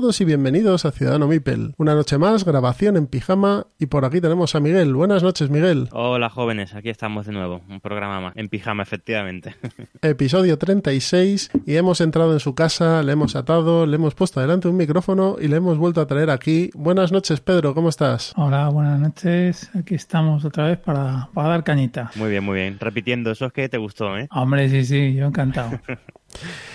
Todos y bienvenidos a Ciudadano Mipel. Una noche más, grabación en pijama y por aquí tenemos a Miguel. Buenas noches, Miguel. Hola jóvenes, aquí estamos de nuevo, un programa más, en pijama efectivamente. Episodio 36 y hemos entrado en su casa, le hemos atado, le hemos puesto delante un micrófono y le hemos vuelto a traer aquí. Buenas noches, Pedro, ¿cómo estás? Hola, buenas noches. Aquí estamos otra vez para, para dar cañita. Muy bien, muy bien. Repitiendo, eso es que te gustó, ¿eh? Hombre, sí, sí, yo encantado.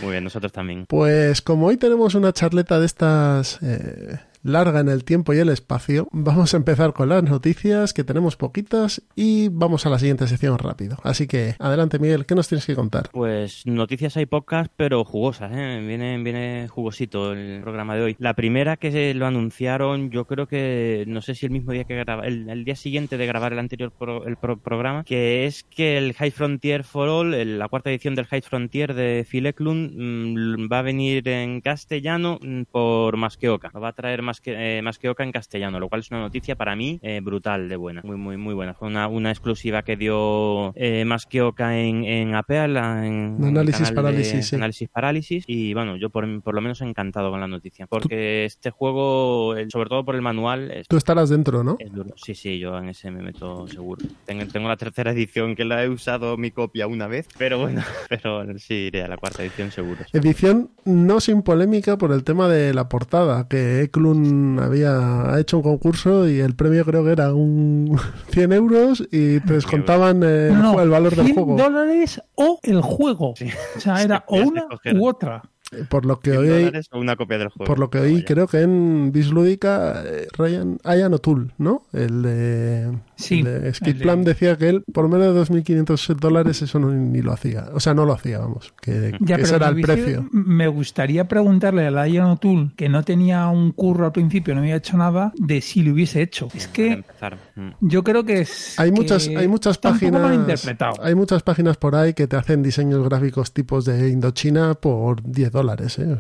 Muy bien, nosotros también. Pues como hoy tenemos una charleta de estas eh, larga en el tiempo y el espacio, vamos a empezar con las noticias, que tenemos poquitas, y vamos a la siguiente sección rápido. Así que adelante, Miguel, ¿qué nos tienes que contar? Pues noticias hay pocas, pero jugosas, ¿eh? Viene, viene jugosito el programa de hoy. La primera que lo anunciaron, yo creo que, no sé si el mismo día que graba, el, día siguiente de grabar el anterior el pro- programa, que es que el High Frontier for All, la cuarta edición del High Frontier de Phil Eklund, mm, va a venir en castellano mm, por Masqueoka. Va a traer Eh, Masqueoka en castellano, lo cual es una noticia para mí eh, brutal de buena, muy, muy, muy buena. Fue una, una exclusiva que dio eh, en, en APEA, la- en, en el Análisis de Parálisis, sí. Análisis Parálisis, y bueno, yo por, por lo menos encantado con la noticia, porque este juego, sobre todo por el manual, es Tú estarás dentro, ¿no? es duro. Sí, sí, yo en ese me meto seguro. Tengo, tengo la tercera edición que la he usado mi copia una vez, pero bueno, pero sí iré a la cuarta edición seguro. Edición no sin polémica por el tema de la portada, que Eklund había ha hecho un concurso y el premio creo que era un 100 euros y te descontaban eh, el, No, ju- el valor del 100 juego. dólares o el juego. O sea, era o una u otra. Por lo que 100 hoy o una copia del juego. Por lo que oí, Vaya. creo que en Bislúdica, eh, Ryan, Ian O'Toole, ¿no? El de, Sí, el de Skid el de- Plan decía que él, por menos de 2.500 dólares, eso no, ni lo hacía. O sea, no lo hacía, vamos. Que, Ya, que pero ese era me el precio. Me gustaría preguntarle a Lion O'Toole, que no tenía un curro al principio, no había hecho nada, de si lo hubiese hecho. Es que empezar. Yo creo que es. Hay que muchas, hay muchas páginas. Hay muchas páginas por ahí que te hacen diseños gráficos tipos de Indochina por 10 dólares, ¿eh?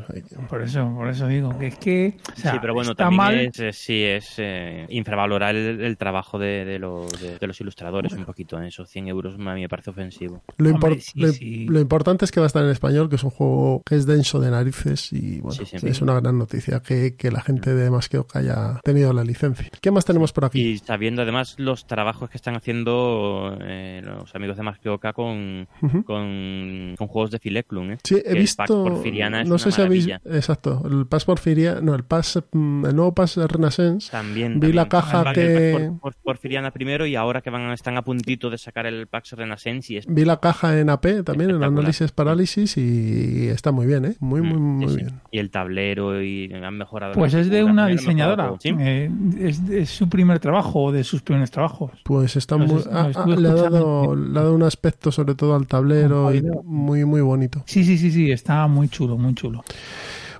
Por eso, por eso digo que es que. o sea, sí, pero bueno, está también mal. es, eh, sí, es eh, infravalorar el, el trabajo de, de los, de, de los ilustradores un poquito. ¿eh? Esos 100 euros a mí me parece ofensivo. Lo, Hombre, impor- sí, lo- sí. lo importante es que va a estar en español, que es un juego que es denso de narices y bueno, Sí, es una gran noticia que, que la gente de Masqueoka haya tenido la licencia. ¿Qué más tenemos por aquí? Y sabiendo además los trabajos que están haciendo eh, los amigos de con, Ujú. con, con juegos de Phil Eklund, ¿eh? Sí, he Que el visto. Pax Porfiriana es no una sé si habéis. maravilla. Exacto. El Pass Porfiria. No, el Pass. mm, El nuevo Pass Renaissance. También. Vi la caja El que- Pax Por- por- Porfiriana primero y ahora que van están a puntito de sacar el Pax Renaissance y es Vi la caja en AP también, en análisis parálisis y está muy bien, ¿eh? Muy, muy, Mm, muy sí, sí. bien. Y el tablero y han mejorado. Pues es de una diseñadora. Eh, es, es su primer trabajo o de sus primeros trabajos. Pues está muy. ah, ah, le, ha dado, le ha dado un aspecto, sobre todo al tablero, y muy, muy bonito. Sí, sí, sí, sí, está muy chulo, muy chulo.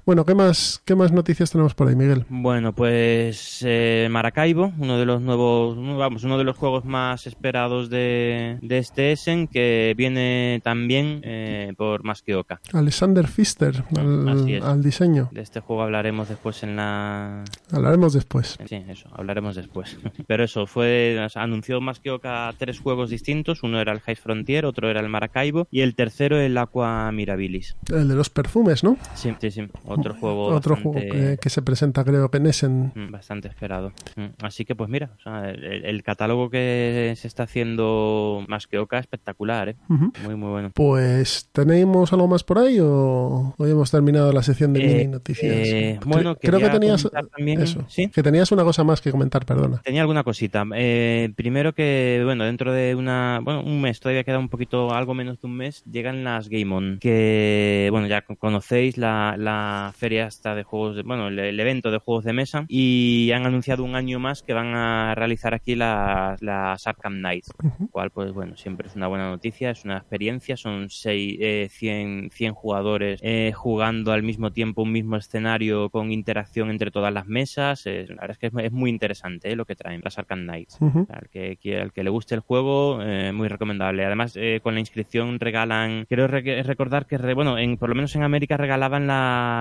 Bueno, ¿qué más, qué más noticias tenemos por ahí, Miguel? Bueno, pues eh, Maracaibo, uno de los nuevos, vamos, uno de los juegos más esperados de, de este Essen, que viene también eh, por Masqueoka. Alexander Pfister, al, es. al diseño. De este juego hablaremos después en la... Hablaremos después. Sí, eso, hablaremos después. Pero eso, fue, o sea, anunció Masqueoka tres juegos distintos, uno era el High Frontier, otro era el Maracaibo y el tercero el Aqua Mirabilis. El de los perfumes, ¿no? Sí, sí, sí, otro juego Otro bastante- juego que, que se presenta, creo que en Essen. Mm, Bastante esperado. Mm, Así que, pues mira, o sea, el, el catálogo que se está haciendo más que Oca espectacular, ¿eh? Muy, muy bueno. Pues, ¿tenemos algo más por ahí o hoy hemos terminado la sección de Eh, mini noticias? eh, bueno, creo que tenías también- eso, ¿sí? que tenías una cosa más que comentar, perdona. Tenía alguna cosita. Eh, primero que, bueno, dentro de una, bueno, un mes, todavía queda un poquito, algo menos de un mes, llegan las Game On, que, bueno, ya conocéis la, la la feria esta de juegos, de, bueno, el, el evento de juegos de mesa y han anunciado un año más que van a realizar aquí las, las Arkham Knights, cual pues bueno, siempre es una buena noticia, es una experiencia, son seis, eh, 100, 100 jugadores eh, jugando al mismo tiempo un mismo escenario con interacción entre todas las mesas, eh, la verdad es que es, es muy interesante eh, lo que traen las Arkham Knights, al, que, que- al que le guste el juego, eh, muy recomendable, además con la inscripción regalan, quiero re- recordar que, re- bueno, en, por lo menos en América regalaban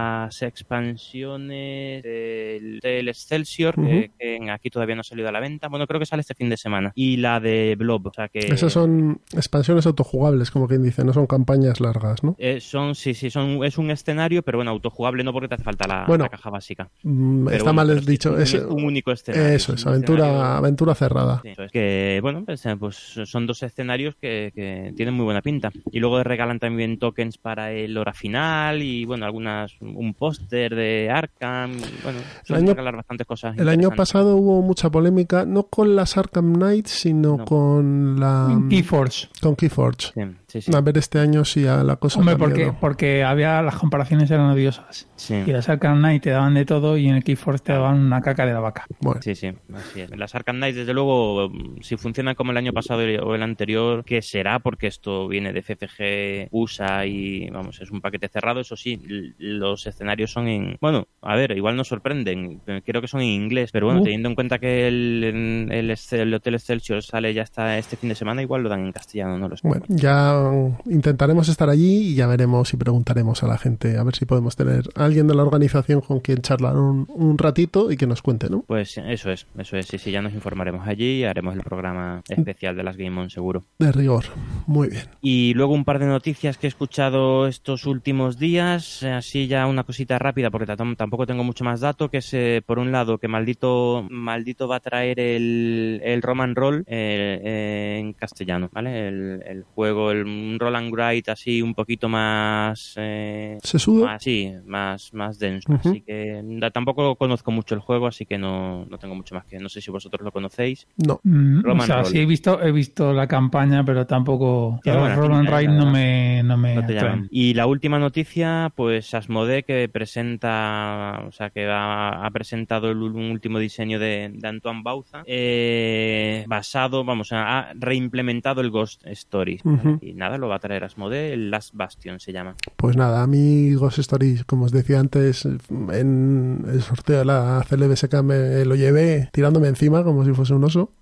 las expansiones del, del Excelsior, que- Ujú. que, aquí todavía no ha salido a la venta. Bueno, creo que sale este fin de semana. Y la de Blob, o sea que... Esas son expansiones autojugables, como quien dice, no son campañas largas, ¿no? eh, son, sí, sí, son, es un escenario, pero bueno, autojugable no porque te hace falta la, Bueno, la caja básica. Pero Está bueno, mal dicho. Es, un único escenario. eso es aventura, escenario- aventura cerrada. Sí, eso es. Que, bueno, pues, eh, pues son dos escenarios que, que tienen muy buena pinta. Y luego regalan también tokens para el hora final y, bueno, algunas, un póster de Arkham. Bueno, suelen año- regalar bastantes cosas. El año pasado hubo mucha polémica, no con las Arkham Knights, sino No. con la Keyforce. con Keyforge. Sí, sí, sí. A ver, este año sí a la cosa Hombre, porque, porque había las comparaciones eran odiosas. Sí. Y las Arkham Knight te daban de todo y en el Keyforce te daban una caca de la vaca. Bueno, Sí, sí, así es. Las Arkham Knights, desde luego, si funcionan como el año pasado o el anterior, que será porque esto viene de FFG USA y, vamos, es un paquete cerrado, eso sí, los escenarios son en... Bueno, a ver, igual nos sorprenden, creo que son en inglés, pero bueno, Uh. teniendo en cuenta que el, el, Excel- el Hotel Excelsior sale ya hasta este fin de semana, igual lo dan en castellano, no lo sé. bueno, ya intentaremos estar allí y ya veremos y preguntaremos a la gente a ver si podemos tener a alguien de la organización con quien charlar un, un ratito y que nos cuente, ¿no? Pues eso es, eso es, sí, sí, ya nos informaremos allí y haremos el programa especial de las Game On seguro. De rigor. Muy bien. Y luego un par de noticias que he escuchado estos últimos días, eh, así ya una cosita rápida porque tam- tampoco tengo mucho más dato, que es eh, por un lado que maldito maldito va a traer el, el Roman Roll eh, eh, en castellano, ¿vale? El, el juego, el, un roll and write así un poquito más... eh, ¿Se sudo? más, sí, más, más denso. Así que da- tampoco conozco mucho el juego, así que no, no tengo mucho más que... No sé si vosotros lo conocéis. No. Mm, Roman o sea, Roll. sí he visto, he visto la campaña, pero tampoco. Roll and Ride la no me, no me No te atraen. llaman. Y la última noticia, pues Asmodee que presenta, o sea, que ha, ha presentado el un último diseño de, de Antoine Bauza, eh, basado, vamos, ha reimplementado el Ghost Stories. Ujú. Y nada, lo va a traer Asmodee, el Last Bastion se llama. Pues nada, a mí Ghost Stories, como os decía antes, en el sorteo de la CLBSK me lo llevé tirándome encima como si fuese un oso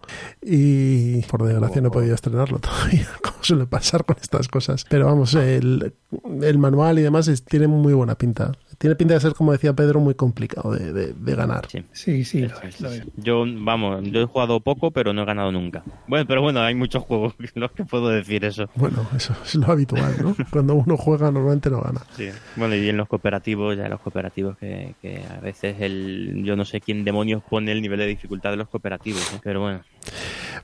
y por desgracia no he podido estrenarlo todavía, como suele pasar con estas cosas. Pero vamos, el, manual y demás tiene muy buena pinta. Tiene pinta de ser, como decía Pedro, muy complicado de, de- de ganar. Sí. Sí, sí, lo es, lo es. Yo, vamos, yo he jugado poco, pero no he ganado nunca. Bueno, pero bueno, hay muchos juegos en los que puedo decir eso. Bueno, eso es lo habitual, ¿no? Cuando uno juega normalmente no gana. Sí. Bueno, y en los cooperativos, ya en los cooperativos que, que a veces el yo no sé quién demonios pone el nivel de dificultad de los cooperativos, ¿eh? pero bueno.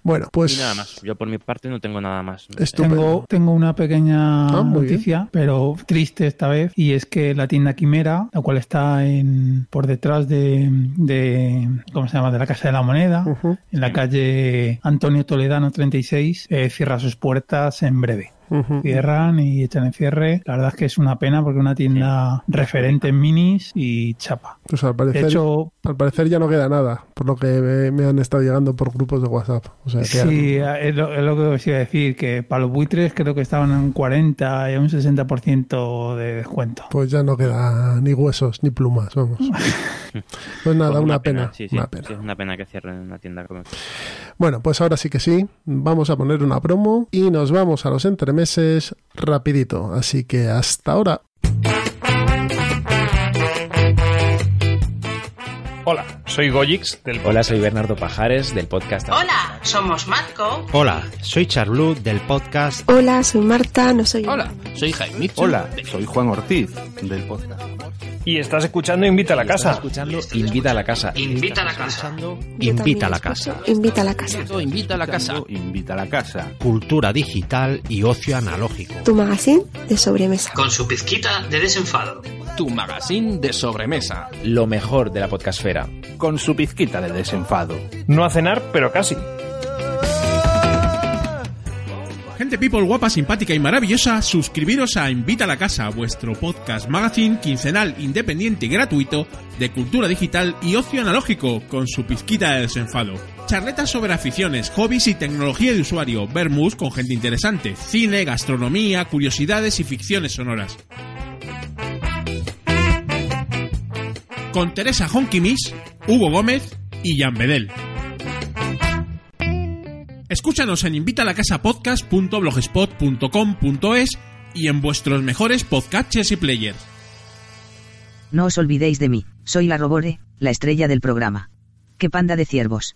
Bueno, pues y nada más. Yo por mi parte no tengo nada más. Estupendo. Tengo, tengo una pequeña Ah, bien. noticia, pero triste esta vez, y es que la tienda Quimera, la cual está en, por detrás de, de, ¿cómo se llama?, de la Casa de la Moneda, en la calle Antonio Toledano 36, eh, cierra sus puertas en breve. Cierran y echan en cierre. La verdad es que es una pena porque es una tienda referente en minis y chapa. Pues al De hecho, al parecer ya no queda nada, por lo que me, me han estado llegando por grupos de WhatsApp. O sea, que Sí, es lo, es lo que os iba a decir, que para los buitres creo que estaban en un 40 y a un 60% de descuento. pues ya no queda ni huesos ni plumas, vamos. Pues nada, Pues una, pena, Sí, sí, una pena. sí, es una pena que cierren una tienda como esta. Bueno, pues ahora sí que sí, vamos a poner una promo y nos vamos a los entremeses rapidito. Así que hasta ahora. Hola, soy Goyix del Hola, soy Bernardo Pajares del podcast. Hola, somos Matco. Hola, soy Charlu del podcast. Hola, soy Marta, no soy Hola, soy Jaime. Hola, soy Juan Ortiz del podcast. y estás escuchando Invita a la Estás casa. escuchando Invita a la casa. Invita a la casa. Invita a la casa. Invita a la casa. Invita a la casa. Invita a la casa. Cultura digital y ocio analógico. Tu magazine de sobremesa. Con su pizquita de desenfado. Tu magazine de sobremesa. Lo mejor de la podcastfera. Con su pizquita de desenfado. No a cenar, pero casi. Gente people guapa, simpática y maravillosa, suscribiros a Invita a la Casa, vuestro podcast magazine quincenal independiente y gratuito de cultura digital y ocio analógico, con su pizquita de desenfado. Charletas sobre aficiones, hobbies y tecnología de usuario, vermus con gente interesante, cine, gastronomía, curiosidades y ficciones sonoras. Con Teresa Honkimis, Hugo Gómez y Jan Bedel. Escúchanos en invitalacasapodcast.blogspot.com.es y en vuestros mejores podcasts y players. No os olvidéis de mí, soy la Robore, la estrella del programa. ¡Qué panda de ciervos!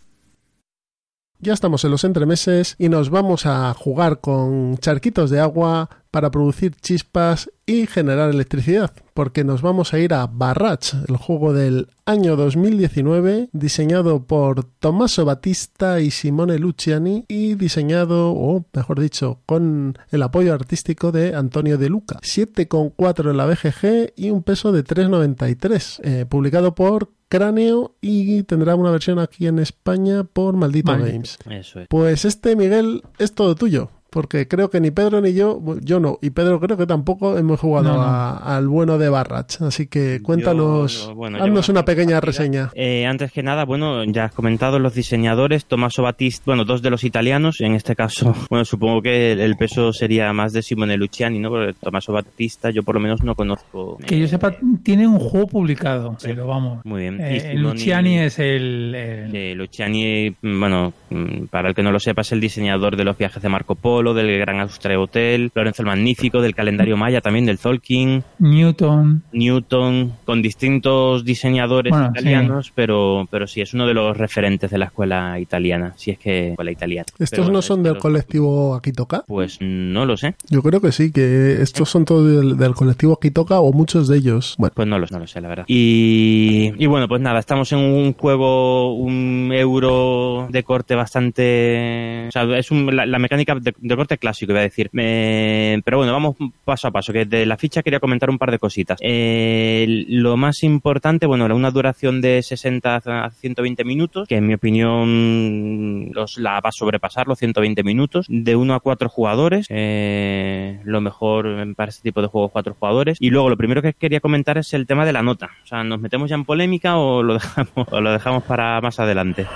Ya estamos en los entremeses y nos vamos a jugar con charquitos de agua para producir chispas y generar electricidad, porque nos vamos a ir a Barrage, el juego del año 2019, diseñado por Tommaso Battista y Simone Luciani y diseñado, o mejor dicho, con el apoyo artístico de Antonio De Luca. 7,4 en la BGG y un peso de 3,93, eh, publicado por Cráneo y tendrá una versión aquí en España por Maldito, Games. Eso es. Pues este, Miguel, es todo tuyo porque creo que ni Pedro ni yo, yo no, y Pedro creo que tampoco hemos jugado No, no. a- al bueno de Barrach. Así que cuéntanos, Yo- bueno, haznos una pequeña reseña. Eh, antes que nada, bueno, ya has comentado los diseñadores, Tommaso Battista, bueno, dos de los italianos, en este caso, bueno, supongo que el, peso sería más de Simone Luciani, ¿no? Porque Tommaso Battista yo por lo menos no conozco. Que yo sepa, tiene un juego publicado, pero vamos. Muy bien. Eh, Y Simone- Luciani es el, Luciani, mm, bueno, mm, para el que no lo sepa, es el diseñador de los viajes de Marco Polo, del Gran Austria Hotel, Lorenzo el Magnífico, del calendario Maya también, del Tolkien, Newton. Newton, con distintos diseñadores Bueno, italianos, pero, pero sí, es uno de los referentes de la escuela italiana, si es que escuela italiana. ¿Estos Pero no bueno, son del colectivo Akitoka? Pues no lo sé. Yo creo que sí, que estos son todos del, del colectivo Akitoka o muchos de ellos. Bueno, Pues no lo, no lo sé, la verdad. Y, y bueno, pues nada, estamos en un juego, un euro de corte bastante... O sea, es un- la, la mecánica de, de corte clásico, iba a decir. Eh, pero bueno, vamos paso a paso, que de la ficha quería comentar un par de cositas. Eh, lo más importante, bueno, una duración de 60 a 120 minutos, que en mi opinión los, la va a sobrepasar los 120 minutos, de 1 a 4 jugadores. Eh, lo mejor para este tipo de juegos, 4 jugadores. Y luego lo primero que quería comentar es el tema de la nota. O sea, ¿nos metemos ya en polémica o lo dejamos, o lo dejamos para más adelante?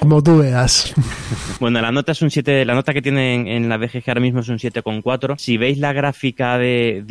Como tú veas. Bueno, la nota es un 7, la nota que tiene en, la BGG ahora mismo es un 7,4. Si veis la gráfica de,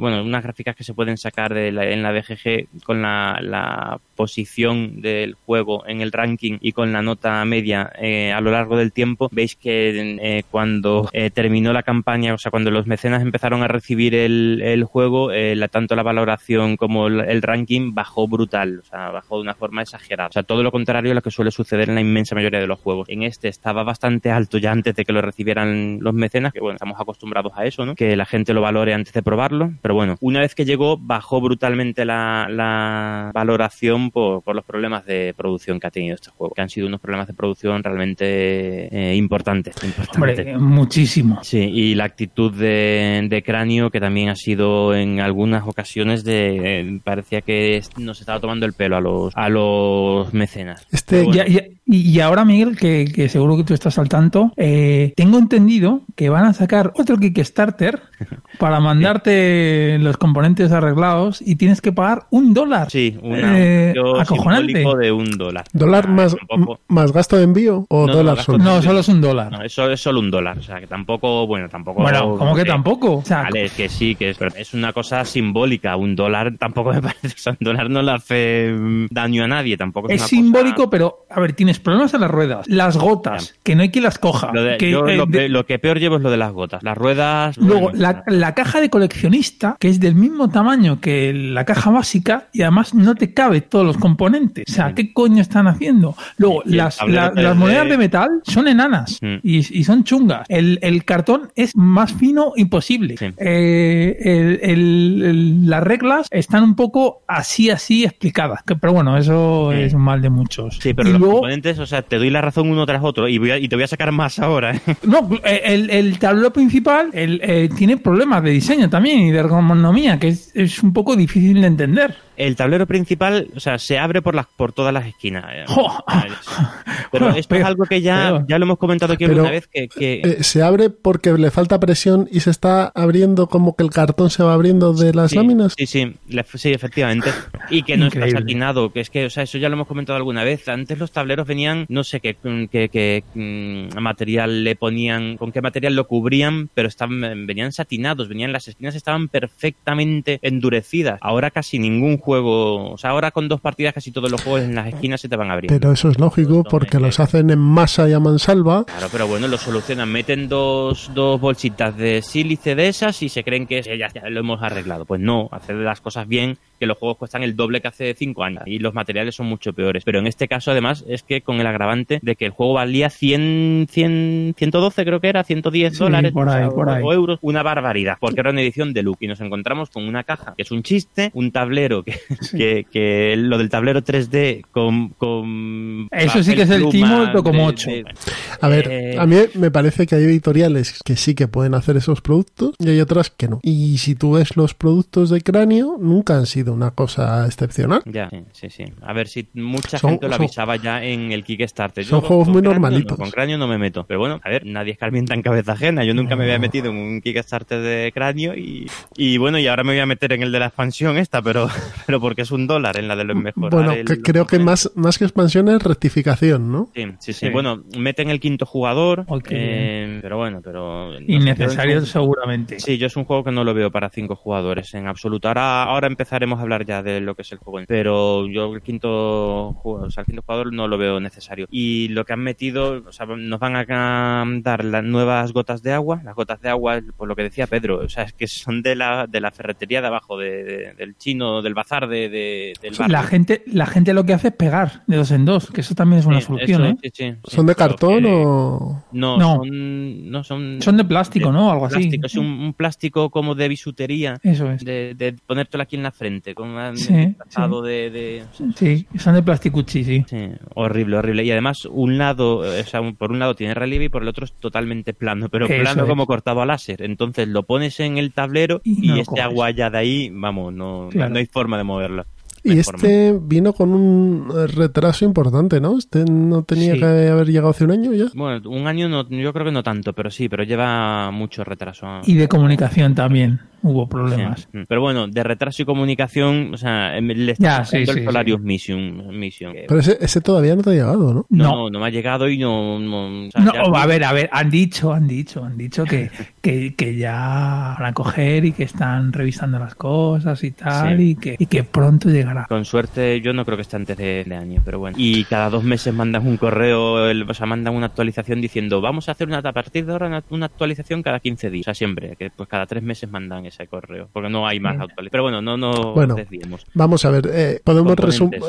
bueno, unas gráficas que se pueden sacar de la- en la BGG con la, la posición del juego en el ranking y con la nota media eh, a lo largo del tiempo, veis que eh, cuando eh, terminó la campaña, o sea, cuando los mecenas empezaron a recibir el, juego, la, tanto la valoración como el, ranking bajó brutal, o sea, bajó de una forma exagerada. O sea, todo lo contrario a lo que suele suceder en la inmensa mayoría de los juegos. En este estaba bastante alto ya antes de que lo recibieran los mecenas, que bueno, estamos acostumbrados a eso, ¿no? Que la gente lo valore antes de probarlo, pero bueno, una vez que llegó bajó brutalmente la, la valoración por, por los problemas de producción que ha tenido este juego, que han sido unos problemas de producción realmente eh, importantes. importantes. Hombre, muchísimo. Sí, y la actitud de, de Cráneo, que también ha sido en algunas ocasiones de. eh, parecía que nos estaba tomando el pelo a los, a los mecenas. Este, Pero bueno, Ya- ya- y, y ahora, Miguel, que, que seguro que tú estás al tanto, eh, tengo entendido que van a sacar otro Kickstarter para mandarte los componentes arreglados y tienes que pagar un dólar. Sí, un Eh, acojonante. simbólico de un dólar. ¿Dólar Ah, más, más gasto de envío o No, no, dólar gasto solo? No, solo es un dólar. No, eso es solo un dólar. O sea, que tampoco, bueno, tampoco. Bueno, ¿cómo que eh, tampoco? O sea, Vale, es que sí, que es, es una cosa simbólica. Un dólar tampoco me parece. O sea, un dólar no le hace daño a nadie. Tampoco es, es una simbólico, pero a ver, tienes problemas en las ruedas, las gotas, que no hay quien las coja. Lo, de- que, yo eh, lo, de- pe- lo que peor llevo es lo de las gotas. Las ruedas. Luego, bueno, la, la caja de coleccionista, que es del mismo tamaño que la caja básica, y además no te cabe todos los componentes. O sea, ¿qué coño están haciendo? Luego, las, las 3D. monedas de metal son enanas Mm. y, y son chungas. El, el cartón es más fino imposible. Sí. Eh, el- las reglas están un poco así, así explicadas. Que- Pero bueno, eso Sí. es mal de muchos. Sí, pero y los luego, componentes, o sea, te doy la razón uno tras otro y, voy a- y te voy a sacar más ahora. ¿eh? No, eh, el, el tablero principal el, eh, tiene problemas de diseño también y de ergonomía, que es, es un poco difícil de entender. El tablero principal, o sea, se abre por las por todas las esquinas. eh. Pero esto es algo que ya, ya lo hemos comentado aquí Pero, una vez que, que- Eh, se abre porque le falta presión y se está abriendo como que el cartón se va abriendo de las sí, láminas. Sí, sí, le- sí, efectivamente. Y que no está satinado, que es que, o sea, eso ya lo hemos comentado alguna vez. Antes los tableros venían, no sé qué, qué, qué, mm, material le ponían, con qué material lo cubrían, pero estaban, venían satinados, venían, las esquinas estaban perfectamente endurecidas. Ahora casi ningún juego, o sea, ahora con dos partidas casi todos los juegos en las esquinas se te van abriendo. Pero eso es lógico porque los hacen en masa y a mansalva. Claro, pero bueno, lo solucionan. Meten dos, dos bolsitas de sílice de esas y se creen que ya, ya lo hemos arreglado. Pues no, hacer las cosas bien, que los juegos cuestan el doble que hace cinco años y los materiales son mucho peores. Pero en este caso, además, es que con el agravante de que el juego valía 100, 100 112, creo que era, 110 Sí, dólares por ahí, o, por ahí. o euros, una barbaridad, porque era una edición de look y nos encontramos con una caja que es un chiste, un tablero que, que, que lo del tablero 3D con... con Eso sí que es el timo del Tocomocho. de- de- A ver, Eh, a mí me parece que hay editoriales que sí que pueden hacer esos productos y hay otras que no. Y si tú ves los productos de cráneo, nunca han sido una cosa excepcional. Ya, sí, sí, sí. A ver si mucha Son- gente lo son- avisaba ya en el Kickstarter. son con- juegos muy cráneo normalitos. no, con cráneo no me meto. Pero bueno, a ver, nadie escarmienta en cabeza ajena. Yo nunca me había metido en un Kickstarter de cráneo y, y bueno, y ahora me voy a meter en el de la expansión esta, pero, pero porque es un dólar en la de los mejores. Bueno, que creo que más, más que expansión es rectificación, ¿no? Sí, sí, sí, Sí. Bueno, meten el quinto jugador, Ok. eh, pero bueno, pero... no sé, Innecesario yo es un- seguramente. Sí, yo es un juego que no lo veo para cinco jugadores en absoluto. Ahora, ahora empezaremos a hablar ya de lo que es el juego, pero yo el quinto, ju- o sea, el quinto jugador no lo veo necesario. Y lo que han metido, o sea, nos van a dar las nuevas gotas de agua, las gotas de agua, por lo que decía Pedro, o sea, es que son de la, de la ferretería de abajo, de, de- del chino, del bazar, de, de- del barrio. La gente, la gente lo que hace es pegar de dos en dos, que eso también es una Sí, solución, eso, ¿eh? sí, sí, sí, ¿Son de cartón que- o...? No, No. son, no son. Son de plástico, ¿no? Algo así. plástico, Es un, un plástico como de bisutería. Eso es. De, de ponértelo aquí en la frente, con un Sí, disfrazado de, de- Sí, son de plasticuchi, sí. Sí, horrible, horrible. Y además, un lado, o sea, un- por un lado tiene relieve y por el otro es totalmente plano, pero Eso plano es. como cortado a láser. Entonces lo pones en el tablero y, Y no este coges. agua ya de ahí, vamos, no, Claro. no hay forma de moverlo. Y este vino con un retraso importante, ¿no? Este no tenía Sí. que haber llegado hace un año ya. Bueno, un año no, yo creo que no tanto, pero sí, pero lleva mucho retraso. Y de comunicación también hubo problemas. Sí. Pero bueno, de retraso y comunicación, o sea, le está Ya, sí, sí, el Solarius Mission. Pero ese, ese todavía no te ha llegado, ¿no? no, no, no me ha llegado y no... no, o sea, No, ya- a ver, a ver, han dicho, han dicho, han dicho que, que, que ya van a coger y que están revisando las cosas y tal, Sí. y, que, y que pronto llegará. Con suerte, yo no creo que esté antes de, de año, pero bueno. Y cada dos meses mandan un correo, el- o sea, mandan una actualización diciendo, vamos a hacer una, a partir de ahora una, una actualización cada 15 días. O sea, siempre, que pues cada tres meses mandan ese correo, porque no hay más actualizaciones. Pero bueno, no nos Bueno, desviemos. Vamos a ver, eh, podemos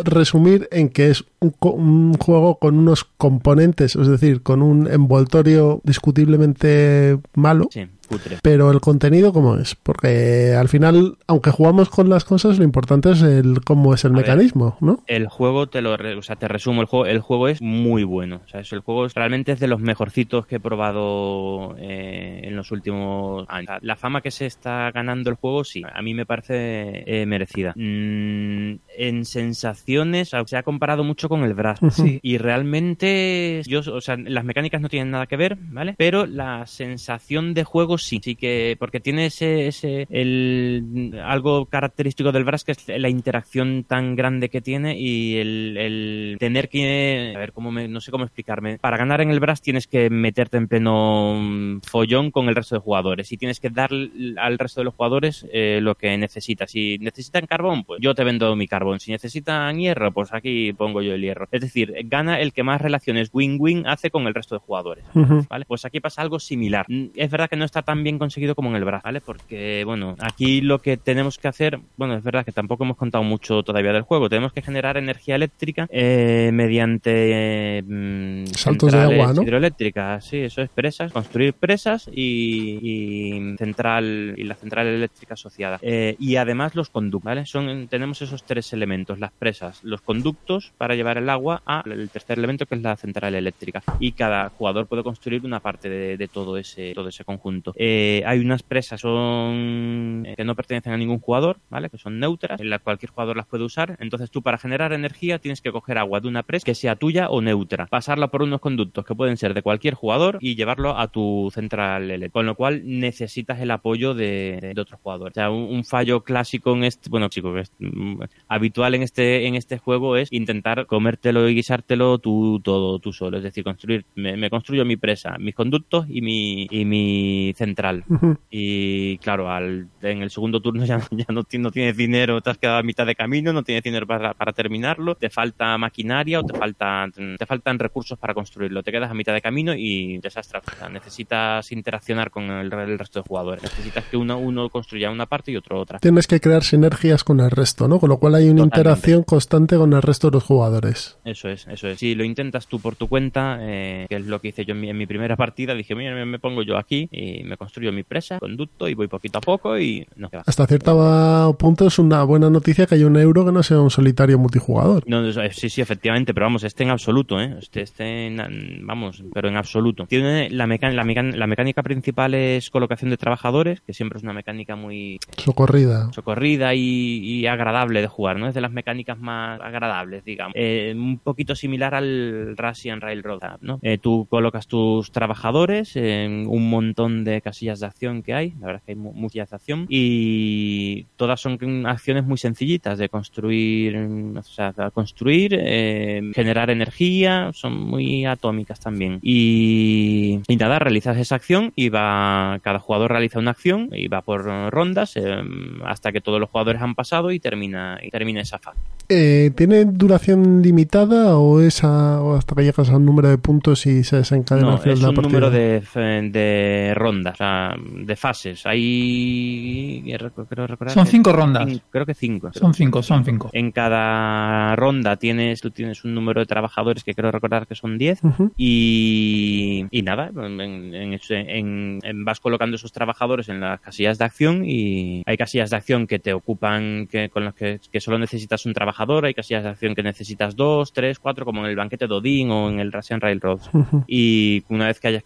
resumir en que es un, co- un juego con unos componentes, es decir, con un envoltorio discutiblemente malo. Sí, cutre. Pero el contenido, ¿cómo es? Porque al final, aunque jugamos con las cosas, lo importante es el cómo es el A ver. mecanismo, ¿no? El juego, te lo, re- o sea, te resumo, el juego, el juego es muy bueno. O sea, es- el juego es- realmente es de los mejorcitos que he probado eh, en los últimos años. La fama que se está ganando el juego, sí, a mí me parece eh, merecida. Mm, en sensaciones, o sea, se ha comparado mucho con el Brass. Sí. Y realmente, yo, o sea, las mecánicas no tienen nada que ver, ¿vale? Pero la sensación de juego sí, sí que, porque tiene ese, ese, el, algo característico del Brass que es la interacción tan grande que tiene y el, el tener que, a ver, cómo me, no sé cómo explicarme. Para ganar en el Brass tienes que meterte en pleno mm, follón con el resto de jugadores y tienes que dar al resto de los jugadores eh, lo que necesitas. Si necesitan carbón, pues yo te vendo mi carbón. Si necesitan hierro, pues aquí pongo yo el hierro. Es decir, gana el que más relaciones win-win hace con el resto de jugadores. ¿Vale? Pues aquí pasa algo similar. Mm, Es verdad que no está tan bien conseguido como en el Brass, ¿vale? Porque, bueno, aquí lo que tenemos que hacer, bueno, es verdad que tampoco hemos contado mucho todavía del juego. Tenemos que generar energía eléctrica eh, mediante mm, Saltos de agua, ¿no? hidroeléctricas, sí, eso es presas, construir presas y, y central y la central eléctrica asociada. Eh, y además los conductos, ¿vale? Son, tenemos esos tres elementos, las presas, los conductos para llevar el agua al tercer elemento que es la central eléctrica. Y cada jugador puede construir una parte de, de todo ese todo ese conjunto. Eh, hay unas presas eh, que no pertenecen a ningún jugador, ¿vale? Que son neutras, cualquier jugador las puede usar. Entonces tú para generar energía tienes que coger agua de una presa que sea tuya o neutra, pasarla por unos conductos que pueden ser de cualquier jugador y llevarlo a tu central eléctrica. Con lo cual necesitas el apoyo de, de otros jugadores. O sea, un, fallo clásico en este, bueno, chico, mm, habitual en este en este juego es intentar comértelo y guisártelo tú todo tú solo, es decir, construir me, me construyo mi presa, mis conductos y mi y mi central. Uh -huh. Y claro, al, en el segundo turno ya, ya no, no, tienes dinero, te has quedado a mitad de camino, no tienes dinero para, para, terminarlo, te falta maquinaria o te faltan, te faltan recursos para construirlo, te quedas a mitad de camino y desastre. O sea, necesitas interaccionar con el, el, resto de jugadores, necesitas que uno, uno construya una parte y otro otra. Tienes que crear sinergias con el resto, ¿no? Con lo cual hay una Totalmente. interacción constante con el resto de los jugadores. Eso es, eso es. Si lo intentas tú por tu cuenta, eh, que es lo que hice yo en mi, en mi primera partida, dije, mira, me, me pongo yo aquí y me construyo mi presa, conducto y voy poquito a poco y no Hasta cierto punto es una buena noticia que haya un euro que no sea un solitario multijugador. No, sí, sí, efectivamente, pero vamos, este en absoluto, ¿eh? Este, este en, vamos, pero en absoluto. Tiene la, mecánica, la, mecánica, la mecánica principal es colocación de trabajadores, que siempre es una mecánica muy... Socorrida. Socorrida y, y agradable de jugar, ¿no? Es de las mecánicas más agradables, digamos. Eh, un poquito similar al Russian Railroad, ¿no? Eh, tú colocas tus trabajadores en un montón de casillas de acción que hay, la verdad es que hay muchas de acción, y todas son acciones muy sencillitas de construir, o sea, construir, eh, generar energía, son muy atómicas también. Y, y, nada, realizas esa acción y va, cada jugador realiza una acción y va por rondas eh, hasta que todos los jugadores han pasado y termina, y termina esa fase. Eh, ¿Tiene duración limitada o, es a, o hasta que llegas a un número de puntos y se desencadena no, al final es de la un partida? número de, de rondas, o sea, de fases. Hay. Creo recordar son que cinco rondas. Cinco, creo que cinco. Son cinco, son cinco. En cada ronda tienes, tú tienes un número de trabajadores que creo recordar que son 10 Uh -huh. y, y nada, en, en, en, en, vas colocando esos trabajadores en las casillas de acción y hay casillas de acción que te ocupan, que con las que, que solo necesitas un trabajador, hay casillas de acción que necesitas dos, tres, cuatro, como en el banquete de Odín o en el Russian Railroad. Uh -huh. Y una vez que hayas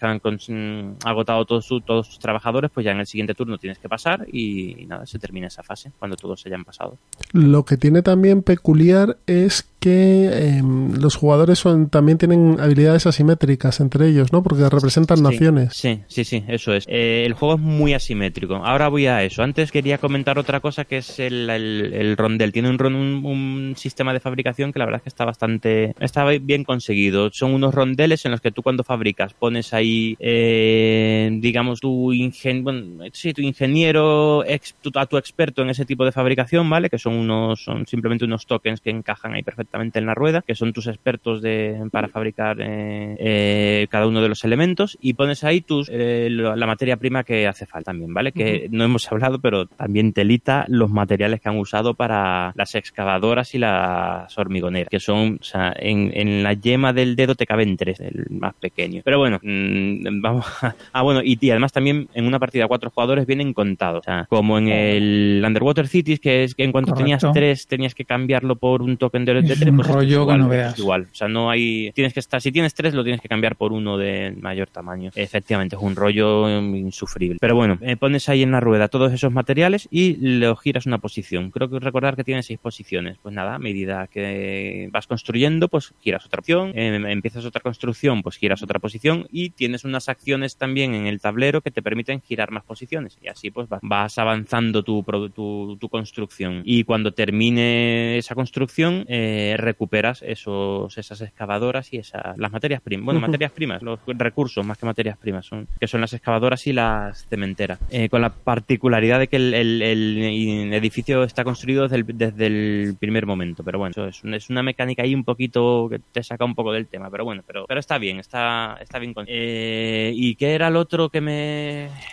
agotado todos, su, todos tus trabajadores, pues ya en el siguiente turno tienes que pasar y, y nada, se termina esa fase cuando todos se hayan pasado. Lo que tiene también peculiar es que eh, los jugadores son, también tienen habilidades asimétricas entre ellos, ¿no? Porque representan sí, naciones. Sí, sí, sí, eso es. Eh, el juego es muy asimétrico. Ahora voy a eso. Antes quería comentar otra cosa que es el, el, el rondel. Tiene un, un, un, sistema de fabricación que la verdad es que está bastante, está bien conseguido. Son unos rondeles en los que tú cuando fabricas pones ahí, eh, digamos, tu, ingen, bueno, sí, tu ingeniero, ex, tu, a tu experto en ese tipo de fabricación, ¿vale? Que son unos, son simplemente unos tokens que encajan ahí perfectamente en la rueda, que son tus expertos de, para fabricar eh, eh, cada uno de los elementos y pones ahí tus, eh, la materia prima que hace falta también, ¿vale? Que uh -huh. no hemos hablado, pero también telita los materiales que han usado para las excavadoras y las hormigoneras, que son, o sea, en, en la yema del dedo te caben tres, el más pequeño. Pero bueno, mmm, vamos a, ah, bueno, y, y, además también en una partida cuatro jugadores vienen contados, o sea, como en el Underwater Cities, que es que en cuanto Correcto. tenías tres tenías que cambiarlo por un token de, de tres, pues rollo igual, que no veas. Es igual, o sea, no hay, tienes que estar, si tienes tres lo tienes que cambiar por uno de mayor tamaño. Efectivamente, es un rollo insufrible. Pero bueno, eh, pones ahí en la rueda todos esos materiales y lo giras una posición. Creo que recordar que tiene seis posiciones. Pues nada, a medida que vas construyendo, pues giras otra opción, eh, empiezas otra construcción, pues giras otra posición y tienes unas acciones también en el tablero que te permiten girar más posiciones. Y así pues vas, avanzando tu, tu, tu, construcción. Y cuando termine esa construcción, eh, recuperas esos, esas excavadoras y esas, las materias primas. Bueno, uh -huh. materias primas, los recursos más que materias primas, son, que son las excavadoras y las cementeras. Eh, con la particularidad de que el, el, el edificio está construido desde el, desde el, primer momento. Pero bueno, eso es, una, es una mecánica ahí un poquito que te saca un poco del tema. Pero bueno, pero, pero está bien, está, está bien. Eh, ¿Y qué era el otro que me.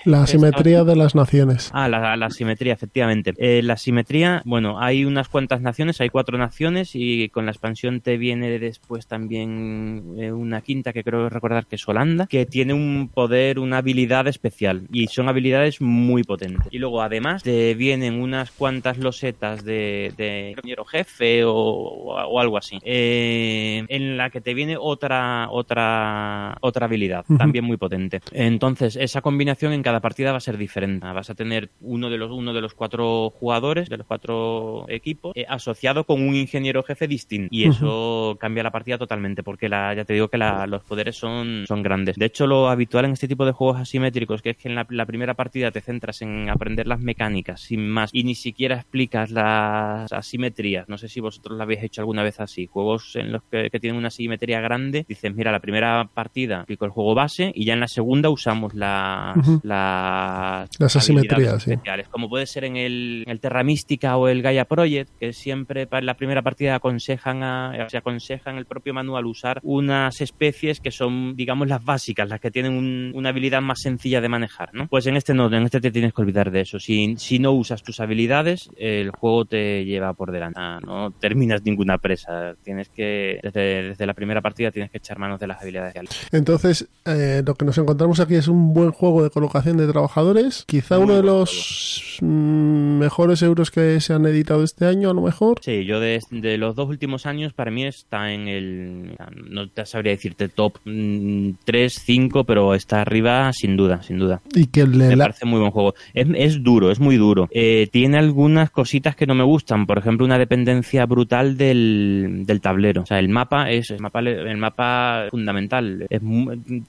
La asimetría de las naciones. Ah, la, la simetría, efectivamente. Eh, la simetría, bueno, hay unas cuantas naciones, hay cuatro naciones y con la expansión te viene después también eh, una quinta que creo recordar que es Holanda, que tiene un poder, una habilidad especial y son habilidades muy potentes. Y luego además te vienen unas cuantas losetas de, de jefe o, o, algo así, eh, en la que te viene otra otra otra habilidad uh -huh. también muy potente. Entonces esa combinación en cada partida va a ser diferente. Vas a tener uno de los, uno de los cuatro jugadores, de los cuatro equipos, eh, asociado con un ingeniero jefe distinto. Y eso cambia la partida totalmente, porque la, ya te digo que la, los poderes son, son grandes. De hecho, lo habitual en este tipo de juegos asimétricos, que es que en la, la primera partida te centras en aprender las mecánicas sin más y ni siquiera explicas las asimetrías. No sé si vosotros lo habéis hecho alguna vez así. Juegos en los que, que tienen una asimetría grande, dices, mira, la primera partida explico el juego base y ya en la segunda usamos las, las, Las asimetrías, sí. especiales, como puede ser en el, el Terra Mística o el Gaia Project, que siempre para la primera partida aconsejan a, se aconsejan el propio manual usar unas especies que son, digamos, las básicas, las que tienen un- una habilidad más sencilla de manejar, ¿no? Pues en este no, en este te tienes que olvidar de eso. Si, si no usas tus habilidades, el juego te lleva por delante. Ah, No terminas ninguna presa. Tienes que, desde, desde la primera partida, tienes que echar manos de las habilidades. Entonces, eh, lo que nos encontramos aquí es un buen juego de colocación de trabajadores. Quizá uno de los mm, mejores euros que se han editado este año, a lo mejor. Sí, yo de, de los dos últimos años, para mí está en el. No te sabría decirte top mm, 3, 5, pero está arriba sin duda, sin duda. Y que le Me la- parece muy buen juego. Es, es duro, es muy duro. Eh, tiene algunas cositas que no me gustan. Por ejemplo, una dependencia brutal del, del tablero. O sea, el mapa es el mapa, el mapa fundamental. Es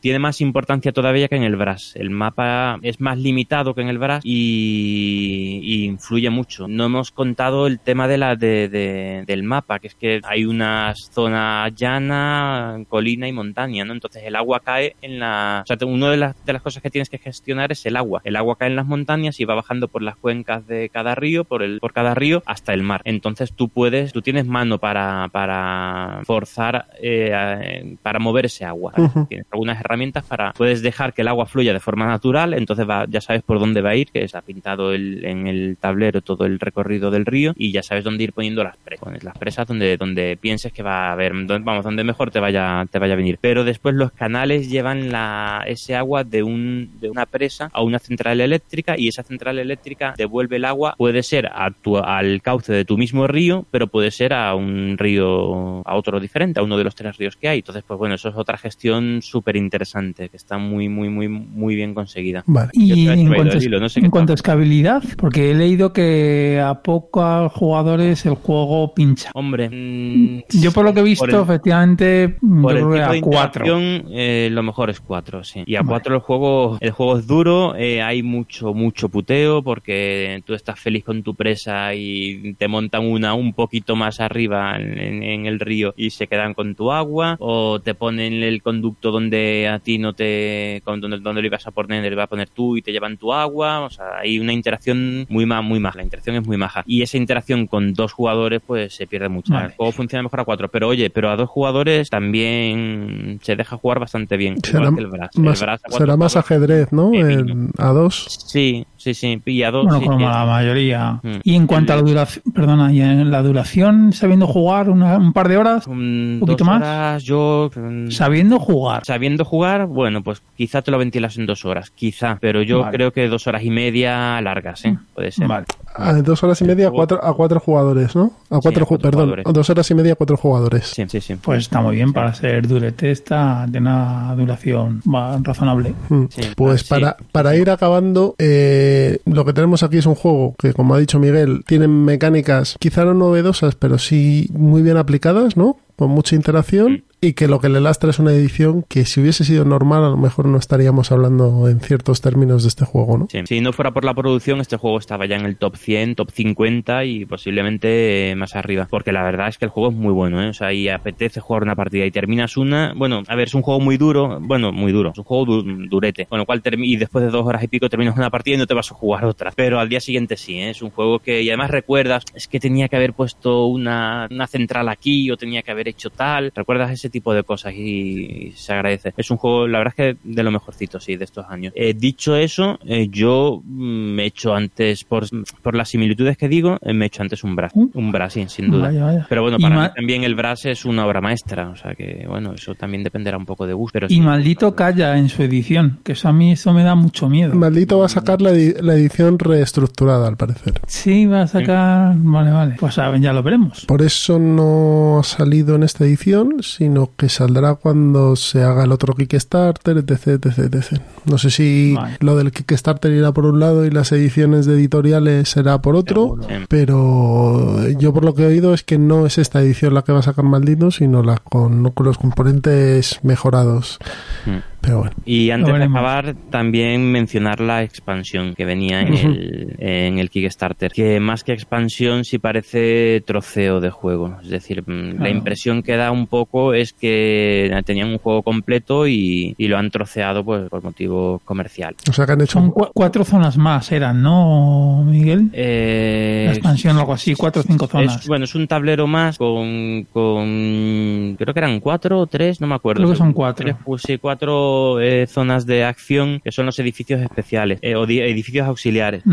tiene más importancia todavía que en el Brass. El mapa es más limitado que en el Brass y, y influye mucho. No hemos contado el tema de la de, de- del mapa, que es que hay una zona llana, colina y montaña, ¿no? Entonces el agua cae en la... O sea, una de las, de las cosas que tienes que gestionar es el agua. El agua cae en las montañas y va bajando por las cuencas de cada río, por, el, por cada río, hasta el mar. Entonces tú puedes, tú tienes mano para, para forzar, eh, para mover ese agua. Tienes algunas herramientas para, puedes dejar que el agua fluya de forma natural, entonces va- ya sabes por dónde va a ir, que está pintado el- en el tablero todo el recorrido del río y ya sabes dónde ir poniendo las presas. Pones las presas donde, donde pienses que va a haber, donde- vamos, donde mejor te vaya, te vaya a venir. Pero después los canales llevan la, ese agua de, un, de una presa a una central eléctrica y esa central eléctrica devuelve el agua, puede ser a tu- al cauce de tu mismo río, pero puede ser a un río, a otro diferente, a uno de los tres ríos que hay. Entonces, pues bueno, eso es otra gestión súper interesante, que está muy, muy, muy, muy bien conseguida. Vale. Y en cuanto, el hilo, no sé en qué cuanto a tal. escalabilidad, porque he leído que a pocos jugadores el juego pincha. Hombre, mm, Yo por lo que he visto, el- efectivamente, yo Por el creo que a cuatro. interacción, eh, lo mejor es 4, sí. Y a 4 el juego, el juego es duro, eh, hay mucho, mucho puteo porque tú estás feliz con tu presa y te montan una un poquito más arriba en el río y se quedan con tu agua, o te ponen el conducto donde a ti no te, con- donde, donde lo ibas a poner, le vas a poner tú y te llevan tu agua, o sea, hay una interacción muy ma- muy maja, la interacción es muy maja. Y esa interacción con dos jugadores pues se pierde mucho. Vale. El juego funciona mejor a cuatro, pero oye, pero a dos jugadores también se deja jugar bastante bien. Será, igual que el Brass. El más, Brass a cuatro será más ajedrez, ¿no? En- a dos. Sí, sí, sí. Y a dos. Bueno, sí, como la mayoría. Mm. Y en cuanto a la duración, perdona, y en la duración, sabiendo jugar una- un par de horas, un poquito dos más. horas, yo. mm, sabiendo jugar. Sabiendo jugar, bueno, pues quizá te lo ventilas en dos horas, quizá, pero yo Vale. creo que dos horas y media largas, ¿eh? Puede ser. Vale. A dos horas y media a cuatro, a cuatro jugadores, ¿no? A cuatro, a cuatro perdón, jugadores. dos horas y media a cuatro jugadores. Sí, sí, sí. Pues está muy bien para ser durete, está de una duración razonable. Mm. Sí, Pues sí. para, para ir acabando, eh, lo que tenemos aquí es un juego que, como ha dicho Miguel, tiene mecánicas quizá no novedosas, pero sí muy bien aplicadas, ¿no? Con mucha interacción y que lo que le lastra es una edición que si hubiese sido normal a lo mejor no estaríamos hablando en ciertos términos de este juego, ¿no? Sí. Si no fuera por la producción, este juego estaba ya en el top 100, top 50 y posiblemente eh, más arriba. Porque la verdad es que el juego es muy bueno, ¿eh? O sea, y apetece jugar una partida y terminas una. Bueno, a ver, es un juego muy duro. Bueno, muy duro. Es un juego du- durete. Con lo cual, y después de dos horas y pico terminas una partida y no te vas a jugar otra. Pero al día siguiente sí, ¿eh? Es un juego que, y además recuerdas, es que tenía que haber puesto una, una central aquí o tenía que haber hecho tal. Recuerdas ese tipo de cosas y, se agradece. Es un juego, la verdad es que de lo mejorcito, sí, de estos años. Eh, dicho eso, eh, yo mm, me he hecho antes, por, por las similitudes que digo, eh, me he hecho antes un Brass. Uh. Un Brass, sí, sin duda. Vaya, vaya. Pero bueno, para mí también el Brass es una obra maestra, o sea que, bueno, eso también dependerá un poco de gusto. Pero Y sí, maldito calla en su edición, que eso a mí eso me da mucho miedo. Maldito va a sacar la, edi- la edición reestructurada, al parecer. Sí, va a sacar. Vale, vale. Pues ya lo veremos. Por eso no ha salido en esta edición, sino que saldrá cuando se haga el otro Kickstarter, etc, etc, etc. No sé si Vale. lo del Kickstarter irá por un lado y las ediciones de editoriales será por otro, Seguro. pero yo por lo que he oído es que no es esta edición la que va a sacar Maldito, sino la con, con los componentes mejorados. Mm. Pero bueno. Y antes de acabar, también mencionar la expansión que venía en, el, en el Kickstarter. Que más que expansión, sí parece troceo de juego. Es decir, mm, la impresión que da un poco es que tenían un juego completo y, y lo han troceado pues, por motivo comercial. O sea que han hecho Son cua- cuatro zonas más, eran, ¿no, Miguel? Eh, La expansión o algo así, cuatro o cinco zonas. Es, bueno, es un tablero más con, con. Creo que eran cuatro o tres, no me acuerdo. Creo que son cuatro. Tres, pues sí, cuatro eh, zonas de acción que son los edificios especiales eh, o di- edificios auxiliares.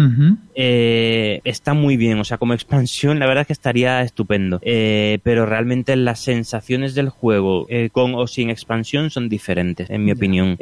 Eh, está muy bien, o sea, como expansión, la verdad es que estaría estupendo. Pero realmente las sensaciones del juego, con o sin expansión, son diferentes, en mi opinión.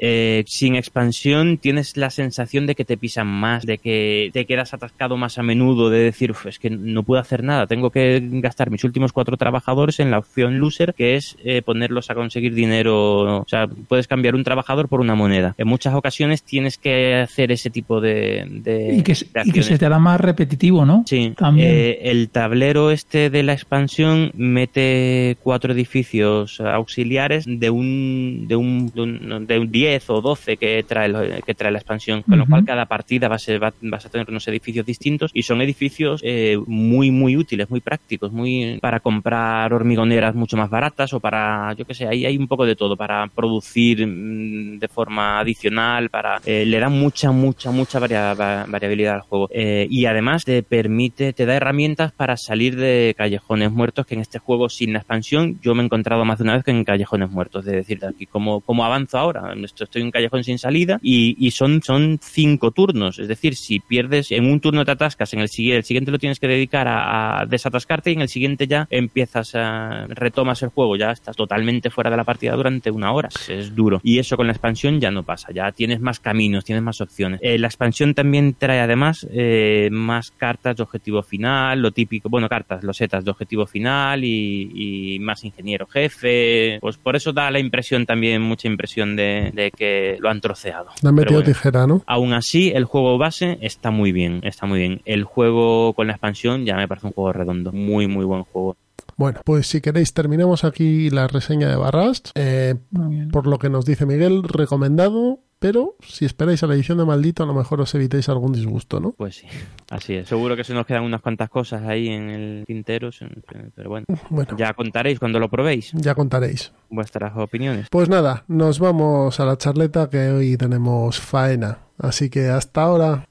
Sin expansión, tienes la sensación de que te pisan más, de que te quedas atascado más a menudo, de decir, "Uf, es que no puedo hacer nada, tengo que gastar mis últimos cuatro trabajadores en la opción loser, que es ponerlos a conseguir dinero. O sea, puedes cambiar un trabajador por una moneda. En muchas ocasiones tienes que hacer ese tipo de, de- Y que, de y que acciones. se te hará más repetitivo, ¿no? Sí, También. eh, el tablero este de la expansión mete cuatro edificios auxiliares de un de un, de un, de un 10 o 12 que trae, que trae la expansión, con lo cual cada partida va a ser, va- vas a tener unos edificios distintos y son edificios eh, muy muy útiles, muy prácticos, muy para comprar hormigoneras mucho más baratas o para, yo qué sé, ahí hay un poco de todo, para producir mm, de forma adicional, para eh, le da mucha, mucha, mucha varia- va- variabilidad al juego. Eh, y además te permite, te da herramientas para salir de callejones muertos, que en este juego sin la expansión yo me he encontrado más de una vez que en callejones muertos, de decir, aquí cómo, cómo avanzo ahora, Esto- estoy en un callejón sin salida y, y son, son cinco turnos, es decir, si pierdes en un turno te atascas, en el siguiente, el siguiente lo tienes que dedicar a, a desatascarte y en el siguiente ya empiezas a, retomas el juego, ya estás totalmente fuera de la partida durante una hora, es duro. Y eso con la expansión ya no pasa, ya tienes más caminos, tienes más opciones. Eh, la expansión también trae además eh, más cartas de objetivo final, lo típico, bueno, cartas, losetas de objetivo final y, y más ingeniero jefe, pues por eso da la impresión también, mucha impresión de, de que lo han troceado. Le han metido bueno. tijera, ¿no? Aún así, el juego base está muy bien, está muy bien. El juego con la expansión ya me parece un juego redondo, muy, muy buen juego. Bueno, pues si queréis terminamos aquí la reseña de Barrast. Eh, por lo que nos dice Miguel, recomendado, pero si esperáis a la edición de Maldito a lo mejor os evitéis algún disgusto, ¿no? Pues sí, así es. Seguro que se nos quedan unas cuantas cosas ahí en el tintero, pero bueno, Bueno, ya contaréis cuando lo probéis ya contaréis. vuestras opiniones. Pues nada, nos vamos a la charleta que hoy tenemos faena. Así que hasta ahora.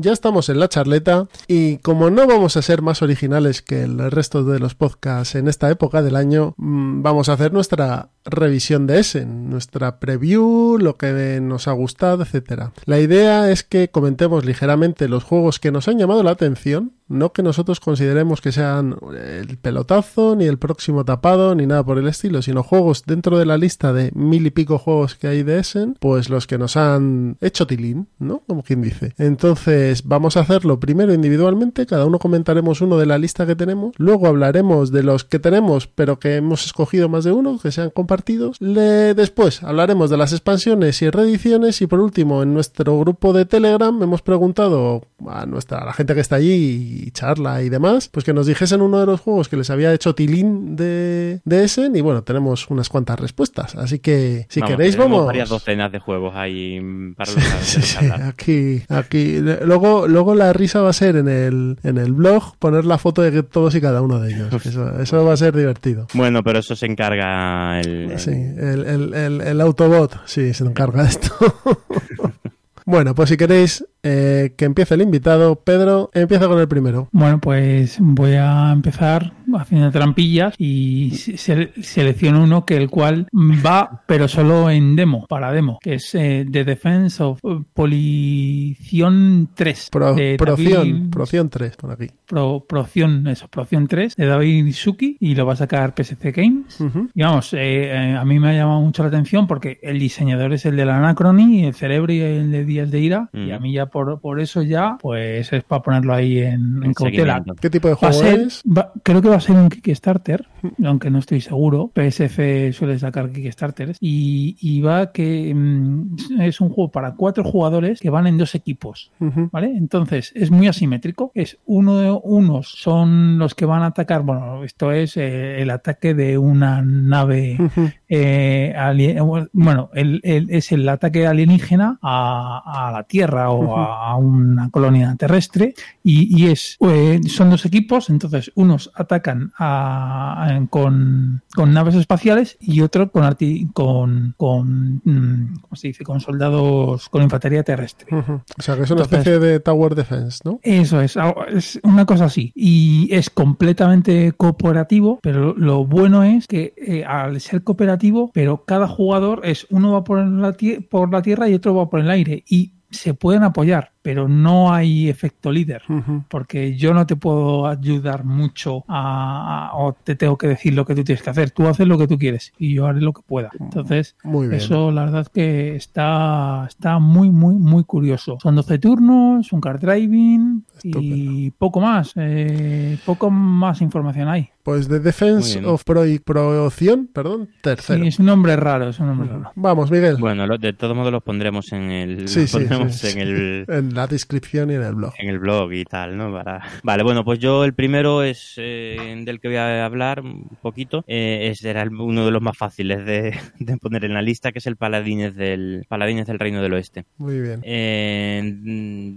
Ya estamos en la charleta y como no vamos a ser más originales que el resto de los podcasts en esta época del año, mm, vamos a hacer nuestra revisión de Essen, nuestra preview, lo que nos ha gustado, etcétera. La idea es que comentemos ligeramente los juegos que nos han llamado la atención, no que nosotros consideremos que sean el pelotazo, ni el próximo tapado, ni nada por el estilo, sino juegos dentro de la lista de mil y pico juegos que hay de Essen, pues los que nos han hecho tilín, ¿no? Como quien dice. Entonces, vamos a hacerlo primero individualmente, cada uno comentaremos uno de la lista que tenemos, luego hablaremos de los que tenemos, pero que hemos escogido más de uno, que sean compartidos. Le... Después hablaremos de las expansiones y reediciones y por último, en nuestro grupo de Telegram hemos preguntado a nuestra a la gente que está allí y charla y demás, pues que nos dijesen uno de los juegos que les había hecho tilín de, de Essen y bueno, tenemos unas cuantas respuestas. Así que si Vamos, queréis vamos. varias docenas de juegos ahí para los Sí, sí, aquí, aquí. Luego, luego la risa va a ser en el, en el blog poner la foto de todos y cada uno de ellos. Eso, eso va a ser divertido. Bueno, pero eso se encarga el... Sí, el, el, el, el Autobot, sí, se encarga de esto. bueno, pues si queréis eh, que empiece el invitado, Pedro, empieza con el primero. Bueno, pues voy a empezar haciendo trampillas y se, selecciono uno que el cual va, pero solo en demo, para demo, que es eh, The Defense of Polición 3. Pro, de proción, David- proción 3 por aquí. Pro, Proción, eso, Proción 3 de David Suki y lo va a sacar PSC Games. Ujú. Y vamos, eh, eh, a mí me ha llamado mucho la atención porque el diseñador es el de la Anacrony, el cerebro y el de Días de Ira. Y a mí ya por, por eso ya, pues es para ponerlo ahí en, en cautela. ¿Qué tipo de Va a juego ser- es? va- creo que va a ser un Kickstarter, aunque no estoy seguro. PSF suele sacar Kickstarters. Y, y va que mm, es un juego para cuatro jugadores que van en dos equipos. ¿Vale? Entonces es muy asimétrico. Es uno de unos son los que van a atacar. Bueno, esto es eh, el ataque de una nave. Eh, alien- bueno, el- el- es el ataque alienígena a, a la Tierra o a, a una colonia terrestre y, y es eh, son dos equipos. Entonces unos atacan a- con, con naves espaciales y otro con arti- con, con mm, ¿cómo se dice? Con soldados con infantería terrestre. O sea, que es una Entonces- especie de Tower Defense, ¿no? Eso es, algo- es una cosa así. Y es completamente cooperativo, pero lo bueno es que eh, al ser cooperativo, pero cada jugador es uno va por la, por la tierra y otro va por el aire. Y se pueden apoyar, pero no hay efecto líder. Porque yo no te puedo ayudar mucho a, a- o te tengo que decir lo que tú tienes que hacer. Tú haces lo que tú quieres y yo haré lo que pueda. Entonces, Muy bien. eso la verdad que está, está muy, muy, muy curioso. Son 12 turnos, un card driving y poco más. eh, poco más información hay. Pues The Defense of Pro Proción, perdón, tercero. Sí, es un nombre raro, es un nombre raro. Vamos, Miguel. Bueno, lo- de todos modos los pondremos en el, Sí, los sí, pondremos sí, sí. en el En la descripción y en el blog. en el blog y tal, ¿no? Para... Vale, bueno, pues yo el primero es eh, del que voy a hablar un poquito. Eh, es era uno de los más fáciles de, de poner en la lista, que es el Paladines del Paladines del Reino del Oeste. Muy bien. Eh,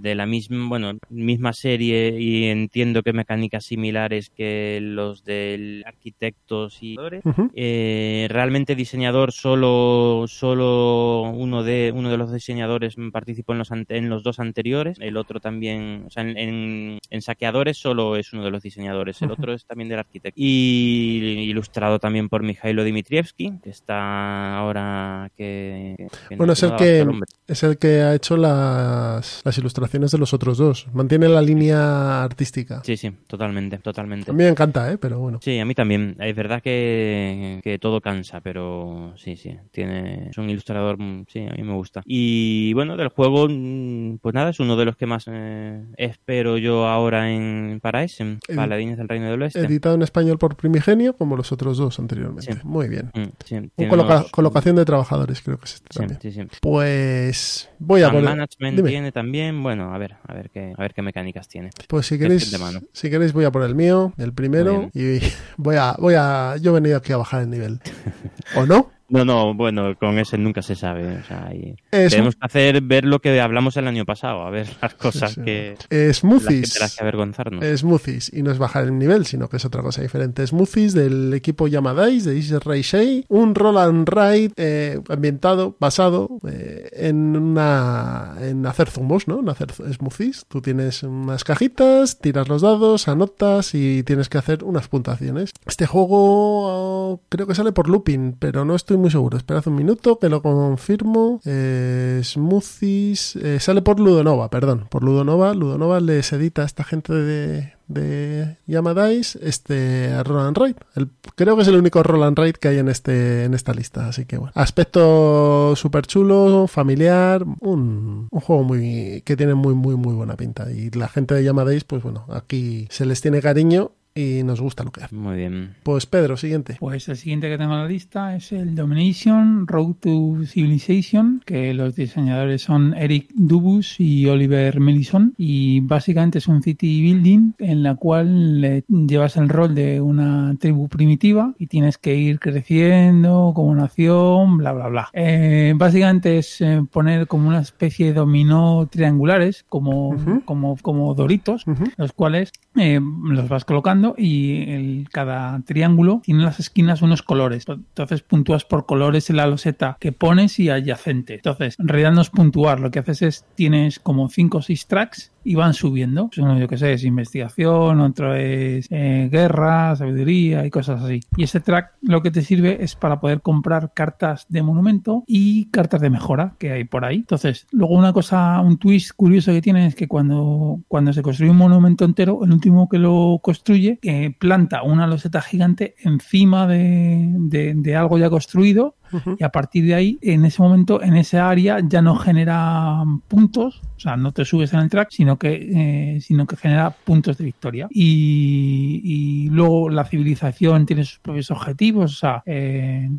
de la misma, bueno, misma serie y entiendo que mecánicas similares que los del Arquitectos y realmente diseñador solo solo uno de uno de los diseñadores participó en los ante- en los dos anteriores el otro también o sea en, en- en saqueadores solo es uno de los diseñadores el otro es también del arquitecto y ilustrado también por Mikhailo Dmitrievsky que está ahora que, que Bueno, no- es el que es el que ha hecho las, las ilustraciones de los otros dos. Mantiene la línea artística. sí sí totalmente totalmente A mí me encanta, ¿eh? Pero bueno. Sí, a mí también. Es verdad que, que todo cansa, pero sí, sí. Tiene, es un ilustrador, mm, sí, a mí me gusta. Y bueno, del juego, mm, pues nada, es uno de los que más eh, espero yo ahora en para ese, Edi- Paladines del Reino del Oeste. Editado en español por Primigenio, como los otros dos anteriormente. Sí. Muy bien. Mm, sí, Un tiene coloca- unos- colocación de trabajadores, creo que es este Sí, también. Pues voy a poner. Management Dime. tiene también, bueno, a ver, a ver qué, a ver qué mecánicas tiene. Pues si queréis, si queréis voy a por el mío, el primero, y voy a, voy a, yo he venido aquí a bajar el nivel. ¿O no? No, no, bueno, con ese nunca se sabe. O sea, tenemos que hacer ver lo que hablamos el año pasado, a ver las cosas sí. que Eh, Smoothies. las que, avergonzarnos. Eh, Smoothies, y no es bajar el nivel, sino que es otra cosa diferente. Smoothies del equipo Yamadais, de Ray Shea, un roll and ride eh, ambientado, basado eh, en una en hacer zumos, ¿no? En hacer smoothies. Tú tienes unas cajitas, tiras los dados, anotas y tienes que hacer unas puntuaciones. Este juego oh, creo que sale por looping, pero no estoy muy seguro. Esperad un minuto que lo confirmo. Eh, smoothies eh, sale por Ludonova, perdón, por Ludonova. Ludonova les edita a esta gente de, de Yamadais este Roll and Ride. El- creo que es el único Roll and Ride que hay en este en esta lista, así que bueno. Aspecto súper chulo, familiar, un, un juego muy que tiene muy muy muy buena pinta y la gente de Yamadais pues bueno, aquí se les tiene cariño y nos gusta lo que hacen. Muy bien. Pues Pedro, siguiente. Pues el siguiente que tengo en la lista es el Domination Road to Civilization, que los diseñadores son Eric Dubus y Oliver Melison. Y básicamente es un city building en la cual eh, llevas el rol de una tribu primitiva y tienes que ir creciendo como nación, bla, bla, bla. Eh, básicamente es eh, poner como una especie de dominó triangulares, como, como, como doritos, los cuales eh, los vas colocando y cada triángulo tiene en las esquinas unos colores. Entonces puntúas por colores en la loseta que pones y adyacente. Entonces, en realidad no es puntuar, lo que haces es tienes como 5 o 6 tracks y van subiendo. Uno, yo que sé, es investigación, otro es eh, guerra, sabiduría y cosas así. Y ese track lo que te sirve es para poder comprar cartas de monumento y cartas de mejora que hay por ahí. Entonces, luego una cosa, un twist curioso que tiene es que cuando, cuando se construye un monumento entero, el último que lo construye eh, planta una loseta gigante encima de, de, de algo ya construido y a partir de ahí, en ese momento, en esa área ya no genera puntos, o sea, no te subes en el track, sino que, eh, sino que genera puntos de victoria. Y, y, luego la civilización tiene sus propios objetivos, o sea, eh,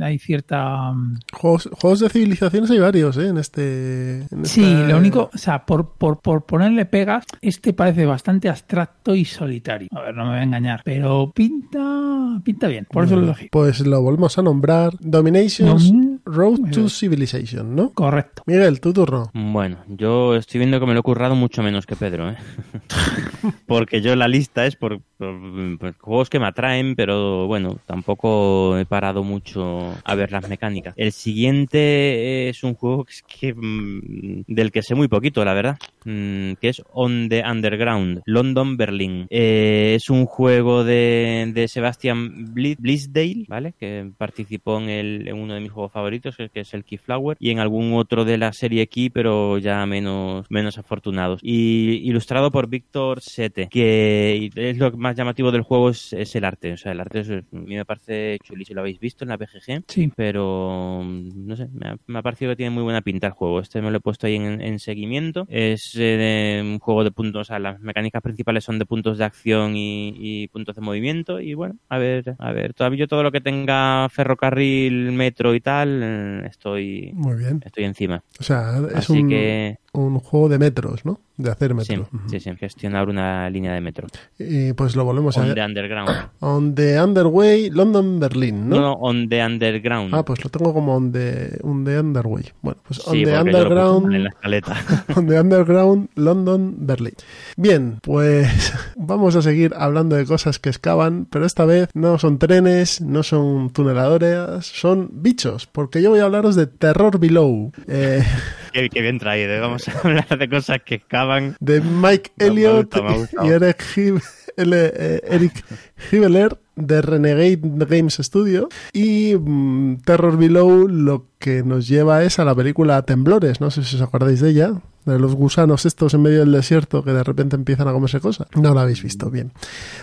hay cierta... mm, Juegos, juegos, de civilizaciones hay varios, ¿eh? En este... En sí, esta... lo único, o sea, por, por, por ponerle pegas, este parece bastante abstracto y solitario. A ver, no me voy a engañar, pero pinta, pinta bien, por eso lo. Pues lo volvemos a nombrar. Domination nominations Road to Civilization, ¿no? Correcto. Miguel, tu turno. Bueno, yo estoy viendo que me lo he currado mucho menos que Pedro, ¿eh? Porque yo la lista es por, por, por, juegos que me atraen, pero bueno, tampoco he parado mucho a ver las mecánicas. El siguiente es un juego que, que mm, del que sé muy poquito, la verdad, mm, que es On the Underground, London, Berlín. Eh, es un juego de, de Sebastian Blisdale, ¿vale? Que participó en, el, en uno de mis juegos favoritos, que es el Keyflower, y en algún otro de la serie Key, pero ya menos, menos afortunados. Y ilustrado por Víctor Sete, que es lo más llamativo del juego es, es, el arte. O sea, el arte es, a mí me parece chulísimo. Lo habéis visto en la BGG, sí. pero no sé, me ha, me ha, parecido que tiene muy buena pinta el juego. Este me lo he puesto ahí en, en seguimiento. Es eh, un juego de puntos, o sea, las mecánicas principales son de puntos de acción y, y puntos de movimiento. Y bueno, a ver, a ver, todavía yo todo lo que tenga ferrocarril, metro y tal, estoy, muy bien. estoy encima. O sea, es Así un, que un juego de metros, ¿no? De hacer metros. Sí, sí, sí, gestionar una línea de metro. Y pues lo volvemos on a ver. On the Underground. On the Underway, London, Berlín, ¿no? No, On the Underground. Ah, pues lo tengo como On the, on the Underway. Bueno, pues On sí, the Underground. En la escaleta. on the Underground, London, Berlín. Bien, pues vamos a seguir hablando de cosas que excavan, pero esta vez no son trenes, no son tuneladoras, son bichos, porque yo voy a hablaros de Terror Below. Eh, Qué, qué, bien traído. Vamos a hablar de cosas que excavan. De Mike Elliott y Eric, Hib eh, Eric Hibeler de Renegade Games Studio. Y mmm, Terror Below lo que nos lleva es a la película Temblores. No sé si os acordáis de ella. De los gusanos estos en medio del desierto que de repente empiezan a comerse cosas. No la habéis visto bien.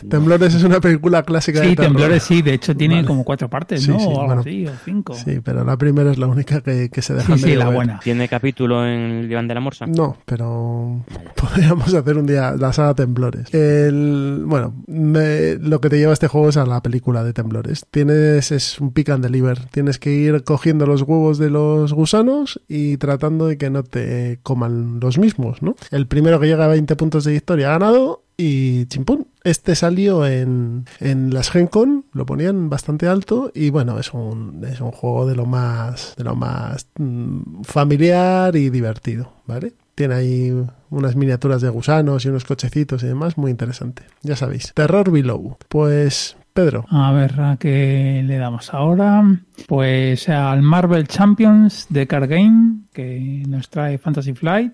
Temblores es una película clásica sí, de terror. Temblores sí, de hecho tiene vale. como cuatro partes, sí, ¿no? Sí, o algo bueno, así, o cinco. Sí, pero la primera es la única que, que se deja sí, sí, la buena. ¿Tiene capítulo en el diván de la morsa? No, pero podríamos hacer un día la saga Temblores. El, bueno, me, lo que te lleva este juego es a la película de Temblores. Tienes, es un pick and deliver. Tienes que ir cogiendo los huevos de los gusanos y tratando de que no te coman los mismos, ¿no? El primero que llega a 20 puntos de victoria ha ganado y chimpún. Este salió en, en las Gencon, lo ponían bastante alto y bueno, es un, es un juego de lo más, de lo más mmm, familiar y divertido, ¿vale? Tiene ahí unas miniaturas de gusanos y unos cochecitos y demás, muy interesante. Ya sabéis, Terror Below. Pues Pedro. A ver, ¿a qué le damos ahora? Pues al Marvel Champions de Card Game, que nos trae Fantasy Flight.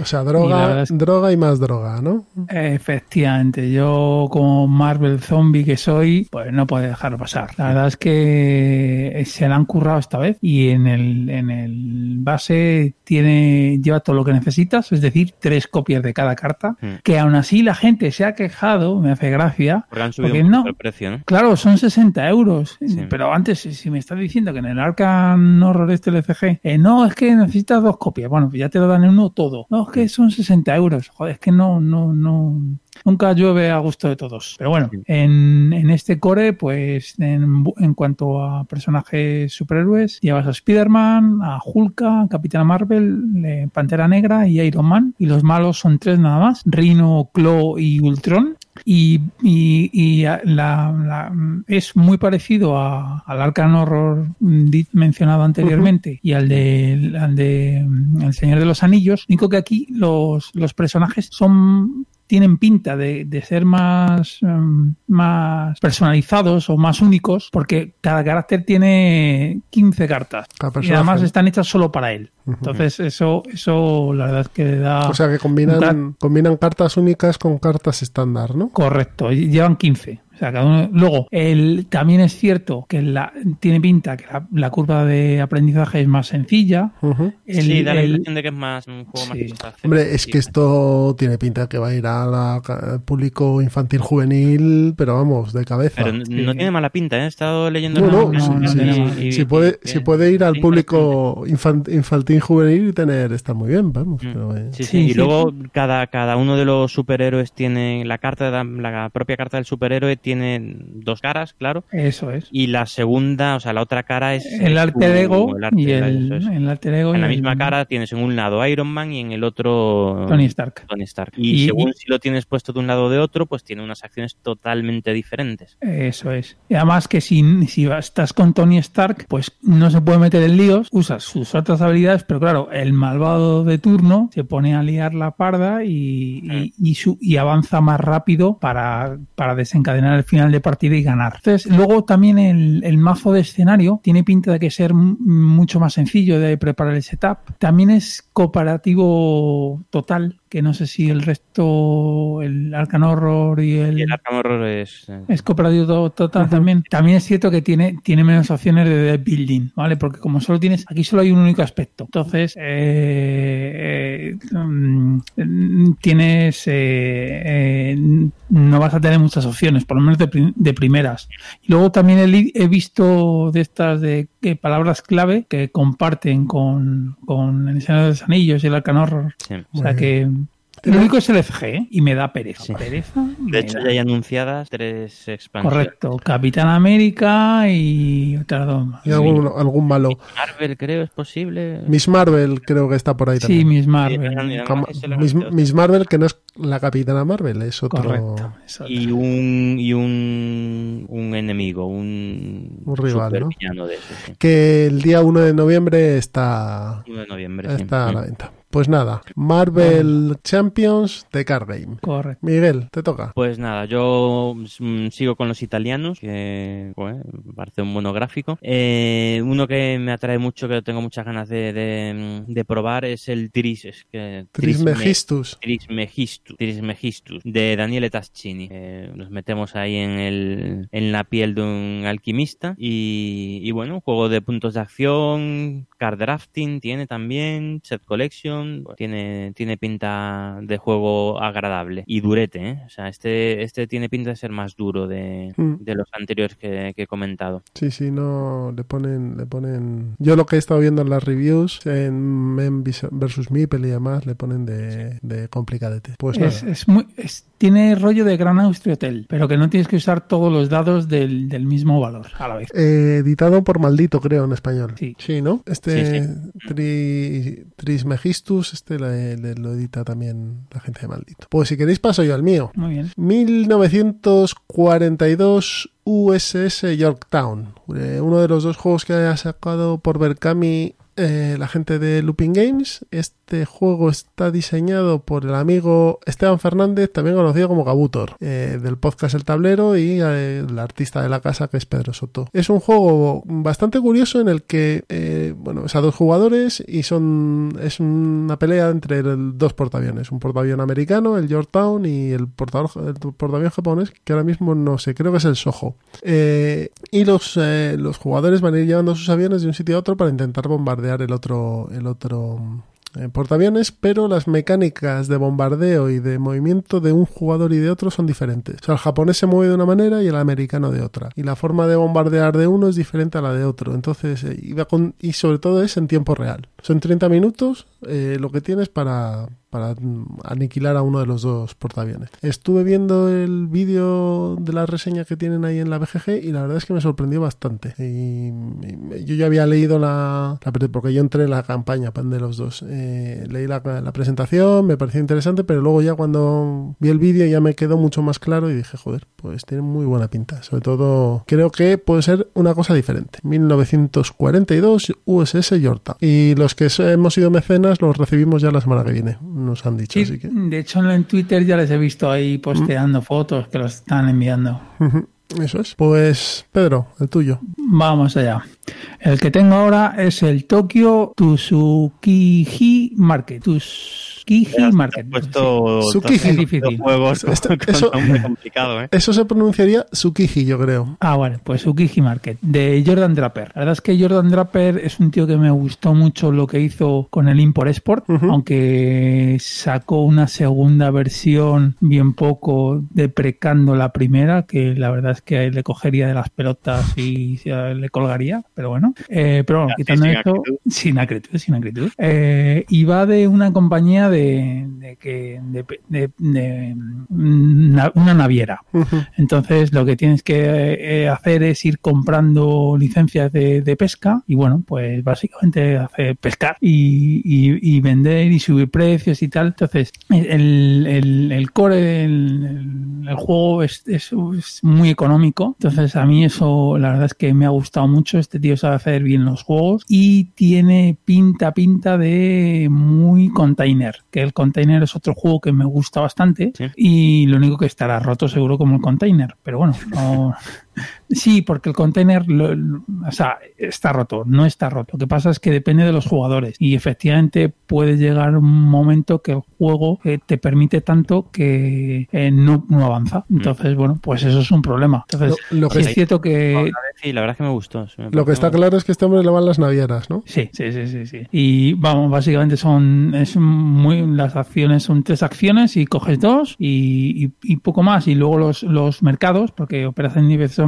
O sea, droga, y droga y más droga, ¿no? Efectivamente, yo como Marvel zombie que soy, pues no puedo dejarlo pasar. La verdad es que se la han currado esta vez y en el, en el base tiene lleva todo lo que necesitas, es decir, tres copias de cada carta, mm. que aún así la gente se ha quejado, me hace gracia, porque, han subido porque un no, el precio, ¿no? claro, son 60 euros, sí. pero antes si me estás diciendo que en el Arkham Horror este LCG, eh, no, es que necesitas dos copias, bueno, pues ya te lo dan en uno todo, no, es que son 60 euros, joder, es que no, no, no, nunca llueve a gusto de todos. Pero bueno, en, en este core, pues en, en, cuanto a personajes superhéroes, llevas a Spider-Man, a Hulk, a Capitana Marvel, eh, Pantera Negra y Iron Man. Y los malos son tres nada más, Rhino, Claw y Ultron. Y, y, y la, la, es muy parecido a, al Arkham Horror mencionado anteriormente uh -huh. y al de, al de El Señor de los Anillos, único que aquí los, los personajes son tienen pinta de, de ser más, em, más personalizados o más únicos porque cada carácter tiene 15 cartas y además están hechas solo para él. Entonces eso, eso la verdad es que da... O sea que combinan, combinan cartas únicas con cartas estándar, ¿no? Correcto, llevan 15. O sea, cada uno- Luego, el, también es cierto que la, tiene pinta que la, la curva de aprendizaje es más sencilla. El- sí, da la el- impresión de que es más un juego más fácil. Hombre, es que esto tiene pinta que va a ir al público infantil juvenil, pero vamos, de cabeza. Pero no, no tiene mala pinta, ¿eh? he estado leyendo... No, no, sí, y- si puede, y- si puede ir al público infan- infantil juvenil y tener, está muy bien, vamos. pero, eh. Mm. Sí, sí, y luego cada, cada uno de los superhéroes tiene la carta, de- la propia carta del superhéroe tiene dos caras, claro. Eso es. Y la segunda, o sea, la otra cara es El es alter ego el arte- y el, es. el alter ego En la el- misma cara tienes en un lado Iron Man y en el otro Tony Stark. Tony Stark. Y, Y- según y- si lo tienes puesto de un lado o de otro, pues tiene unas acciones totalmente diferentes. Eso es. Y además que si, si estás con Tony Stark, pues no se puede meter en líos, usas sus otras habilidades, pero claro, el malvado de turno se pone a liar la parda y, y, y su- y avanza más rápido para, para desencadenar el final de partida y ganar. Entonces, luego también el, el mazo de escenario tiene pinta de que ser mucho más sencillo de preparar el setup. También es cooperativo total, que no sé si el resto, el Arcan Horror y el... Y el Arkham Horror es... eh, Es cooperativo to- total también. También es cierto que tiene, tiene menos opciones de deck building, ¿vale? Porque como solo tienes, aquí solo hay un único aspecto. Entonces, eh, eh, mm, tienes, eh, eh, no vas a tener muchas opciones, por lo menos de, prim- de primeras. Y luego también he, visto de estas de palabras clave que comparten con, con el Señor de los Anillos y el Arcan Horror. O sea que... Lo único es el FG ¿eh? y me da pereza. Pereza. me De hecho, da. ya hay anunciadas tres expansiones. Correcto, Capitán América y otras dos más. Y algún, algún malo. Marvel, creo, es posible. Miss Marvel creo que está por ahí Sí, también. Miss Marvel. Como- Miss, Miss Marvel, que no es la Capitana Marvel, es otro. Correcto. Y un, y un, un enemigo, un, Un rival, ¿no? de sí. Que el día 1 de noviembre está, 1 de noviembre. sí. está a la Mm. venta. Pues nada, Marvel Champions de Card Game. Correcto. Miguel, te toca. Pues nada, yo mm, sigo con los italianos, que bueno, parece un monográfico. Eh, uno que me atrae mucho, que tengo muchas ganas de, de, de probar, es el Tris, es que, Trismegistus. Trismegistus, Trismegistus, de Daniele Tascini. Eh, nos metemos ahí en, el, en la piel de un alquimista y, y bueno, un juego de puntos de acción, card drafting tiene también, set collection, tiene, tiene pinta de juego agradable y durete, ¿eh? O sea, este, este tiene pinta de ser más duro de, Mm. de los anteriores que, que he comentado. Sí, sí, no le ponen, le ponen. Yo lo que he estado viendo en las reviews en Men versus Meeple y demás le ponen de, de complicadete. Pues es, nada. es muy, es- tiene rollo de Gran Austria Hotel, pero que no tienes que usar todos los dados del, del mismo valor a la vez. Eh, editado por Maldito, creo, en español. Sí. ¿no? Este Sí, Tri- Trismegistus, este le- le- lo edita también la gente de Maldito. Pues si queréis paso yo al mío. Muy bien. 1942 USS Yorktown, eh, uno de los dos juegos que ha sacado por Berkami eh, la gente de Looping Games. Este juego está diseñado por el amigo Esteban Fernández, también conocido como Gabutor, eh, del podcast El Tablero y eh, el artista de la casa que es Pedro Soto. Es un juego bastante curioso en el que, eh, bueno, es a dos jugadores y son es una pelea entre dos portaaviones, un portaaviones americano, el Yorktown, y el, portaaviones japonés, que ahora mismo no sé, creo que es el Soho. Y los, los jugadores van a ir llevando sus aviones de un sitio a otro para intentar bombardear el otro, el otro eh, portaaviones, pero las mecánicas de bombardeo y de movimiento de un jugador y de otro son diferentes. O sea, el japonés se mueve de una manera y el americano de otra. Y la forma de bombardear de uno es diferente a la de otro. Entonces, eh, iba y sobre todo es en tiempo real. Son 30 minutos eh, lo que tienes para, para aniquilar a uno de los dos portaaviones. Estuve viendo el vídeo de la reseña que tienen ahí en la BGG y la verdad es que me sorprendió bastante. Y, yo ya había leído la, porque yo entré en la campaña de los dos. Eh, leí la, presentación, me pareció interesante, pero luego ya cuando vi el vídeo ya me quedó mucho más claro y dije, joder, pues tiene muy buena pinta. Sobre todo creo que puede ser una cosa diferente. 1942 USS Yorktown. Y los los que hemos sido mecenas los recibimos ya la semana que viene, nos han dicho. Sí, así que... De hecho, en Twitter ya les he visto ahí posteando fotos que los están enviando. Eso es. Pues, Pedro, el tuyo. Vamos allá. El que tengo ahora es el Tokyo Tsukiji Market. Tsukiji Market. puesto Tsukiji. juegos Este- eso- complicado, ¿eh? Eso se pronunciaría Tsukiji, yo creo. Ah, vale, pues Tsukiji Market, de Jordan Draper. La verdad es que Jordan Draper es un tío que me gustó mucho lo que hizo con el Import Export, aunque sacó una segunda versión bien poco deprecando la primera, que la verdad es que le cogería de las pelotas y se- le colgaría, pero bueno. Eh, pero bueno, quitando sin eso, acritud. sin acritud, sin acritud. Eh, y va de una compañía de, de que de, mm, na- una naviera. Entonces lo que tienes que eh, hacer es ir comprando licencias de, de pesca y bueno, pues básicamente hacer pescar y, y- y vender y subir precios y tal. Entonces el, el, el core, el, el juego es, es- es muy económico. Entonces a mí eso la verdad es que me ha gustado mucho. Este tío sabe hacer bien los juegos y tiene pinta, pinta de muy container. Que el container es otro juego que me gusta bastante y lo único que estará roto seguro como el container. Pero bueno, no... Sí, porque el container, lo- lo- o sea, está roto, no está roto. Lo que pasa es que depende de los jugadores y efectivamente puede llegar un momento que el juego eh, te permite tanto que eh, no, no avanza. Entonces, bueno, pues eso es un problema. Entonces, Lo- lo sí que es cierto que Sí, la verdad es que me gustó. me Lo que está claro es que este hombre le van las navieras, ¿no? Sí, sí, sí, sí, sí. Y vamos, básicamente son es muy las acciones son tres acciones y coges dos y, y- y poco más. Y luego los, los mercados, porque operas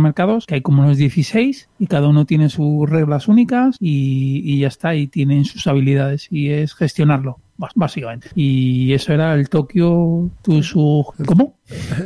en diversos mercados, que hay como unos 16 y cada uno tiene sus reglas únicas y, y ya está, y tienen sus habilidades y es gestionarlo. Básicamente. Y eso era el Tokio Tusu. ¿Cómo?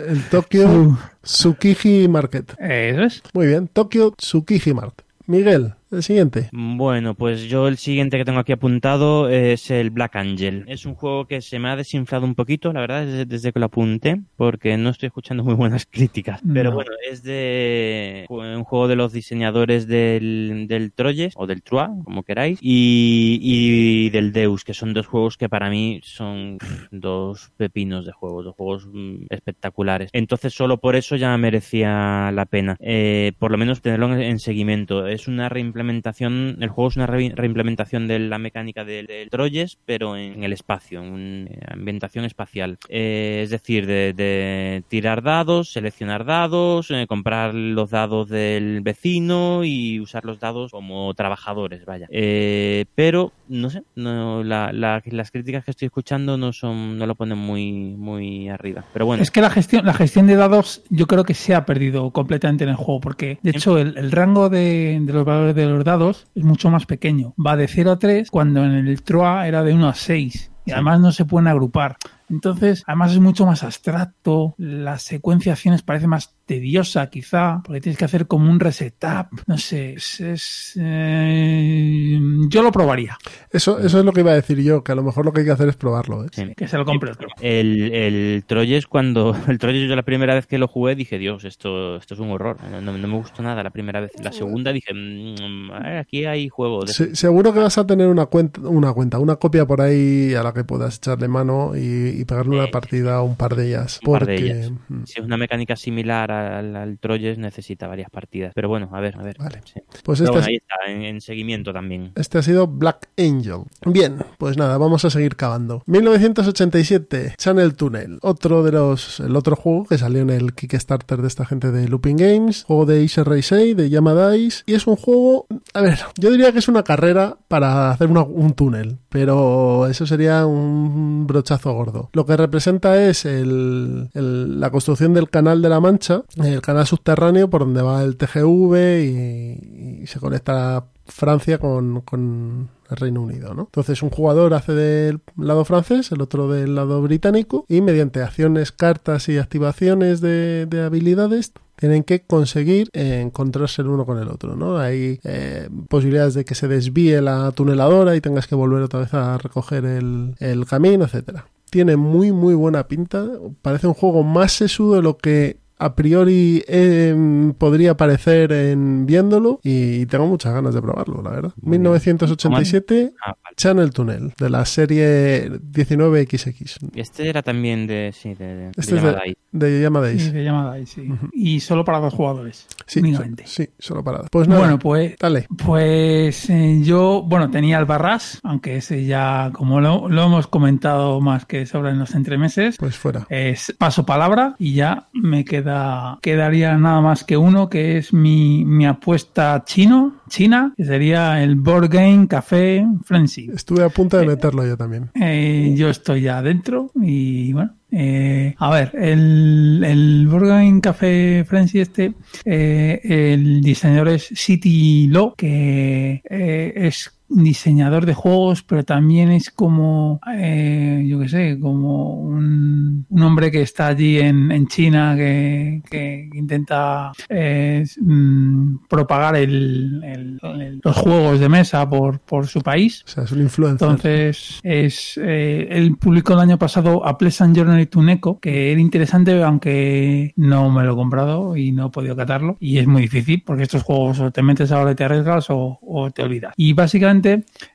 El Tokyo Tsukiji Market. Eso es. Muy bien, Tokyo Tsukiji Market. Miguel, el siguiente. Bueno, pues yo el siguiente que tengo aquí apuntado es el Black Angel. Es un juego que se me ha desinflado un poquito, la verdad, desde, desde que lo apunté, porque no estoy escuchando muy buenas críticas. Pero No. bueno, es de un juego de los diseñadores del, del Troyes, o del Trua, como queráis, y, y del Deus, que son dos juegos que para mí son dos pepinos de juegos, dos juegos mm, espectaculares. Entonces solo por eso ya merecía la pena. Eh, por lo menos tenerlo en, en seguimiento. Es una reimplementación, el juego es una re- reimplementación de la mecánica del, del Troyes, pero en, el espacio, en una ambientación espacial. Eh, es decir, de, de tirar dados, seleccionar dados, eh, comprar los dados del vecino y usar los dados como trabajadores, vaya. Eh, pero, no sé, no, la- la- las críticas que estoy escuchando no son, no lo ponen muy, muy arriba. Pero bueno. Es que la gestión, la gestión de dados yo creo que se ha perdido completamente en el juego, porque de hecho el, el rango de, de los valores de los dados es mucho más pequeño. Va de 0 a 3 cuando en el TROA era de 1 a 6. Y además no se pueden agrupar. Entonces, además es mucho más abstracto, la secuenciación parece más tediosa quizá, porque tienes que hacer como un resetup, no sé, es... es, eh, yo lo probaría, Eso, eso es lo que iba a decir yo, que a lo mejor lo que hay que hacer es probarlo. ¿eh? que se lo compre otro. El, el Troyes, cuando. El Troyes, yo la primera vez que lo jugué dije, Dios, esto, esto es un horror. No, no- no me gustó nada la primera vez. La segunda dije, "Mm, eh, aquí hay juego. De Se- seguro que vas a tener una cuenta, una cuenta, una copia por ahí a la que puedas echarle mano y, y pegarle una partida a un par de ellas. un par porque, de ellas. mm, Si es una mecánica similar al, al Troyes, necesita varias partidas. Pero bueno, a ver, a ver. sí. Pues este bueno, ahí está, en, en seguimiento también. Este ha sido Black Angel. Bien, pues nada, vamos a seguir cavando. 1987, Channel Tunnel. Otro de los. El otro juego que salió en el Kickstarter de esta gente de Looping Games. Juego de Isher Reisei, de Yamadais. Y es un juego. A ver, yo diría que es una carrera para hacer una- un túnel. Pero eso sería un brochazo gordo. Lo que representa es la construcción del canal de la Mancha, el canal subterráneo por donde va el TGV y, se conecta Francia con, el Reino Unido, ¿no? Entonces un jugador hace del lado francés, el otro del lado británico y mediante acciones, cartas y activaciones de, de habilidades tienen que conseguir eh, encontrarse el uno con el otro, ¿no? Hay eh, posibilidades de que se desvíe la tuneladora y tengas que volver otra vez a recoger el, el camino, etcétera. Tiene muy muy buena pinta, parece un juego más sesudo de lo que a priori eh, podría parecer en viéndolo y tengo muchas ganas de probarlo, la verdad. 1987, Ah, Channel Tunnel, de la serie 19XX. Este era también de, sí, de, de, Este de de, Eye. de Yamada Sí, sí. Y solo para dos jugadores. Sí, únicamente. so- sí, solo para. Pues nada, Bueno, pues, dale. pues eh, yo, bueno, tenía el Barras, aunque ese ya, como lo, lo hemos comentado más que sobre en los entremeses, Pues fuera. es paso palabra y ya me queda quedaría nada más que uno que es mi, mi apuesta chino, china, que sería el Board Game Café Frenzy. Estuve a punto de meterlo yo también. Eh, yo estoy ya adentro y bueno. eh, a ver, el, el Game Café Frenzy este, eh, el diseñador es City Law, que eh, es diseñador de juegos, pero también es como, eh, yo qué sé, como un, un hombre que está allí en, en China que, que intenta eh, mm, propagar el- el- el- los juegos de mesa por, por su país. O sea, es un influencer. Entonces, es eh, él publicó el año pasado A Pleasant Journey to Neko, que era interesante, aunque no me lo he comprado y no he podido catarlo. Y es muy difícil, porque estos juegos o te metes ahora y te arriesgas o, o te olvidas. Y básicamente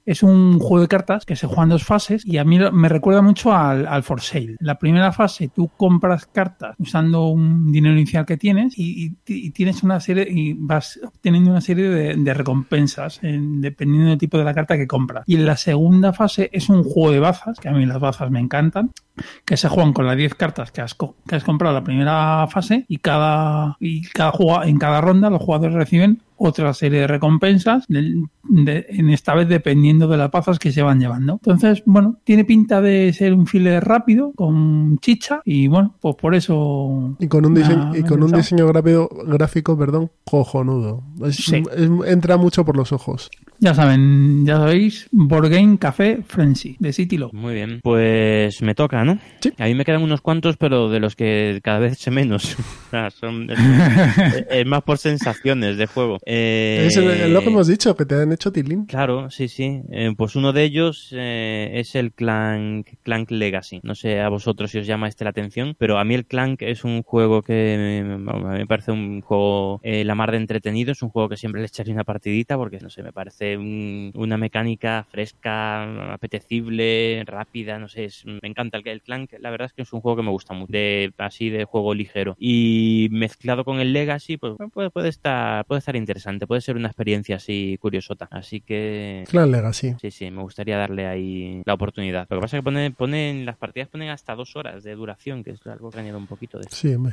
es un juego de cartas que se juega en dos fases y a mí me recuerda mucho al, For Sale. La primera fase tú compras cartas usando un dinero inicial que tienes y, y- tienes una serie y vas obteniendo una serie de, recompensas en- dependiendo del tipo de la carta que compras. Y en la segunda fase es un juego de bazas, que a mí las bazas me encantan, que se juegan con las 10 cartas que has, que has comprado la primera fase y cada, y cada en cada ronda los jugadores reciben otra serie de recompensas, de- en esta vez dependiendo de las bazas que se van llevando. Entonces, bueno, tiene pinta de ser un file rápido, con chicha, y bueno, pues por eso... Y con un diseño, y con un diseño gráfico, gráfico perdón, cojonudo. Es- Sí. es- entra mucho por los ojos. Ya saben, ya sabéis, Board Game Café Frenzy, de City. Muy bien, pues me toca, ¿no? Sí. A mí me quedan unos cuantos, pero de los que cada vez sé menos. Son, es, es más por sensaciones de juego. Eh, Es lo que hemos dicho, que te han hecho tilín. Claro, sí, sí. Eh, pues uno de ellos eh, es el Clank, Clank Legacy. No sé a vosotros si os llama este la atención, pero a mí el Clank es un juego que me, a mí me parece un juego eh, la mar de entretenido. Es un juego que siempre le echaría una partidita porque, no sé, me parece un- una mecánica fresca, apetecible, rápida, no sé. es- me encanta el, el Clank. La verdad es que es un juego que me gusta mucho, de, así de juego ligero. Y mezclado con el Legacy, pues puede, puede, estar, puede estar interesante. Puede ser una experiencia así curiosota. Así que Clan Legacy. Sí, sí, me gustaría darle ahí la oportunidad. Lo que pasa es que pone, ponen, las partidas ponen hasta dos horas de duración, que es algo que añade un poquito de Sí, me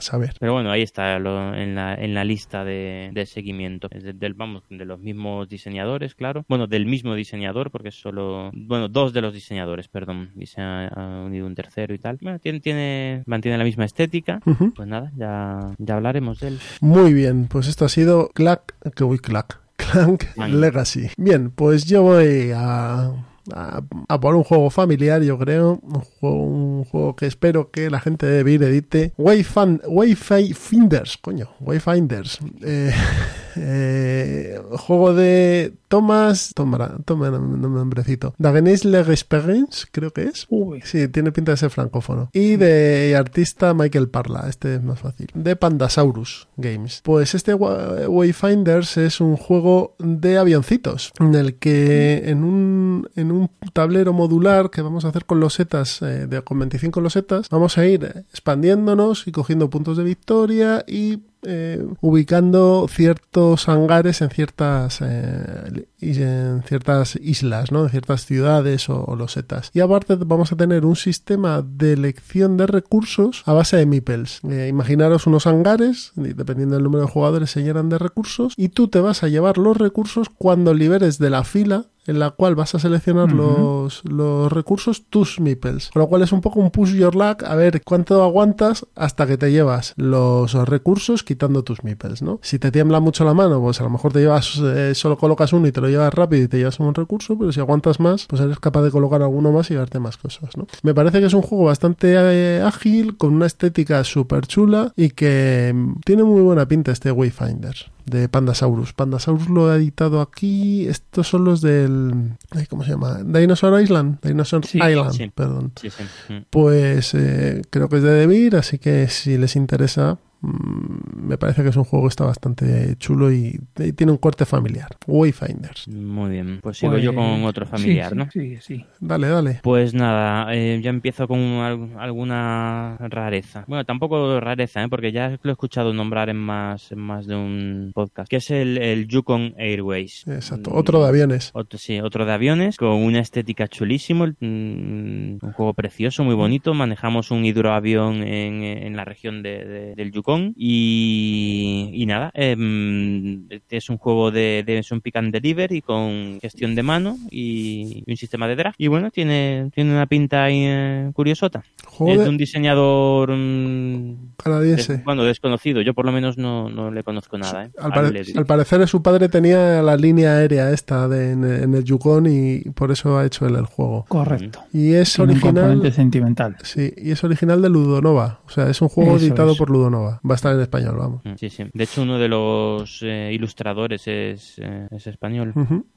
saber. Pero bueno, ahí está lo- en, la, en la lista de, de seguimiento. Es de- del, vamos, de los mismos diseñadores, claro. Bueno, del mismo diseñador, porque solo. Bueno, dos de los diseñadores, perdón. Y se ha, ha unido un tercero y tal. Bueno, tiene, tiene, mantiene la misma estética. Pues nada, ya, ya hablaremos de él. Muy bien, pues esto ha sido Clack, que voy Clack, Clank. Legacy. Bien, pues yo voy a, a, a por un juego familiar, yo creo, un juego, un juego que espero que la gente de Vir edite. Wayfan, Wi-Fi Finders, coño, Wayfinders. Eh, eh, juego de Thomas, toma, toma un nombrecito. Dagenis Legesperience, creo que es. Uy. Sí, tiene pinta de ser francófono. Y de artista Michael Parla, este es más fácil. De Pandasaurus Games. Pues este Wa- Wayfinders es un juego de avioncitos, en el que en un, en un tablero modular que vamos a hacer con losetas, eh, de, con 25 losetas, vamos a ir expandiéndonos y cogiendo puntos de victoria y eh, ubicando ciertos hangares en ciertas eh, en ciertas islas, ¿no? En ciertas ciudades o, o losetas. Y aparte vamos a tener un sistema de elección de recursos a base de meeples. Eh, imaginaros unos hangares, dependiendo del número de jugadores se llenan de recursos y tú te vas a llevar los recursos cuando liberes de la fila en la cual vas a seleccionar los, los recursos tus meeples. Con lo cual es un poco un push your luck a ver cuánto aguantas hasta que te llevas los recursos quitando tus meeples, ¿no? Si te tiembla mucho la mano, pues a lo mejor te llevas, eh, solo colocas uno y te lo llevas llevas rápido y te llevas un recurso, pero si aguantas más, pues eres capaz de colocar alguno más y darte más cosas, ¿no? Me parece que es un juego bastante eh, ágil, con una estética súper chula y que mm, tiene muy buena pinta este Wayfinder de Pandasaurus. Pandasaurus lo ha editado aquí. Estos son los del. ¿Cómo se llama? Dinosaur Island. Dinosaur Island, sí. perdón. Sí, sí. Mm. Pues eh, creo que es de Devir, así que si les interesa, me parece que es un juego que está bastante chulo y, y tiene un corte familiar. Wayfinders. Muy bien. Pues sigo yo con otro familiar, sí, ¿no? Sí, sí. Dale, dale. Pues nada, eh, ya empiezo con al- alguna rareza. Bueno, tampoco rareza, ¿eh? porque ya lo he escuchado nombrar en más, en más de un podcast, que es el, el Yukon Airways. Exacto. Otro de aviones. Otro, sí, otro de aviones, con una estética chulísimo, mm, un juego precioso, muy bonito. Manejamos un hidroavión en, en la región de- de- del Yukon y, y nada, em, es un juego de, de es un pick and deliver y con gestión de mano y, y un sistema de draft. Y bueno, tiene, tiene una pinta ahí, eh, curiosota. Es de- un diseñador mm, Canadiense. des- bueno, desconocido. Yo por lo menos no, no le conozco nada. ¿eh? Al, pare- parecer su padre tenía la línea aérea esta de, en, en el Yukon y por eso ha hecho él el juego. Correcto. Y es Tiene original. sentimental. Sí, y es original de Ludonova. O sea, es un juego Eso editado es. por Ludonova. Va a estar en español, vamos. Mm, Sí, sí. De hecho, uno de los eh, ilustradores es, eh, es español.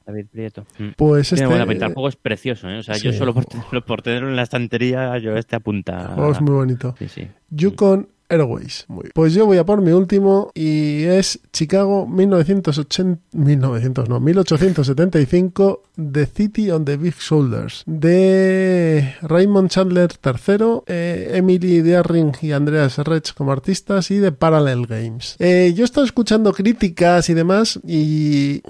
David Prieto. Mm. Pues Tiene este- buena juego es precioso, ¿eh? O sea, yo solo por, tenerlo- por tenerlo en la estantería, yo este apunta. Juego es muy bonito. Sí, sí. Yukon Airways. Muy bien. Pues yo voy a por mi último y es Chicago 1980, 1900 no, 1875 The City on the Big Shoulders de Raymond Chandler III, eh, Emily Dearring y Andreas Rech como artistas y de Parallel Games. Eh, yo he estado escuchando críticas y demás y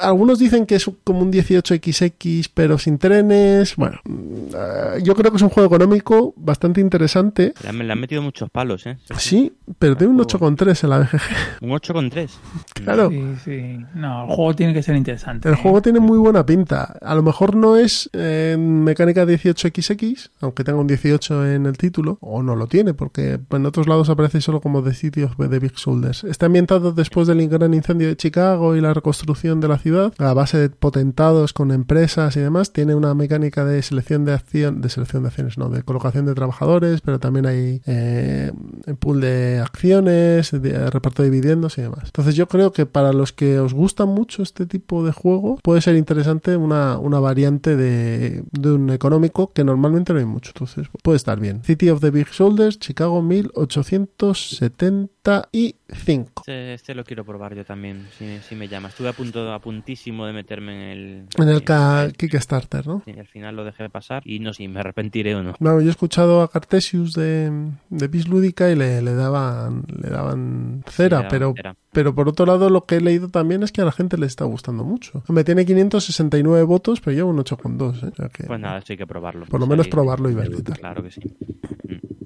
algunos dicen que es como un 18XX pero sin trenes. Bueno, mm, eh, yo creo que es un juego económico bastante interesante. Le han, le han metido muchos palos, ¿eh? Sí, pero tiene un 8,3 en la BGG. Un 8,3. Claro. Sí, sí. No, el juego tiene que ser interesante. El juego tiene muy buena pinta. A lo mejor no es en mecánica 18XX, aunque tenga un 18 en el título, o no lo tiene, porque en otros lados aparece solo como The City of the Big Shoulders. Está ambientado después del gran incendio de Chicago y la reconstrucción de la ciudad, a base de potentados con empresas y demás. Tiene una mecánica de selección de acción, de selección de acciones, no, de colocación de trabajadores, pero también hay eh, pool de acciones, reparto de dividendos y demás. Entonces yo creo que para los que os gusta mucho este tipo de juego, puede ser interesante una, una variante de, de un económico que normalmente no hay mucho. Entonces puede estar bien. City of the Big Shoulders, Chicago 1875. Este, este lo quiero probar yo también, si, si me llama. Estuve a punto, a puntísimo de meterme en el... En el ca- Kickstarter, ¿no? Sí, al final lo dejé pasar y no sé si me arrepentiré o no. Bueno, yo he escuchado a Cartesius de, de Bis Lúdica y le, le daban le daban cera, le daban pero, cera. pero por otro lado lo que he leído también es que a la gente le está gustando mucho. Me tiene 569 votos, pero lleva un 8,2. ¿eh? O sea que- Pues nada, esto hay que probarlo. Por lo Sí, menos probarlo y ver qué tal. Claro que sí.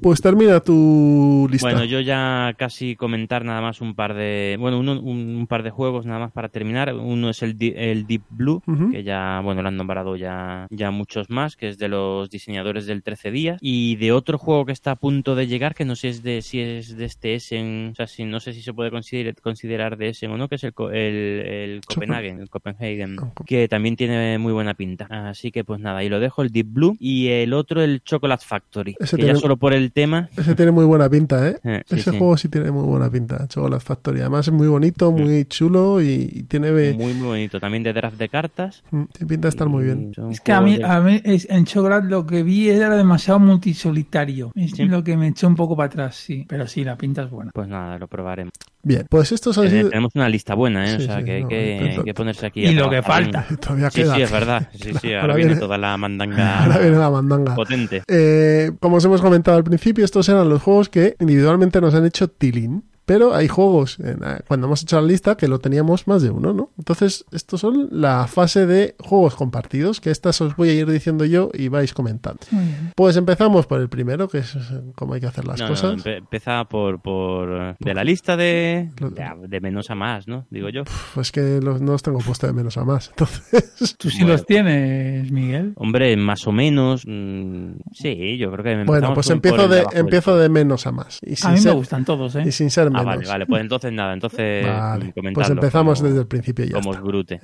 Pues termina tu lista. Bueno, yo ya casi comentar nada más un par de, bueno, uno- un, un par de juegos nada más para terminar. Uno es el, el Deep Blue, que ya, bueno, lo han nombrado ya, ya muchos más, que es de los diseñadores del 13 días. Y de otro juego que está a punto de llegar, que no sé es de, si es de este Essen, o sea, si, no sé si se puede considerar, considerar de Essen o no, que es el, el, el Copenhagen, el Copenhagen, que también tiene muy buena pinta. Así que pues nada, y lo dejo el Deep Blue. Y el otro, el Chocolate Factory, Ese que ya tiene- solo por el tema... Ese tiene muy buena pinta, ¿eh? Eh, sí, Ese sí. juego sí tiene muy buena pinta, Chocolate Factory. Además es muy bonito, muy chulo y, y tiene, Muy, muy bonito. También de draft de cartas. mm, tiene pinta de estar muy bien. Es que a mí, de- a mí es- en Chocolate lo que vi era demasiado multisolitario. Es lo que me echó un poco para atrás, sí. Pero sí, la pinta es buena. Pues nada, lo probaremos. Bien, pues estos han Eh, sido... Tenemos una lista buena, ¿eh? Sí, o sea, sí, que hay no, que, pero- hay que ponerse aquí. Y lo que falta. bien. Todavía sí, queda. sí, es verdad. Sí, sí, ahora, Ahora viene, viene- toda la mandanga Ahora viene la mandanga. potente. Eh, como os hemos comentado al principio, estos eran los juegos que individualmente nos han hecho tilín. Pero hay juegos, en la- cuando hemos hecho la lista, que lo teníamos más de uno, ¿no? Entonces, estos son la fase de juegos compartidos, que estas os voy a ir diciendo yo y vais comentando. Muy bien. Pues empezamos por el primero, que es eh, cómo hay que hacer las No, no, cosas. empe- empieza por, por de la lista de, de, de menos a más, ¿no? Digo yo. Pues que los, no los tengo puesto de menos a más. Entonces, ¿Tú sí Bueno. los tienes, Miguel? Hombre, más o menos. mm, sí, yo creo que bueno, pues empiezo de, empiezo de menos a más. Y A mí me ser- gustan todos, ¿eh? Y sin ser Ah, vale, vale. Pues entonces nada, entonces Vale, mm, Pues comentadlo empezamos como- desde el principio ya Como está. brute.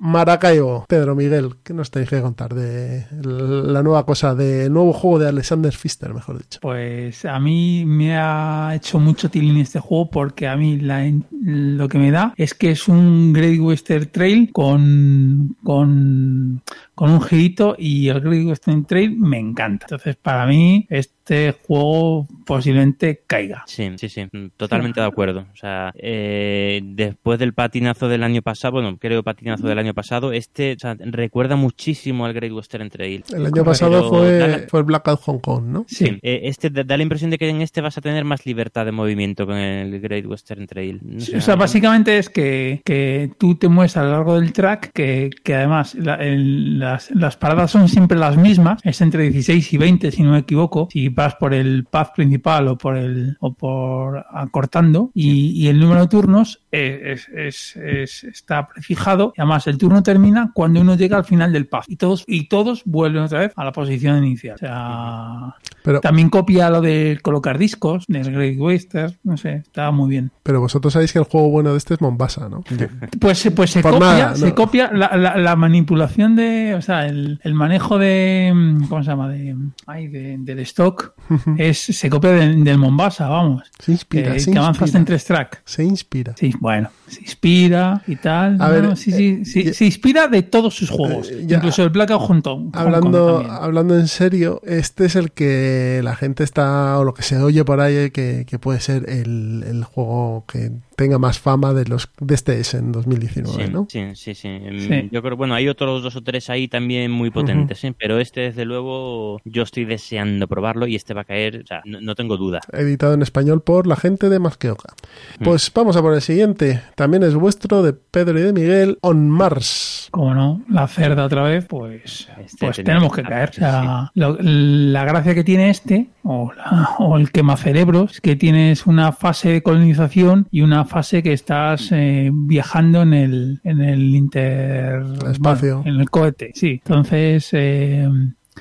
Maracaibo, Pedro Miguel, ¿qué nos tenéis que contar de la nueva cosa, del nuevo juego de Alexander Pfister, mejor dicho? Pues a mí me ha hecho mucho tilín este juego porque a mí la- lo que me da es que es un Great Western Trail con, con, con un girito y el Great Western Trail me encanta. Entonces para mí este juego posiblemente caiga. Sí, sí, sí, mm, totalmente de acuerdo. O sea, eh, después del patinazo del año pasado, bueno, creo patinazo del año pasado, este o sea, recuerda muchísimo al Great Western Trail. El año Pero pasado fue, la- fue el Blackout Hong Kong, ¿no? Sí, eh, este da la impresión de que en este vas a tener más libertad de movimiento con el Great Western Trail. No sé, O sea, básicamente es que, que tú te mueves a lo largo del track, que, que además la- el- las, las paradas son siempre las mismas, es entre 16 y 20 si no me equivoco, si vas por el path principal o por el o por acortando y, y el número de turnos es, es- es- está prefijado y además el turno termina cuando uno llega al final del path y todos y todos vuelven otra vez a la posición inicial. O sea, Pero, también copia lo de colocar discos del Great Western, no sé, está muy bien. pero vosotros sabéis que el juego bueno de este es Mombasa, ¿no? Pues, se- pues se copia, nada, se copia la, la- la manipulación de, o sea, el, el manejo de, mm, ¿cómo se llama? De, ay, de- del stock, es, se copia del, del Mombasa, vamos. Se inspira, que, se que avanzas inspira. en tres tracks. Se inspira. Sí, bueno, se inspira y tal. A no, ver, no, sí, sí, sí, eh, se inspira de todos sus juegos, eh, ya- incluso el Blackout. Hong Kong Hablando, hablando en serio, este es el que la gente está, o lo que se oye por ahí, eh, que, que puede ser el, el juego que tenga más fama de los de este es en 2019, Sí, ¿no? sí, sí, sí. Mm, Sí. Yo creo, bueno, hay otros dos o tres ahí también muy potentes, ¿eh? pero este, desde luego, yo estoy deseando probarlo y este va a caer, o sea, no, no tengo duda. Editado en español por la gente de Masqueoka. Mm. Pues vamos a por el siguiente. También es vuestro, de Pedro y de Miguel, On Mars. como no, la cerda otra vez, pues, Este pues tenemos que caer. O sí, sea, lo- la gracia que tiene este, o, la- o el quemacerebros, es que tienes una fase de colonización y una fase que estás eh, viajando en el, en el inter... espacio. bueno, en el cohete, sí. Entonces... eh,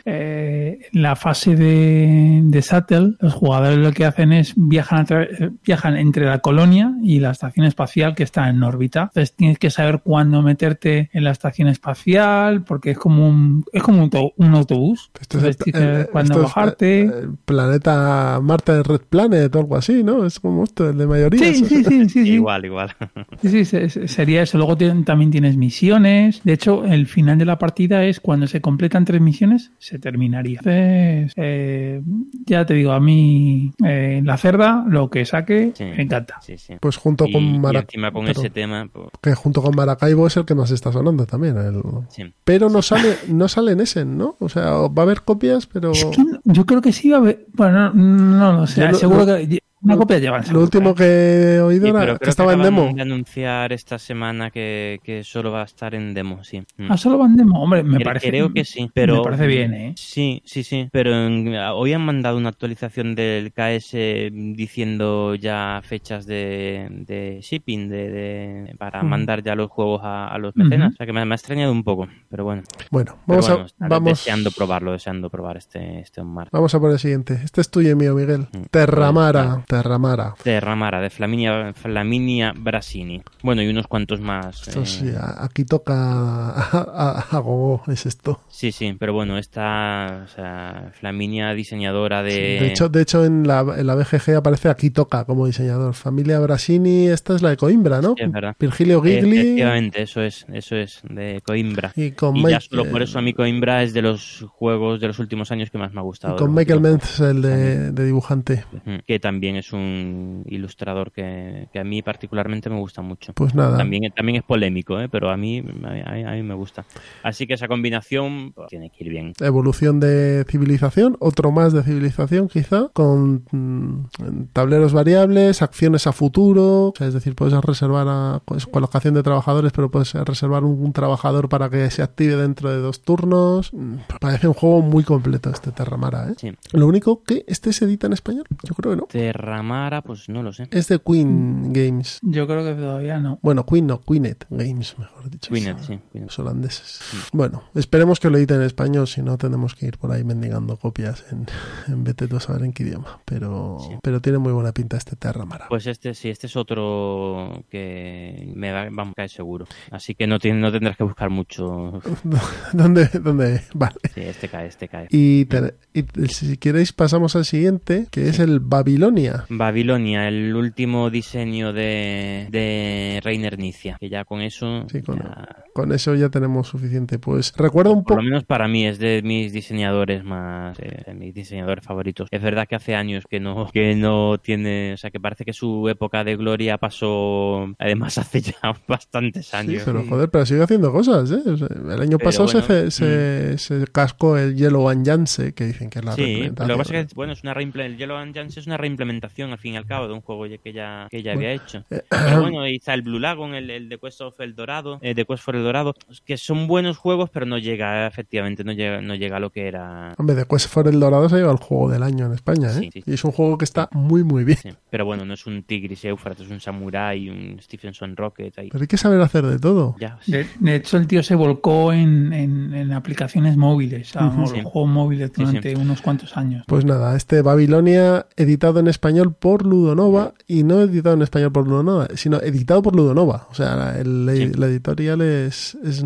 eh, en la fase de, de Shuttle, los jugadores lo que hacen es viajan, a eh, viajan entre la colonia y la estación espacial que está en órbita. Entonces tienes que saber cuándo meterte en la estación espacial, porque es como un, es como un, un autobús. Esto es el- Entonces tienes que saber cuándo esto es, bajarte. eh, planeta Marte de Red Planet o algo así, ¿no? Es como esto, el de mayoría. Sí, sí, sí, sí, sí. Igual, igual. Sí, sí, se- se- sería eso. Luego también tienes misiones. De hecho, el final de la partida es cuando se completan tres misiones, se terminaría. Entonces, eh, ya te digo, a mí eh, la cerda, lo que saque, Sí, me encanta. Sí, sí. Pues junto Y- con y Mara- encima con ese tema, pues, Que junto con Maracaibo es el que más está sonando también. el- sí. Pero no sale, no sale en Essen, ¿no? O sea, va a haber copias, pero Es que no- yo creo que sí va a haber. Bueno, no, no lo sé. Yo lo- seguro que una copia llevan. lo seguro. último que he oído Sí, era que creo estaba en demo. de anunciar esta semana que, que solo va a estar en demo, sí. Mm. Ah, solo van demo. Hombre, me Cre- parece. Creo que sí, pero... Me parece bien, ¿eh? Sí, sí, sí, pero en- hoy han mandado una actualización del KS diciendo ya fechas de, de shipping, de, de- para mandar ya los juegos a, a los mecenas. O sea que me, me ha extrañado un poco, pero bueno. Bueno, vamos bueno, a estaré vamos, deseando probarlo, deseando probar este, este Omar. vamos a por el siguiente. Este es tuyo y mío, Miguel. Mm. Terramara, Terramara. De Ramara, de Flaminia, Flaminia Brasini. Bueno, y unos cuantos más. Esto eh, sí, a- aquí toca a, a- a gogo, es esto. Sí, sí, pero bueno, esta, o sea, Flaminia diseñadora de... De hecho, de hecho en, la, en la BGG aparece aquí toca como diseñador. Familia Brasini, esta es la de Coimbra, ¿no? Sí, es verdad. Virgilio Gigli. Efectivamente, eso es, eso es, de Coimbra. Y con Y ya solo por eso a mí Coimbra es de los juegos de los últimos años que más me ha gustado. Con de los Michael Menz, el de, de dibujante. Que también es un ilustrador que, que a mí particularmente me gusta mucho. Pues nada. También, también es polémico, ¿eh? pero a mí, a, mí- a mí me gusta. Así que esa combinación pues, tiene que ir bien. Evolución de civilización, otro más de civilización quizá, con mm, tableros variables, acciones a futuro, o sea, es decir, puedes reservar a, pues, colocación de trabajadores, pero puedes reservar un, un trabajador para que se active dentro de dos turnos. Mm, Parece un juego muy completo este Terramara, ¿eh? Sí. Lo único que este se edita en español, yo creo que no. Terramara, pues no lo sé. Es de Queen Games. Yo creo que todavía no. Bueno, Queen no, Queenet Games, mejor dicho. Queenet, sí. Queenet. Los holandeses. Bueno, esperemos que lo editen en español, si no tenemos que ir por ahí mendigando copias en, en vete tú a saber en qué idioma. Pero, pero tiene muy buena pinta este Terramara. Pues este sí, este es otro que me va, vamos a caer seguro. Así que no, tiene, no tendrás que buscar mucho. ¿Dónde, ¿Dónde? Vale. Sí, este cae, este cae. Y, te- y si queréis pasamos al siguiente, que es el Babilonia. Babilonia, el último diseño de, de Reiner Nicia, que ya con eso, Sí, con, ya- con eso ya tenemos suficiente. Pues recuerda un por poco... lo menos para mí es de mis diseñadores más, eh, mis diseñadores favoritos. Es verdad que hace años que no, que no tiene, o sea, que parece que su época de gloria pasó, además hace ya bastantes Sí, años. pero joder, pero sigue haciendo cosas, ¿eh? O sea, el año Pero pasado se, bueno, ce- se, se cascó el Yellow and Yance, que dicen que es la Sí, reimplementación. lo que pasa es que bueno, es una el Yellow and es una reimplementación al fin y al cabo de un juego ya- que ya, que ya había hecho. eh, Pero bueno, y está el Blue Lagoon, el, el de Quest of El Dorado, eh, de Quest for El Dorado, que son buenos juegos, pero no llega, efectivamente, no llega, no llega a lo que era. Hombre, de Quest for el Dorado se lleva el juego del año en España, ¿eh? Sí, sí. Y es un juego que está muy, muy bien. Sí, Pero bueno, no es un Tigris Éufrates, es un Samurai, un Stephenson Rocket. Ahí. Pero hay que saber hacer de todo. Ya, De, de hecho, el tío se volcó en, en- en aplicaciones móviles, o Ujú. los Sí. juegos móviles Sí, sí. durante unos cuantos años. Pues nada, este Babilonia editado en español por Ludonova y no editado en español por Ludonova, sino editado por Ludonova. O sea, el- la, Sí. la editorial es, es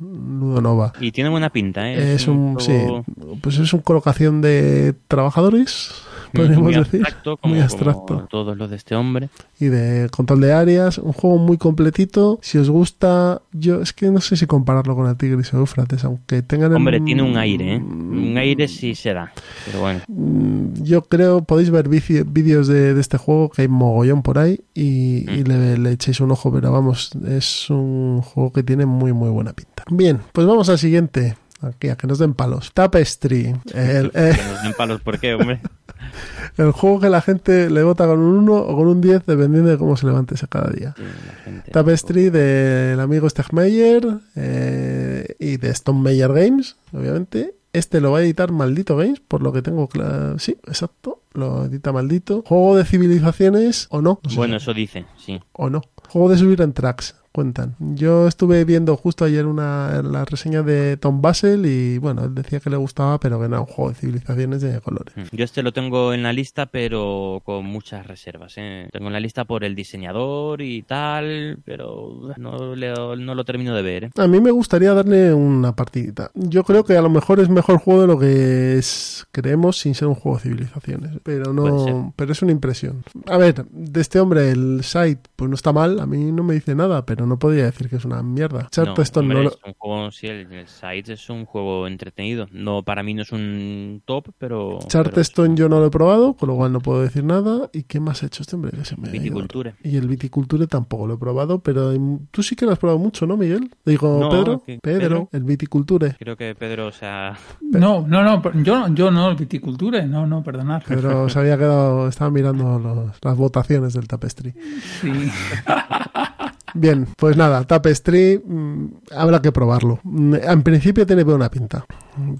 Ludonova. Y tiene buena pinta, ¿eh? Es un, sí, juego pues es una colocación de trabajadores, podríamos muy decir. abstracto, como, muy como abstracto. todos los de este hombre. y de control de áreas, un juego muy completito. Si os gusta, yo es que no sé si compararlo con el Tigris o Eufrates, aunque tengan el- Hombre, tiene un aire, ¿eh? Un aire sí se da. Pero bueno. Mm, Yo creo, podéis ver vídeos de, de este juego, que hay mogollón por ahí, y, y le, le echéis un ojo, pero vamos, es un juego que tiene muy, muy buena pinta. Bien, pues vamos al siguiente. Aquí, a que nos den palos. Tapestry. El, eh, Que nos den palos, ¿por qué, hombre? el juego que la gente le vota con un 1 o con un 10, dependiendo de cómo se levante ese cada día. Sí, Tapestry del amigo Stegmeyer eh, y de Stone Meyer Games, obviamente. Este lo va a editar Maldito Games, por lo que tengo claro. Sí, exacto. Lo edita Maldito. Juego de civilizaciones o no. no sé Bueno, si- eso dice, sí. o no. Juego de subir en tracks, cuentan. Yo estuve viendo justo ayer una la reseña de Tom Basel y bueno, él decía que le gustaba, pero que no era un juego de civilizaciones de colores. Yo este lo tengo en la lista, pero con muchas reservas. ¿eh? Tengo en la lista por el diseñador y tal, pero no, le- no lo termino de ver. ¿eh? A mí me gustaría darle una partidita. Yo creo que a lo mejor es mejor juego de lo que es, creemos sin ser un juego de civilizaciones. Pero no, pero es una impresión. A ver, de este hombre el site pues no está mal, a mí no me dice nada, pero no podría decir que es una mierda. Charterstone no, no, hombre, lo- es un juego, sí, el, el Sides es un juego entretenido. No, para mí no es un top, pero... Charterstone yo no lo he probado, con lo cual no puedo decir nada. ¿Y qué más ha hecho este hombre? Que se me ha ido. Viticulture. Y el viticulture tampoco lo he probado, pero tú sí que lo has probado mucho, ¿no, Miguel? Digo, No, Pedro, que- Pedro, Pedro. el viticulture. Creo que Pedro, o sea... No, no, no, yo, yo no, el viticulture, no, no, perdonad. Pedro se había quedado, estaba mirando los- las votaciones del tapestry. Sí. Bien, pues nada, Tapestry mm, habrá que probarlo. Mm, En principio tiene buena pinta.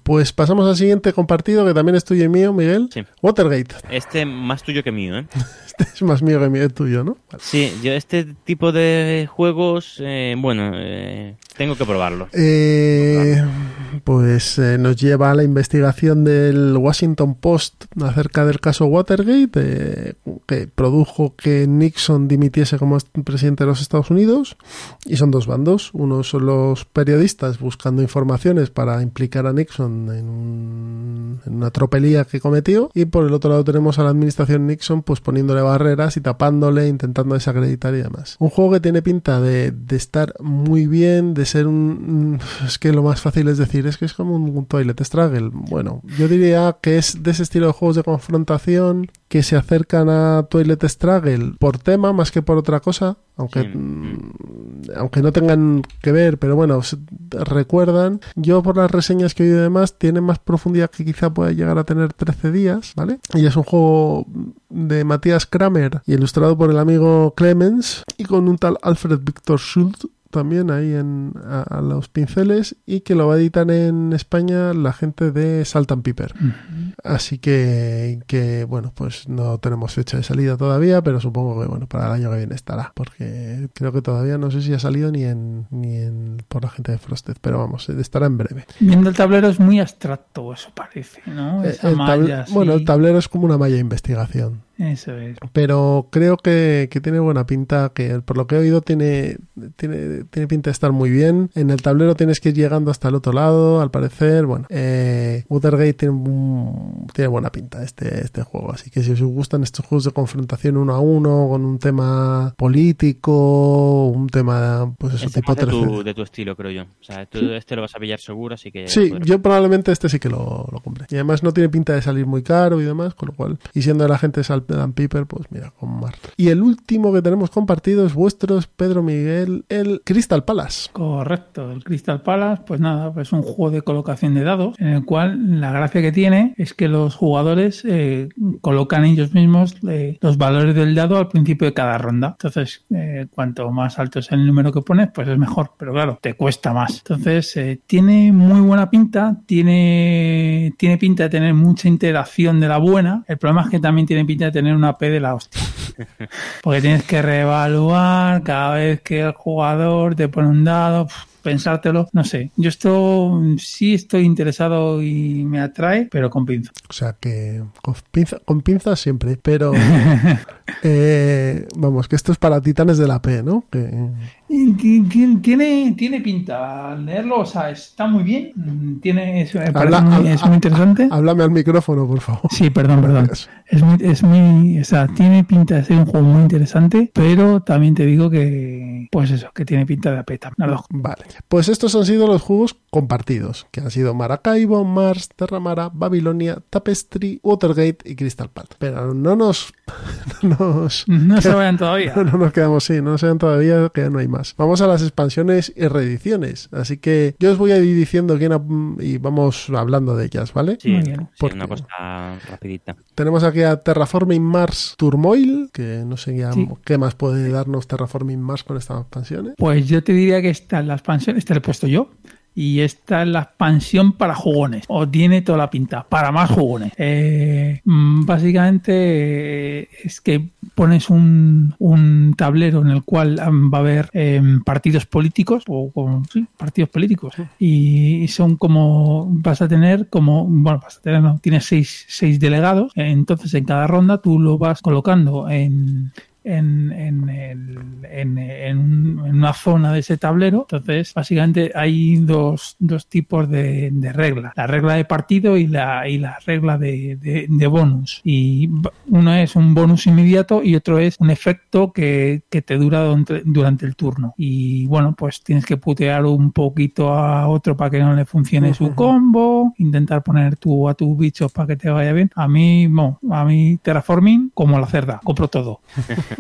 Pues pasamos al siguiente compartido que también es tuyo y mío, Miguel. Sí. Watergate. Este más tuyo que mío, ¿eh? Este es más mío que mío, es tuyo, ¿no? Vale. Sí, yo este tipo de juegos, eh, bueno, eh, tengo que probarlo. Eh, pues eh, nos lleva a la investigación del Washington Post acerca del caso Watergate, eh, que produjo que Nixon dimitiese como presidente de los Estados Unidos. Y son dos bandos. Uno son los periodistas buscando informaciones para implicar a Nixon en, un- en una tropelía que cometió. Y por el otro lado tenemos a la administración Nixon pues poniéndole barreras y tapándole, intentando desacreditar y demás. Un juego que tiene pinta de, de estar muy bien, de ser un... Es que lo más fácil es decir, es que es como un, un Toilet Struggle. Bueno, yo diría que es de ese estilo de juegos de confrontación que se acercan a Toilet Struggle por tema más que por otra cosa, aunque, Sí. mm, aunque no tengan que ver, pero bueno, recuerdan. Yo por las reseñas que he oído y demás, tiene más profundidad que quizá pueda llegar a tener 13 días, ¿vale? Y es un juego de Matías Kramer y ilustrado por el amigo Clemens y con un tal Alfred Victor Schultz también ahí en, a, a los pinceles y que lo va a editar en España la gente de Salt and Piper. Así que, que, bueno, pues no tenemos fecha de salida todavía, pero supongo que, bueno, para el año que viene estará, porque creo que todavía no sé si ha salido ni en, ni en por la gente de Frosted, pero vamos, estará en breve. Viendo el tablero es muy abstracto, eso parece, ¿no? Eh, Esa el malla bueno, el tablero es como una malla de investigación. Eso es. Pero creo que, que tiene buena pinta, que por lo que he oído tiene, tiene, tiene pinta de estar muy bien. En el tablero tienes que ir llegando hasta el otro lado, al parecer. Bueno, eh, Watergate tiene, un- tiene buena pinta este, este juego. Así que si os gustan estos juegos de confrontación uno a uno, con un tema político, un tema, pues eso, Este tipo de, tu, 13. de tu estilo, creo yo. O sea, tú este lo vas a pillar seguro, así que... Sí, yo probablemente este sí que lo, lo compré. Y además no tiene pinta de salir muy caro y demás, con lo cual, y siendo de la gente de and Piper, pues mira, con mar. Y el último que tenemos compartido es vuestros, Pedro Miguel, el Crystal Palace. Correcto, el Crystal Palace, pues nada, pues es un juego de colocación de dados, en el cual la gracia que tiene es que los jugadores eh, colocan ellos mismos eh, los valores del dado al principio de cada ronda. Entonces, eh, cuanto más alto es el número que pones, pues es mejor, pero claro, te cuesta más. Entonces, tiene muy buena pinta, tiene, tiene pinta de tener mucha interacción de la buena. El problema es que también tiene pinta de tener una P de la hostia. Porque tienes que reevaluar cada vez que el jugador te pone un dado, pensártelo. No sé, yo esto mm, sí estoy interesado y me atrae, pero con pinza. O sea que con, pinza- con pinzas siempre, pero eh, vamos, que esto es para titanes de la P, ¿no? Que, Tiene, tiene pinta al leerlo, o sea, está muy bien. Tiene, es, Habla- muy, habla- es muy interesante. háblame al micrófono, por favor. Sí, perdón, perdón. Es muy, es muy, o sea, tiene pinta de ser un juego muy interesante, pero también te digo que, pues eso, que tiene pinta de apeta. Vale, pues estos han sido los juegos compartidos, que han sido Maracaibo, Mars, Terramara, Babilonia, Tapestry, Watergate y Crystal Palace. Pero no nos... No, nos, No se vayan todavía. No, no nos quedamos, sí, no se vayan todavía, que ya no hay más. Vamos a las expansiones y reediciones, así que yo os voy a ir diciendo quién ha- y vamos hablando de ellas, ¿vale? Sí, Muy bien. sí, Porque- una cosa rapidita. Tenemos aquí a Terraforming Mars Turmoil, que no sé ya Sí. qué más puede darnos Terraforming Mars con estas expansiones. Pues yo te diría que esta es la expansión, esta la he puesto yo. Y esta es la expansión para jugones. O tiene toda la pinta. Para más jugones. Eh, mm, básicamente eh, es que pones un, un tablero en el cual mm, va a haber eh, partidos políticos. O sí, partidos políticos. Y son como. Vas a tener como. Bueno, vas a tener, no. Tienes seis, seis delegados. Entonces en cada ronda tú lo vas colocando en en, en, el- en- en un- en una zona de ese tablero. Entonces, básicamente hay dos, dos tipos de, de reglas. La regla de partido y la, y la regla de, de- de bonus. Y uno es un bonus inmediato y otro es un efecto que, que te dura durante, durante el turno. Y bueno, pues tienes que putear un poquito a otro para que no le funcione su combo, intentar poner tú a tus bichos para que te vaya bien. A mí, no, a mí Terraforming como la cerda, compro todo.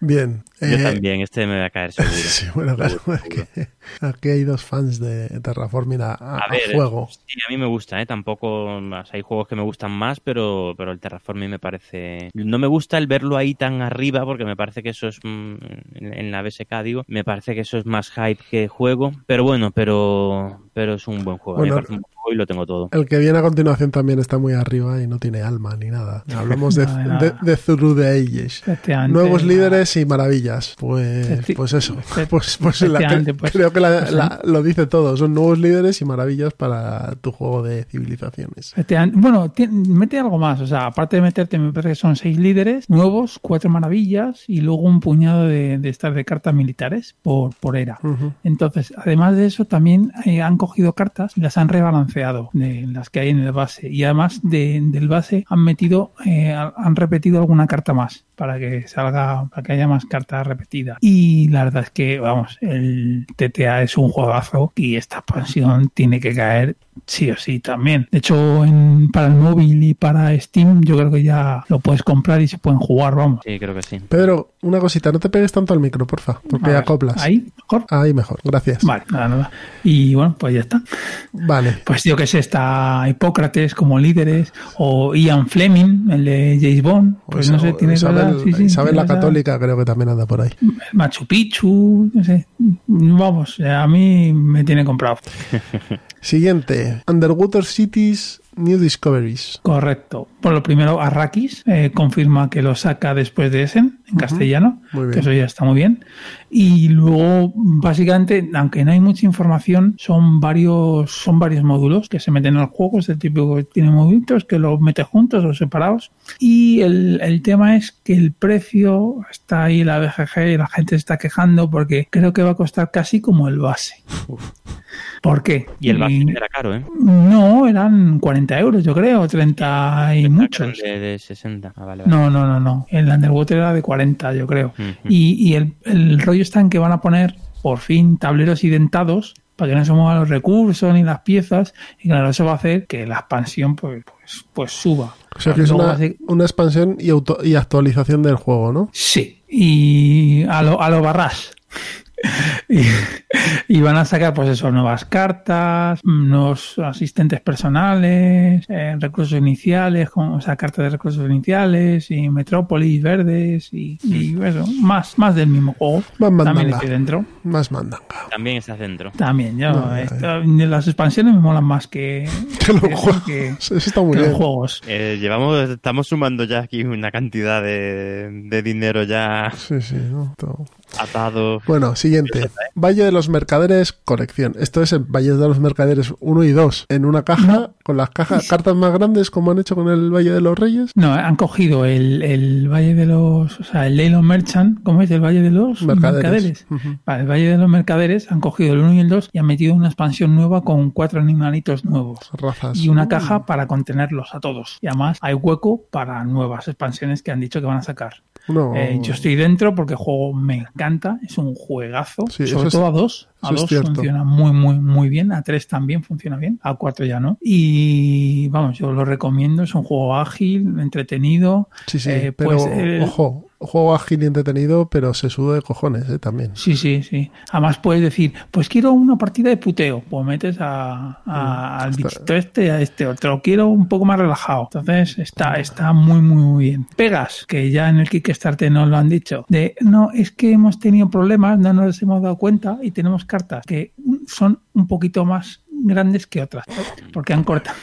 Bien. Yo eh, también, este me va a caer seguro. Sí, bueno, claro, Seguro, es que aquí hay dos fans de Terraforming a, a- A a ver, fuego. sí, a mí me gusta, ¿eh? Tampoco, o sea, hay juegos que me gustan más, pero, pero el Terraforming me parece... No me gusta el verlo ahí tan arriba, porque me parece que eso es, mm, en, en la BSK digo, me parece que eso es más hype que juego, pero bueno, pero, pero es un buen juego, Bueno, me parece un buen juego y lo tengo todo. El que viene a continuación también está muy arriba y no tiene alma ni nada. Hablamos de, Nada, de, nada. de Through the Ages. Nuevos líderes y maravillas. Pues, pues eso. Pues, pues, la- pues, creo que la- pues, la- lo dice todo. Son nuevos líderes y maravillas para tu juego de civilizaciones. Bueno, mete algo más. O sea, aparte de meterte, me parece que son seis líderes nuevos, cuatro maravillas y luego un puñado de, de estas de cartas militares por, por era. Entonces, además de eso, también eh, han cogido cartas y las han rebalanceado de las que hay en el base. Y además de- del base han metido, eh, han repetido alguna carta más para que salga, para que haya más cartas repetidas. Y la verdad es que, vamos, el TTA es un juegazo y esta expansión tiene que caer sí o sí también. De hecho, en- para el móvil y para Steam, yo creo que ya lo puedes comprar y se pueden jugar, vamos. Sí, creo que sí. Pedro, una cosita, no te pegues tanto al micro, porfa, porque ver, acoplas. Ahí, mejor. Ahí mejor, gracias. Vale, nada, nada. Y bueno, pues ya está. Vale. Pues yo que sé, está Hipócrates como líderes, o Ian Fleming, el de James Bond. Pues O no sé, tiene Isabel, sí, sí, Isabel la Católica creo que también anda por ahí. Machu Picchu, no sé. Vamos, a mí me tiene comprado. Siguiente, Underwater Cities New Discoveries. Correcto. Por lo primero, Arrakis eh, confirma que lo saca después de Essen, en castellano, Muy bien. que eso ya está muy bien. Y luego, básicamente, aunque no hay mucha información, son varios, son varios módulos que se meten en el juego. Es el típico que tiene módulos que los mete juntos o separados. Y el, el tema es que el precio está ahí la BGG y la gente se está quejando porque creo que va a costar casi como el base. ¿Por qué? Y el base era caro, ¿eh? No, eran 40 euros, yo creo, 30 y muchos. De, de 60. Ah, vale, vale. No, no, no, no. El Underwater era de 40, yo creo. Y, y el, el rollo está en que van a poner, por fin, tableros identados para que no se muevan los recursos ni las piezas. Y claro, eso va a hacer que la expansión pues, pues, pues suba. O sea que es una, una expansión y, auto- y actualización del juego, ¿no? Sí, y a lo, a lo barras. y, y van a sacar, pues eso, nuevas cartas, nuevos asistentes personales, eh, recursos iniciales, con, o sea, cartas de recursos iniciales, y Metrópolis, verdes, y, y eso, más, más del mismo juego. Más También mandanga. estoy dentro. Más mandanga. También estás dentro. También, yo, No, esto- las expansiones me molan más que, Que los juegos. que- Eso está muy que los bien. juegos. Eh, llevamos, estamos sumando ya aquí una cantidad de, de dinero ya Sí, sí, ¿no? Todo. Atado. Bueno, siguiente. Valle de los Mercaderes colección. Esto es el Valle de los Mercaderes 1 y 2. En una caja, con las cajas, cartas más grandes como han hecho con el Valle de los Reyes. No, han cogido el, el Valle de los, o sea, el Leyland Merchant, ¿cómo es? El Valle de los Mercaderes. Mercaderes. Ujú. Vale, el Valle de los Mercaderes han cogido el 1 y el 2 y han metido una expansión nueva con cuatro animalitos nuevos. Razas. Y una caja para contenerlos a todos. Y además hay hueco para nuevas expansiones que han dicho que van a sacar. No. Eh, yo estoy dentro porque el juego me encanta, es un juegazo, Sí, sobre es- todo a dos. A dos funciona muy, muy, muy bien. A tres también funciona bien. A cuatro ya no. Y vamos, yo lo recomiendo. Es un juego ágil, entretenido. Sí, sí, Eh, pero pues, eh, ojo, juego ágil y entretenido, pero se suda de cojones, ¿eh? También. Sí, sí, sí. Además puedes decir, pues quiero una partida de puteo. Pues metes a, a- al bichito este a este otro. Quiero un poco más relajado. Entonces está, está muy, muy, muy bien. Pegas, que ya en el Kickstarter nos lo han dicho, de no, es que hemos tenido problemas, no nos hemos dado cuenta y tenemos cartas que son un poquito más grandes que otras, porque han cortado.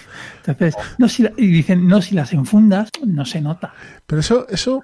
Entonces, no si la- y dicen, no, si las enfundas, no se nota. Pero eso, eso,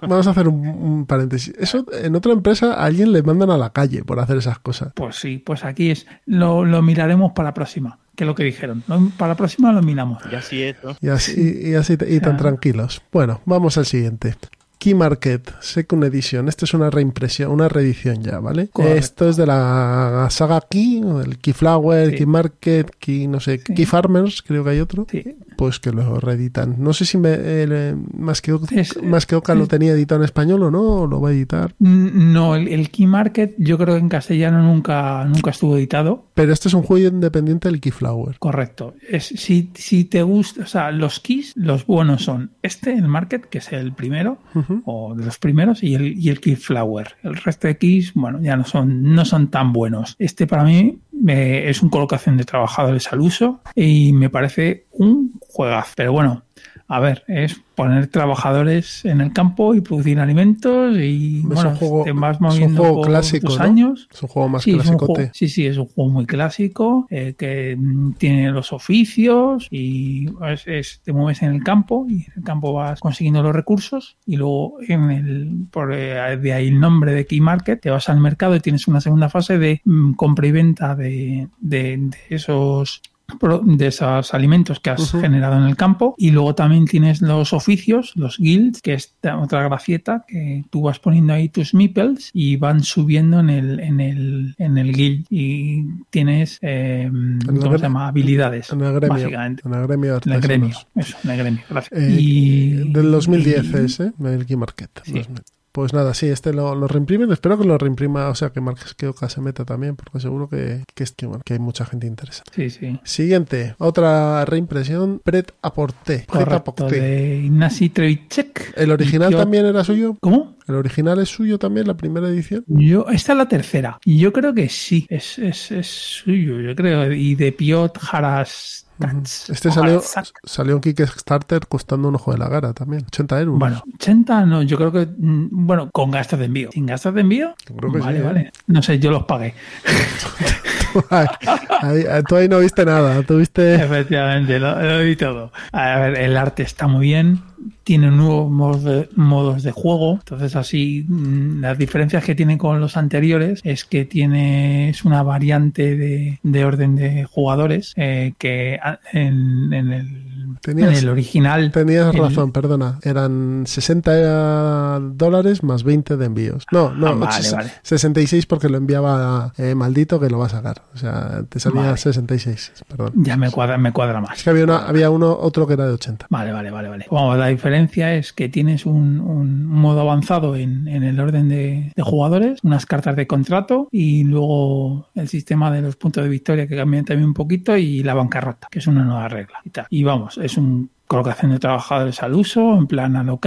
vamos a hacer un, un paréntesis. Eso en otra empresa a alguien le mandan a la calle por hacer esas cosas. Pues sí, pues aquí es, lo, lo miraremos para la próxima, que es lo que dijeron. Para la próxima lo miramos. Y así es, ¿no? Y así, y así y tan tranquilos. Bueno, vamos al siguiente. Key Market Second Edition. Esto es una reimpresión, una reedición ya, ¿vale? Correcto. Esto es de la saga Key, el Key Flower, Sí. Key Market, Key, no sé, Sí. Key Farmers, creo que hay otro. Sí. Pues que lo reeditan. No sé si me, eh, más, que, Es- más que Oca lo tenía editado en español o no, o lo va a editar. Mm, No, el, el Key Market yo creo que en castellano nunca, nunca estuvo editado. Pero este es un juego independiente del Key Flower. Correcto. Es, si, si te gusta, o sea, los keys, los buenos son este, el Market, que es el primero, o de los primeros, y el, y el Key Flower. El resto de keys, bueno, ya no son, no son tan buenos. Este para mí eh, es un colocación de trabajadores al uso y me parece un juegazo. Pero bueno, a ver, es poner trabajadores en el campo y producir alimentos y Es bueno, un juego, te vas es un moviendo juego por clásico, tus ¿no? años. Es un juego más Sí, juego- sí, sí, es un juego muy clásico eh, que mm, tiene los oficios y es, es- te mueves en el campo y en el campo vas consiguiendo los recursos y luego en el por eh, de ahí el nombre de Key Market te vas al mercado y tienes una segunda fase de mm, compra y venta de, de- de esos de esos alimentos que has generado en el campo y luego también tienes los oficios, los guilds, que es otra gracieta que tú vas poniendo ahí tus meeples y van subiendo en el en el en el guild y tienes eh, ¿cómo gre- se llama? habilidades En el gremio. básicamente. En el gremio de En el gremio, artesanos. eso, en el gremio, gracias. Eh, y del 2010 y- es, ¿eh? El Key Market. Sí. 2000. Pues nada, sí, este lo, lo reimprimen. Espero que lo reimprima, o sea, que Marques que Oca se meta también, porque seguro que, que, es, que, bueno, que hay mucha gente interesada. Sí, sí. Siguiente, otra reimpresión, Pret Aporté. Correcto, de Ignasi Trevicek. ¿El original Yo- también era suyo? ¿Cómo? ¿El original es suyo también, la primera edición? Yo, esta es la tercera. Yo creo que sí, es, es, es suyo, yo creo. Y de Piot Haras. Este salió, salió en Kickstarter costando un ojo de la gara también, 80 euros. Bueno, 80 no, yo creo que, mm, bueno, con gastos de envío. ¿Sin gastos de envío? creo que vale, sí, ¿eh? vale. No sé, yo los pagué. Ahí- ahí- tú ahí no viste nada, tú viste... Efectivamente, lo, lo vi todo. A ver, el arte está muy bien. Tiene nuevos modos de, modos de juego. Entonces, así, mm, las diferencias que tiene con los anteriores es que tiene es una variante de, de orden de jugadores eh, que en, en el, Tenías- en el original. Tenías el- razón, perdona. Eran 60 dólares más 20 de envíos. No, no, Ah, vale, vale. 66 porque lo enviaba eh, maldito que lo va a sacar. O sea, te salía Vale. 66, perdón. Ya me cuadra, me cuadra más. Es que había, una, había uno, otro que era de 80. Vale, vale, vale, vale. Vamos, la diferencia es que tienes un, un modo avanzado en, en el orden de, de jugadores, unas cartas de contrato y luego el sistema de los puntos de victoria que cambian también un poquito y la bancarrota, que es una nueva regla y tal. Y vamos, es un colocación de trabajadores al uso, en plan a lo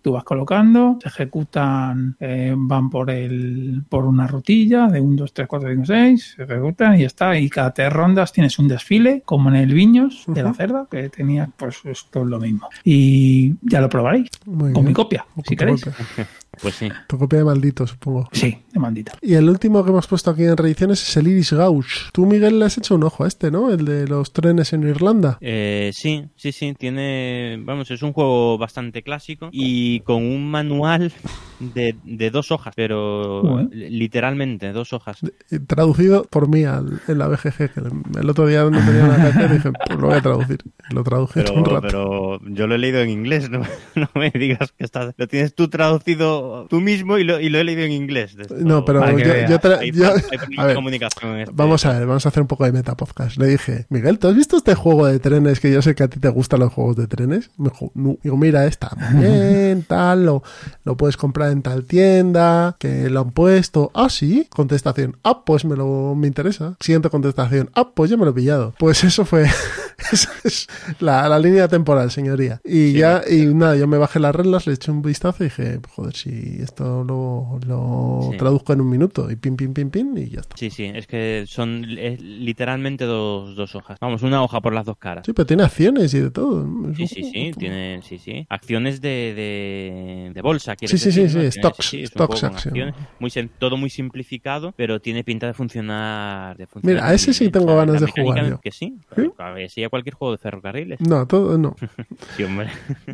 tú vas colocando, se ejecutan, eh, van por el por una rutilla de 1, 2, 3, 4, 5, 6, se ejecutan y ya está. Y cada tres rondas tienes un desfile, como en el Viños de la cerda, que tenía pues esto es lo mismo. Y ya lo probaréis Muy con bien. mi copia, Con si queréis. copia. Pues sí. Tu copia de maldito, supongo. Sí, de maldita. Y el último que hemos puesto aquí en reediciones es el Iris Gauche. Tú, Miguel, le has hecho un ojo a este, ¿no? El de los trenes en Irlanda. Eh, sí, sí, sí, tiene, vamos, es un juego bastante clásico y con un manual de, de dos hojas, pero Bueno. literalmente dos hojas. Y Traducido por mí al, en la BGG, que el, el otro día no tenía nada que hacer y dije, pues lo voy a traducir. Lo traduje Pero, un rato. pero yo lo he leído en inglés, no, no me digas que estás, lo tienes tú traducido tú mismo y lo, y lo he leído en inglés. No, pero yo, tra- Hay- yo- hay a ver, comunicación en este- vamos a ver, vamos a hacer un poco de metapodcast. Le dije, Miguel, ¿tú has visto este juego de trenes que yo sé que a ti te gustan los juegos de trenes? Me dijo, "No". Digo, mira, está muy bien, tal, lo, lo puedes comprar en tal tienda, que lo han puesto. Ah, sí, contestación. Ah, pues me lo me interesa. Siguiente contestación. Ah, pues ya me lo he pillado. Pues eso fue, esa es la, la línea temporal, señoría. Y ya, y nada, yo me bajé las reglas, le eché un vistazo y dije, joder, si esto lo, lo Sí. traduzco en un minuto y pin, pin, pin, pin y ya está. Sí, sí, es que son es literalmente dos, dos hojas. Vamos, una hoja por las dos caras. Sí, pero tiene acciones y de todo. Sí, sí, sí, tiene, sí, sí. Acciones de, de, de bolsa, Sí, quieres sí, sí, decir, sí, stocks, stocks acciones, muy todo muy simplificado, pero tiene pinta de funcionar. De funcionar Mira, a ese sí tengo ganas de jugar yo. Que sí, a ver, sí, a cualquier juego de ferrocarriles. No, todo no. Sí, hombre.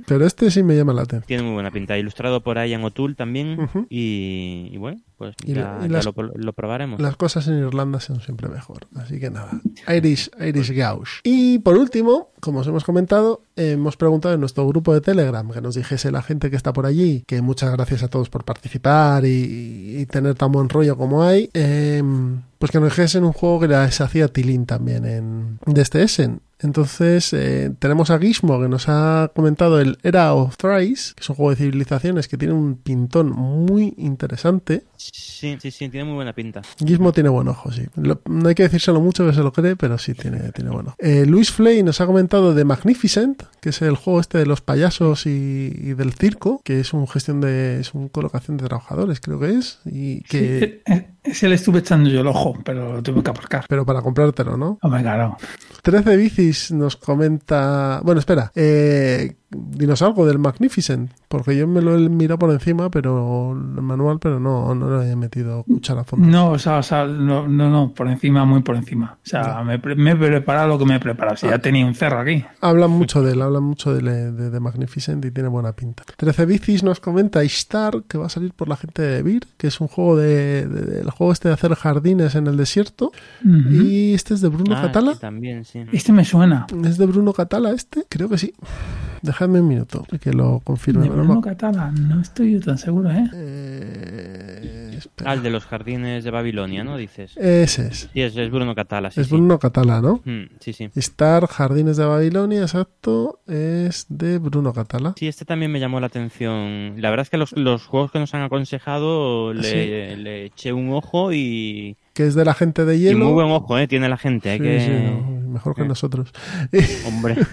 Pero este sí me llama la atención. Tiene muy buena pinta. Ilustrado por Ian O'Toole también. Y bueno, pues Y ya, lo, lo probaremos. Las cosas en Irlanda son siempre mejor. Así que nada. Irish, Irish Gauche. Y por último, como os hemos comentado, hemos preguntado en nuestro grupo de Telegram que nos dijese la gente que está por allí, que muchas gracias a todos por participar y, y tener tan buen rollo como hay. eh, pues que nos dijesen un juego que les hacía Tilín también en de este Essen. Entonces eh, tenemos a Gizmo que nos ha comentado el Era of Thrice, que es un juego de civilizaciones que tiene un pintón muy interesante. Sí, sí, sí, tiene muy buena pinta. Gizmo tiene buen ojo, sí. Lo- no hay que decírselo mucho que se lo cree, pero sí tiene, tiene buen ojo. Eh, Luis Flay nos ha comentado de Magnificent, que es el juego este de los payasos y, y del circo, que es un gestión de, es un colocación de trabajadores, creo que es, y que, Sí, eh, ese le estuve echando yo el ojo, pero lo tuve que aparcar. pero para comprártelo, ¿no? Hombre, claro. 13 bicis nos comenta, bueno, espera, eh, dinos algo del Magnificent, porque yo me lo he mirado por encima, pero el manual, pero no, no le he metido cuchara a fondo. No, o sea, o sea, no, no, no, por encima, muy por encima. O sea, me, pre- me he preparado lo que me he preparado. Si ya tenía un cerro aquí. Hablan mucho de él, hablan mucho de, de, de Magnificent y tiene buena pinta. 13 bicis nos comenta Ishtar, que va a salir por la gente de Vir, que es un juego de, de- del juego este de hacer jardines en el desierto. Y este es de Bruno Ah, Catala. sí, también, sí. Este me suena. ¿Es de Bruno Catala este? Creo que sí. Dejadme un minuto que lo confirme. De pero Bruno no- Catala, no estoy yo tan seguro, ¿eh? Eh, pero- Ah, de los jardines de Babilonia, ¿no? Dices. Ese es. Sí, es, es Bruno Catala, sí, es sí. Bruno Catala, ¿no? Mm, sí, sí. Star Jardines de Babilonia, exacto, es de Bruno Catala. Sí, este también me llamó la atención. La verdad es que los, los juegos que nos han aconsejado le, le eché un ojo y, Que es de la gente de y hielo. muy buen ojo, ¿eh? Tiene la gente. Hay Sí, que... sí, no, mejor que Eh. nosotros. Hombre.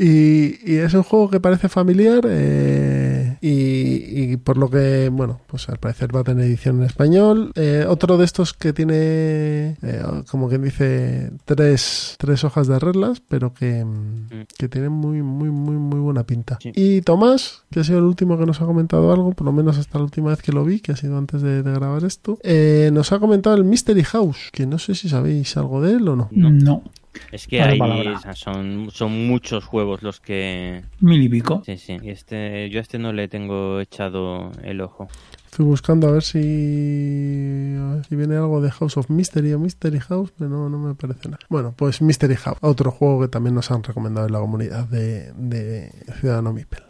Y, y es un juego que parece familiar eh, y, y por lo que, bueno, pues al parecer va a tener edición en español. Eh, otro de estos que tiene, eh, como quien dice, tres, tres hojas de reglas, pero que, mm, que tiene muy, muy, muy, muy buena pinta. Y Tomás, que ha sido el último que nos ha comentado algo, por lo menos hasta la última vez que lo vi, que ha sido antes de, de grabar esto, eh, nos ha comentado el Mystery House, que no sé si sabéis algo de él o no. No. Es que hay, son, son muchos juegos los que... Mil y pico. Sí, sí. Y este, yo a este no le tengo echado el ojo. Estoy buscando a ver si, a ver si viene algo de House of Mystery o Mystery House, pero no, no me parece nada. Bueno, pues Mystery House, otro juego que también nos han recomendado en la comunidad de, de Ciudadano Mipel.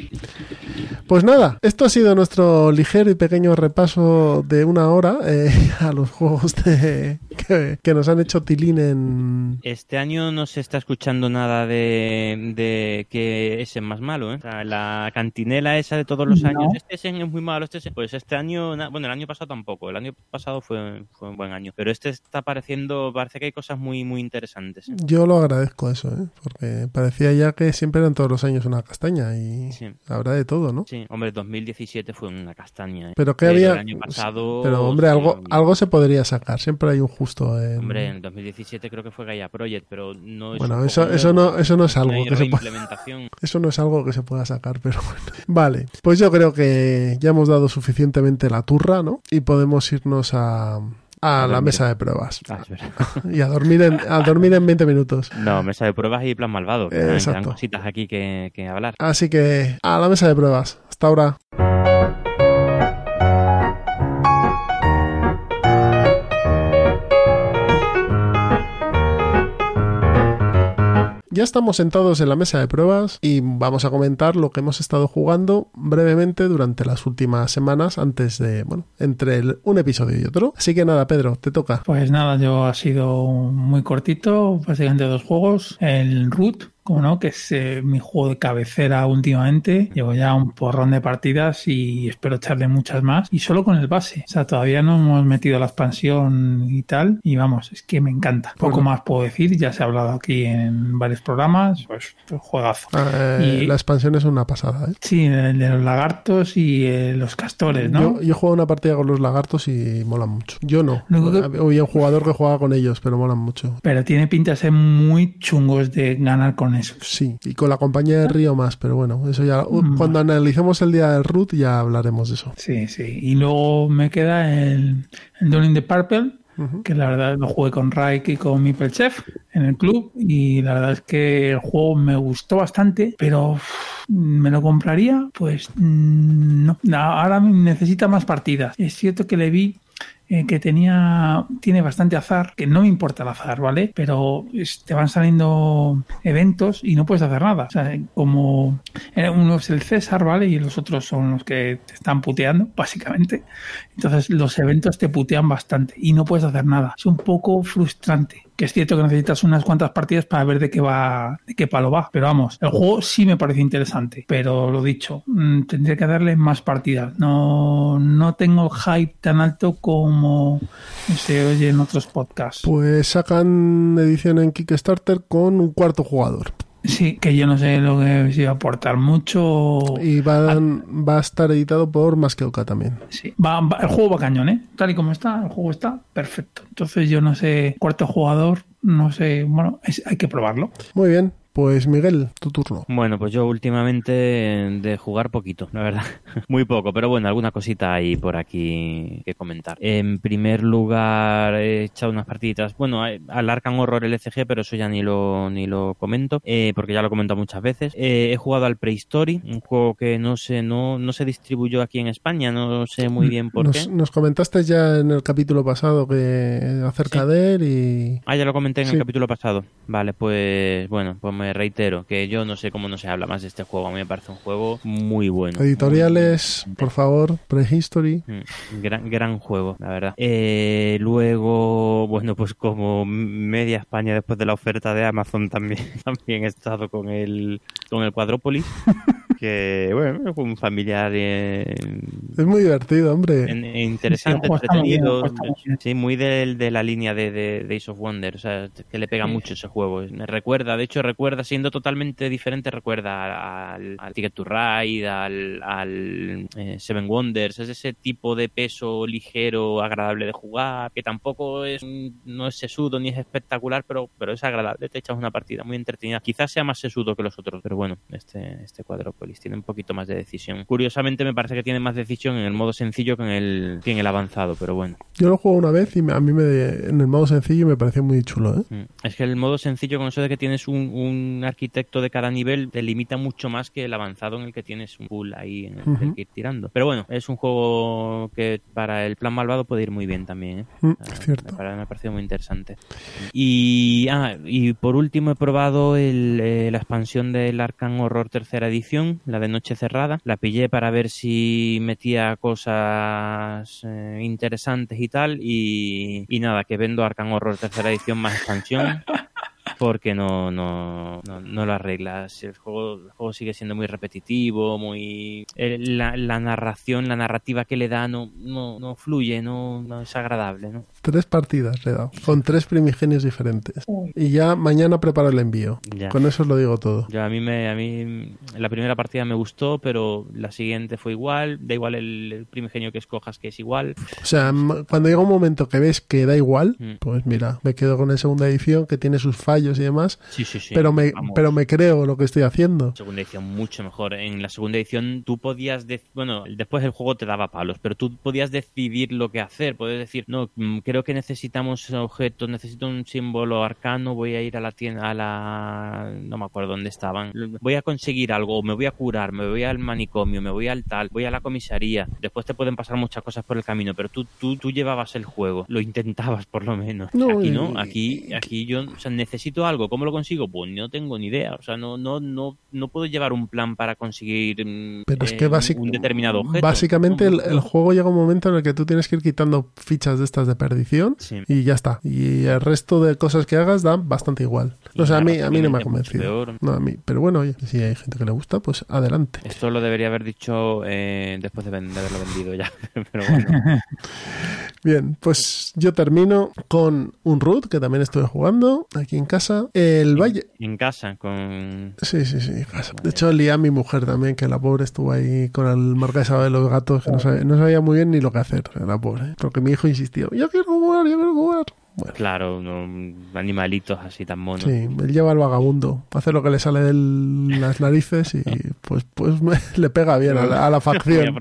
Pues nada, esto ha sido nuestro ligero y pequeño repaso de una hora eh, a los juegos de, que, que nos han hecho Tilín en... Este año no se está escuchando nada de, de que Essen más malo, ¿eh? O sea, la cantinela esa de todos los No. años, este es muy malo, este Essen- Pues este año, bueno, el año pasado tampoco, el año pasado fue, fue un buen año, pero este está pareciendo, parece que hay cosas muy, muy interesantes. ¿eh? Yo lo agradezco eso, ¿eh? porque parecía ya que siempre eran todos los años una castaña y Sí. habrá de todo, ¿no? Sí, hombre, 2017 fue una castaña. ¿eh? Pero que había... El año pasado... Pero hombre, sí, algo, algo se podría sacar. Siempre hay un justo en... Hombre, en 2017 creo que fue Gaia Project, pero no es Bueno, eso, eso no, eso no es algo que se pueda... Eso no es algo que se pueda sacar, pero bueno. Vale, pues yo creo que ya hemos dado suficientemente la turra, ¿no? Y podemos irnos a, a la dormir. mesa de pruebas. Ah, y a dormir en, a dormir en 20 minutos. No, mesa de pruebas y plan malvado. que Eh, exacto. quedan cositas aquí que, que hablar. Así que a la mesa de pruebas. Hasta ahora. Ya estamos sentados en la mesa de pruebas y vamos a comentar lo que hemos estado jugando brevemente durante las últimas semanas antes de, bueno, entre un episodio y otro. Así que nada, Pedro, te toca. Pues nada, yo ha sido muy cortito, básicamente dos juegos. El Root, como no, que es eh, mi juego de cabecera últimamente. Llevo ya un porrón de partidas y espero echarle muchas más. Y solo con el base. O sea, todavía no hemos metido la expansión y tal. Y vamos, es que me encanta. Poco Bueno. más puedo decir, ya se ha hablado aquí en varios programas. Pues, pues juegazo. Eh, Y- La expansión es una pasada, ¿eh? Sí, el de los lagartos y eh, los castores, ¿no? Yo, yo he jugado una partida con los lagartos y molan mucho. Yo no. Que- Había un jugador que jugaba con ellos, pero molan mucho. Pero tiene pinta de ser muy chungos de ganar con Sí, y con la compañía de Río más, pero bueno, eso ya. uh, Mm. Cuando analicemos el día del root ya hablaremos de eso. Sí, sí. Y luego me queda el, el in the Purple, que la verdad lo jugué con Raik y con Mipel Chef en el club. Y la verdad es que el juego me gustó bastante, pero ¿me lo compraría? Pues mm, no. No, Ahora necesita más partidas. Es cierto que le vi eh, que tenía tiene bastante azar, que no me importa el azar, ¿vale? Pero te van saliendo eventos y no puedes hacer nada. O sea, como eh, uno es el César, ¿vale? Y los otros son los que te están puteando, básicamente. Entonces los eventos te putean bastante y no puedes hacer nada. Es un poco frustrante. Que es cierto que necesitas unas cuantas partidas para ver de qué va, de qué palo va. Pero vamos, el juego sí me parece interesante. Pero lo dicho, mm, tendría que darle más partidas. No, no tengo hype tan alto como se oye en otros podcasts. Pues sacan edición en Kickstarter con un cuarto jugador. Sí, que yo no sé lo que si va a aportar mucho. Y van, va a estar editado por Más que Oca también. Sí, va- va- el juego va cañón, ¿eh? Tal y como está, el juego está perfecto. Entonces yo no sé, cuarto jugador, no sé, bueno, es- hay que probarlo. Muy bien, pues Miguel, tu turno. Bueno, pues yo últimamente de jugar poquito, la verdad. Muy poco, pero bueno, alguna cosita hay por aquí que comentar. En primer lugar, he echado unas partiditas, bueno, eh, al Arkham Horror LCG, pero eso ya ni lo, ni lo comento, eh, porque ya lo he comentado muchas veces. Eh, he jugado al Prehistory, un juego que no sé, no, no se distribuyó aquí en España, no sé muy bien por Nos, qué. nos comentaste ya en el capítulo pasado que acerca de él y Ah, ya lo comenté en Sí. el capítulo pasado. Vale, pues bueno, pues me reitero, que yo no sé cómo no se habla más de este juego. A mí me parece un juego muy bueno. Editoriales, por favor, Prehistory. Mm, gran, gran juego, la verdad. Eh, luego, bueno, pues como media España después de la oferta de Amazon también, también he estado con el, con el Quadrópolis. que bueno, un familiar eh, es muy divertido, hombre. En, interesante, sí, entretenido. Sí, muy de, de la línea de, de, Days of Wonder, o sea, que le pega sí. mucho ese juego. Me recuerda, de hecho, recuerda, siendo totalmente diferente, recuerda al, al Ticket to Ride, al, al eh, Seven Wonders, es ese tipo de peso ligero, agradable de jugar, que tampoco es no es sesudo ni es espectacular, pero, pero es agradable, te echas una partida muy entretenida. Quizás sea más sesudo que los otros, pero bueno, este, este Quadrópolis tiene un poquito más de decisión. Curiosamente me parece que tiene más decisión en el modo sencillo que en el, que en el avanzado, pero bueno. Yo lo juego una vez y me, a mí me, en el modo sencillo me pareció muy chulo. ¿eh? Es que el modo sencillo con eso de que tienes un, un, arquitecto de cada nivel te limita mucho más que el avanzado en el que tienes un pool ahí en el, uh -huh. que ir tirando. Pero bueno, es un juego que para el plan malvado puede ir muy bien también. ¿eh? Mm, cierto. Me, me ha parecido muy interesante. Y, ah, y por último he probado el, eh, la expansión del Arkham Horror tercera edición, la de Noche Cerrada. La pillé para ver si metía cosas eh, interesantes y tal. Y, y, nada, que vendo Arkham Horror tercera edición más expansión. porque no, no, no, no, lo arreglas. El juego, el juego sigue siendo muy repetitivo, muy... La, la narración, la narrativa que le da no, no, no fluye, no, no, es agradable, ¿no? Tres partidas le he dado, con tres primigenios diferentes. Y ya mañana preparo el envío. Ya. Con eso os lo digo todo. Ya, a mí, me, a mí la primera partida me gustó, pero la siguiente fue igual. Da igual el, el primigenio que escojas, que es igual. O sea, cuando llega un momento que ves que da igual, mm. pues mira, me quedo con la segunda edición que tiene sus fallos y demás. Sí, sí, sí. Pero me, pero me creo lo que estoy haciendo. Segunda edición mucho mejor. En la segunda edición tú podías, bueno, después el juego te daba palos, pero tú podías decidir lo que hacer. Puedes decir, no, creo que necesitamos objetos, necesito un símbolo arcano, voy a ir a la tienda, a la, no me acuerdo dónde estaban. Voy a conseguir algo, me voy a curar, me voy al manicomio, me voy al tal, voy a la comisaría. Después te pueden pasar muchas cosas por el camino, pero tú, tú, tú llevabas el juego, lo intentabas por lo menos. No, aquí no, aquí, aquí yo, o sea, necesito algo, ¿cómo lo consigo? Pues no tengo ni idea, o sea, no, no, no, no puedo llevar un plan para conseguir Pero es eh, que un determinado objeto. Básicamente el, el, juego llega un momento en el que tú tienes que ir quitando fichas de estas de perdición sí. y ya está. Y el resto de cosas que hagas dan bastante igual. O sea, a mí, a mí no me ha convencido. No, a mí. Pero bueno, oye, si hay gente que le gusta, pues adelante. Esto lo debería haber dicho eh, después de, de, haberlo vendido ya. Pero bueno. Bien, pues yo termino con un root que también estuve jugando aquí en casa. El Valle. En casa, con. Sí, sí, sí, en casa. De hecho, lié a mi mujer también, que la pobre estuvo ahí con el marquesa de los gatos, que no sabía, no sabía muy bien ni lo que hacer, la pobre. Porque mi hijo insistió: Yo quiero jugar, yo quiero jugar. Bueno. Claro, no, animalitos así tan monos. Sí, él lleva al vagabundo, hace lo que le sale de las narices y pues pues me, le pega bien a la, a la facción.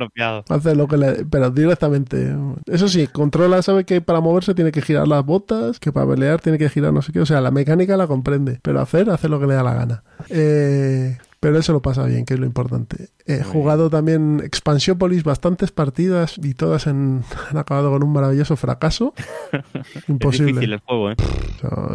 hace lo que le, pero directamente. Eso sí, controla, sabe que para moverse tiene que girar las botas, que para pelear tiene que girar no sé qué, o sea, la mecánica la comprende, pero hacer hace lo que le da la gana. Eh, pero eso lo pasa bien, que es lo importante. He jugado también Expansiópolis bastantes partidas y todas en, han acabado con un maravilloso fracaso. Imposible. Es difícil el juego, ¿eh?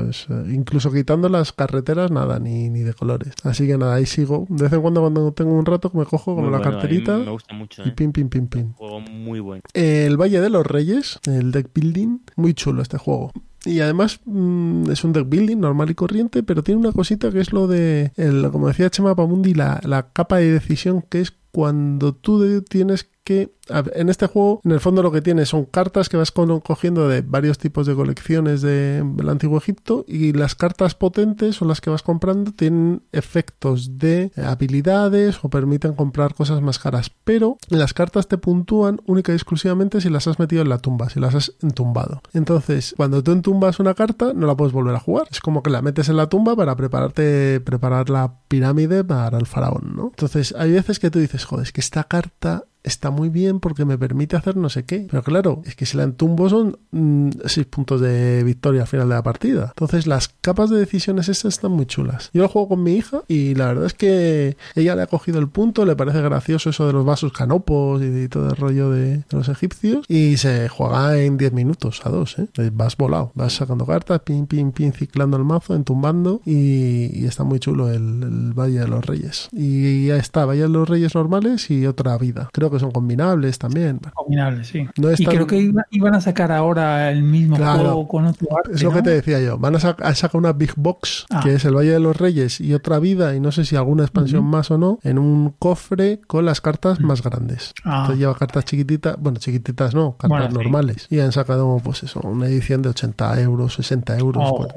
Es, uh, incluso quitando las carreteras, nada, ni, ni de colores. Así que nada, ahí sigo. De vez en cuando, cuando tengo un rato, me cojo como muy la bueno, carterita. Me gusta mucho. ¿eh? Y pim, pim, pim, pim. Un juego muy bueno. El Valle de los Reyes, el deck building, muy chulo este juego. Y además mmm, es un deck building normal y corriente, pero tiene una cosita que es lo de, el, como decía Chema Pamundi, la, la capa de decisión que es cuando tú tienes que en este juego en el fondo lo que tienes son cartas que vas cogiendo de varios tipos de colecciones del antiguo Egipto y las cartas potentes son las que vas comprando tienen efectos de habilidades o permiten comprar cosas más caras pero las cartas te puntúan única y exclusivamente si las has metido en la tumba si las has entumbado entonces cuando tú entumbas una carta no la puedes volver a jugar es como que la metes en la tumba para prepararte preparar la pirámide para el faraón ¿no? entonces hay veces que tú dices joder es que esta carta está muy bien porque me permite hacer no sé qué. Pero claro, es que si la entumbo son 6 mm, puntos de victoria al final de la partida. Entonces las capas de decisiones estas están muy chulas. Yo lo juego con mi hija y la verdad es que ella le ha cogido el punto, le parece gracioso eso de los vasos canopos y de todo el rollo de, los egipcios y se juega en 10 minutos a dos, ¿eh? Vas volado, vas sacando cartas, pin, pin, pin, ciclando el mazo, entumbando y, está muy chulo el, Valle de los Reyes. Y ya está, Valle de los Reyes normales y otra vida. Creo son combinables también. Combinables, sí. y creo que iban a sacar ahora el mismo juego con otro arte, Es lo que te decía yo. Van a, sacar una Big Box, ah. que es el Valle de los Reyes y otra vida y no sé si alguna expansión más o no, en un cofre con las cartas más grandes. Ah. Entonces lleva cartas chiquititas, bueno, chiquititas no, cartas normales. Y han sacado, pues eso, una edición de 80 euros, 60 euros. Oh.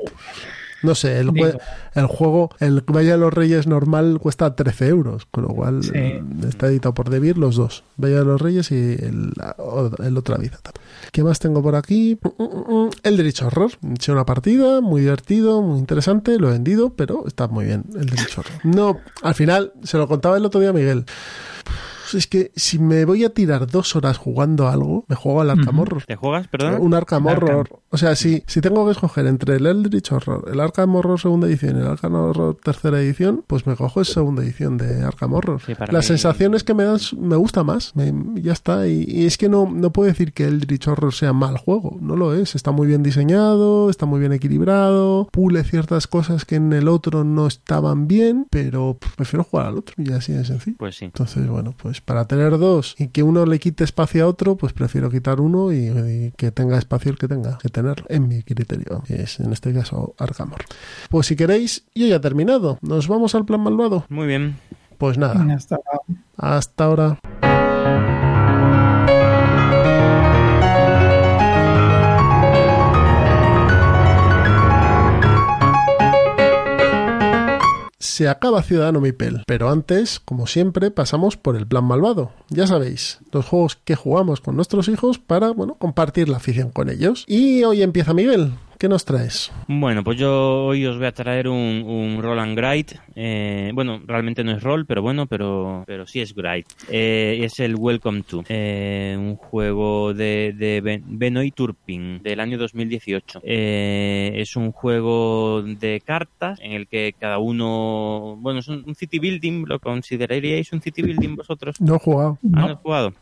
No sé, el, el juego, el Valle de los Reyes normal cuesta 13 euros, con lo cual está editado por Debir los dos, Valle de los Reyes y el, el otra vida. ¿Qué más tengo por aquí? Mm, mm, mm, el Derecho Horror. He hecho una partida, muy divertido, muy interesante, lo he vendido, pero está muy bien el Derecho Horror. No, al final, se lo contaba el otro día a Miguel es que si me voy a tirar dos horas jugando algo, me juego al Arkham Horror. ¿Te juegas, perdón? Un Arkham Horror. O sea, si, si tengo que escoger entre el Eldritch Horror, el Arkham Horror segunda edición y el Arkham Horror tercera edición, pues me cojo esa segunda edición de Arkham Horror. Las sensaciones que me dan me gusta más. ya está. Y, es que no, no puedo decir que el Eldritch Horror sea mal juego. No lo es. Está muy bien diseñado, está muy bien equilibrado, pule ciertas cosas que en el otro no estaban bien, pero prefiero jugar al otro. Y así de sencillo. Pues sí. Entonces, bueno, pues pues para tener dos y que uno le quite espacio a otro, pues prefiero quitar uno y, que tenga espacio el que tenga que tener, en mi criterio, que es en este caso Argamor. Pues si queréis, yo ya he terminado. Nos vamos al plan malvado. Muy bien. Pues nada. Hasta, hasta ahora. Se acaba Ciudadano Mipel, pero antes, como siempre, pasamos por el plan malvado. Ya sabéis, los juegos que jugamos con nuestros hijos para, bueno, compartir la afición con ellos. Y hoy empieza Miguel. ¿Qué nos traes? Bueno, pues yo hoy os voy a traer un, un roll and gride. Eh, bueno, realmente no es roll, pero bueno, pero, pero sí es gride. Eh, es el Welcome to, eh, un juego de, de Benoit Turpin del año 2018. es un juego de cartas en el que cada uno, bueno, es un, city building. ¿Lo consideraríais un city building vosotros? No he jugado. ¿Ah, no he jugado?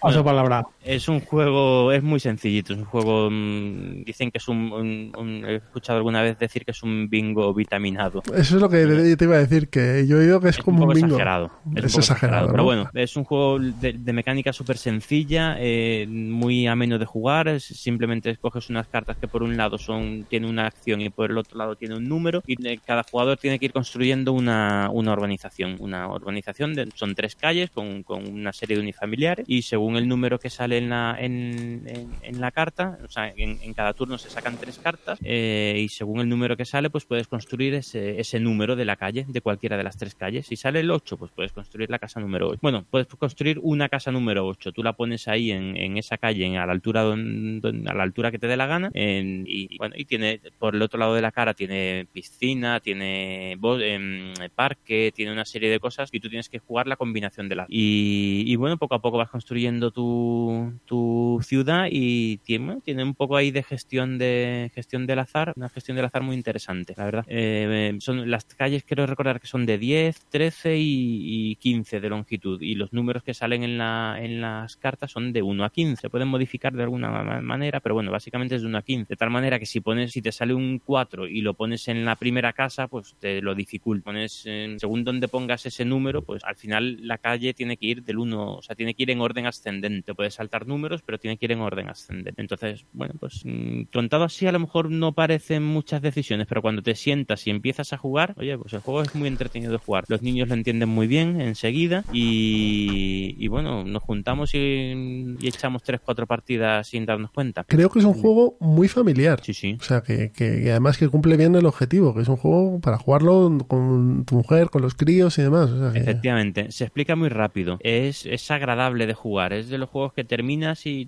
Paso palabra. Es un juego, es muy sencillito. Es un juego, mm, dicen que es un he escuchado alguna vez decir que es un bingo vitaminado. Eso es lo que te iba a decir, que yo he oído que es, como un, bingo. Exagerado. Es, exagerado. Pero bueno, es un juego de, mecánica súper sencilla, eh, muy ameno de jugar. simplemente escoges unas cartas que por un lado son tiene una acción y por el otro lado tiene un número. Y cada jugador tiene que ir construyendo una, una urbanización. Una urbanización son tres calles con, con, una serie de unifamiliares y según el número que sale en la, en, en, la carta, o sea, en cada turno se sacan tres cartas eh, y según el número que sale, pues puedes construir ese, ese número de la calle, de cualquiera de las tres calles. Si sale el 8, pues puedes construir la casa número 8. Bueno, puedes construir una casa número 8. Tú la pones ahí en, en esa calle, a la altura a la altura que te dé la gana. y bueno, y tiene por el otro lado de la cara tiene piscina, tiene em, parque, tiene una serie de cosas y tú tienes que jugar la combinación de las. Y, bueno, poco a poco vas construyendo tu, tu ciudad y tiene, tiene un poco ahí de gestión de gestión del azar, una gestión del azar muy interesante, la verdad. Eh, son las calles, quiero recordar que son de 10, 13 y, 15 de longitud y los números que salen en, la, en las cartas son de 1 a 15. Se pueden modificar de alguna manera, pero bueno, básicamente es de 1 a 15. De tal manera que si pones, si te sale un 4 y lo pones en la primera casa, pues te lo dificulta. Pones, según donde pongas ese número, pues al final la calle tiene que ir del 1, o sea, tiene que ir en orden ascendente. Puedes saltar números, pero tiene que ir en orden ascendente. Entonces, bueno, pues mm, contado así, a lo mejor no parecen muchas decisiones, pero cuando te sientas y empiezas a jugar, oye, pues el juego es muy entretenido de jugar. Los niños lo entienden muy bien enseguida y, bueno, nos juntamos y, echamos 3-4 partidas sin darnos cuenta. Creo que es un juego muy familiar. Sí, sí. O sea, que, que además que cumple bien el objetivo, que es un juego para jugarlo con tu mujer, con los críos y demás. Efectivamente, se explica muy rápido. Es, es agradable de jugar. Es de los juegos que terminas y,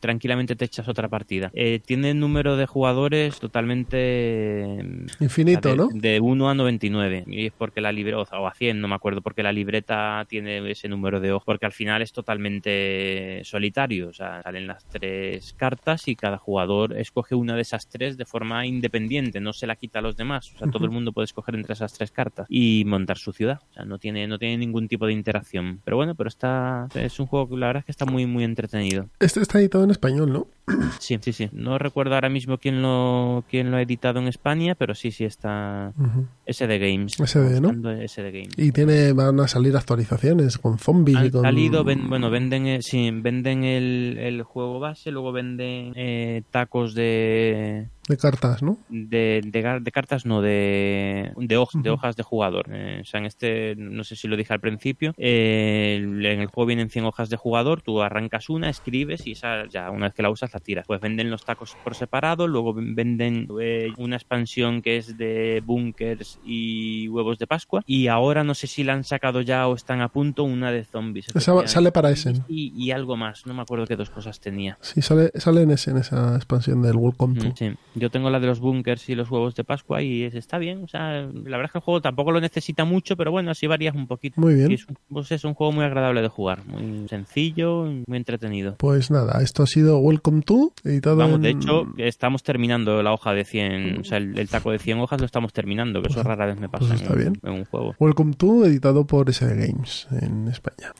tranquilamente te echas otra partida. Eh, tiene número de jugadores totalmente... Infinito, de, ¿no? De 1 a 99. Y es porque la libreta, o a 100, no me acuerdo, porque la libreta tiene ese número de ojos, porque al final es totalmente solitario. O sea, salen las tres cartas y cada jugador escoge una de esas tres de forma independiente, no se la quita a los demás. O sea, todo el mundo puede escoger entre esas tres cartas y montar su ciudad. O sea, no tiene, no tiene ningún tipo de interacción. Pero bueno, pero está, es un juego que la verdad es que está muy, muy entretenido. Este está editado en español, ¿no? Sí, sí, sí. No recuerdo ahora mismo quién lo, quién lo ha editado en España, pero sí, sí está Ujú. SD Games. SD, ¿no? SD Games. Y tiene, van a salir actualizaciones con zombies y Han con... salido, ven- bueno, venden, eh, sí, venden el, el juego base, luego venden eh, tacos de, de cartas, ¿no? de, de, cartas, no, de, de, hojas de jugador. Eh, o sea, en este, no sé si lo dije al principio, eh, en el juego vienen 100 hojas de jugador, tú arrancas una, escribes y esa ya una vez que la usas la tiras. Pues venden los tacos por separado, luego ven- venden eh, una expansión que es de bunkers y huevos de Pascua y ahora no sé si la han sacado ya o están a punto una de zombies. Esa sale para ese. Y, y algo más, no me acuerdo qué dos cosas tenía. Sí, sale, sale en, ese, en esa expansión del Welcome to. Mm, Sí, yo tengo la de los bunkers y los huevos de Pascua y es- está bien. O sea, la verdad es que el juego tampoco lo necesita mucho, pero bueno, así varías un poquito. Muy bien. Y es, un- pues es un juego muy agradable de jugar, muy sencillo, muy entretenido. Pues nada, esto ha sido Welcome to, editado Vamos, en- de hecho, estamos terminando la hoja de 100, o sea, el, el taco de 100 hojas lo estamos terminando, que eso rara vez me pasa pues está en, bien. en un juego. Welcome to, editado por SD Games en España.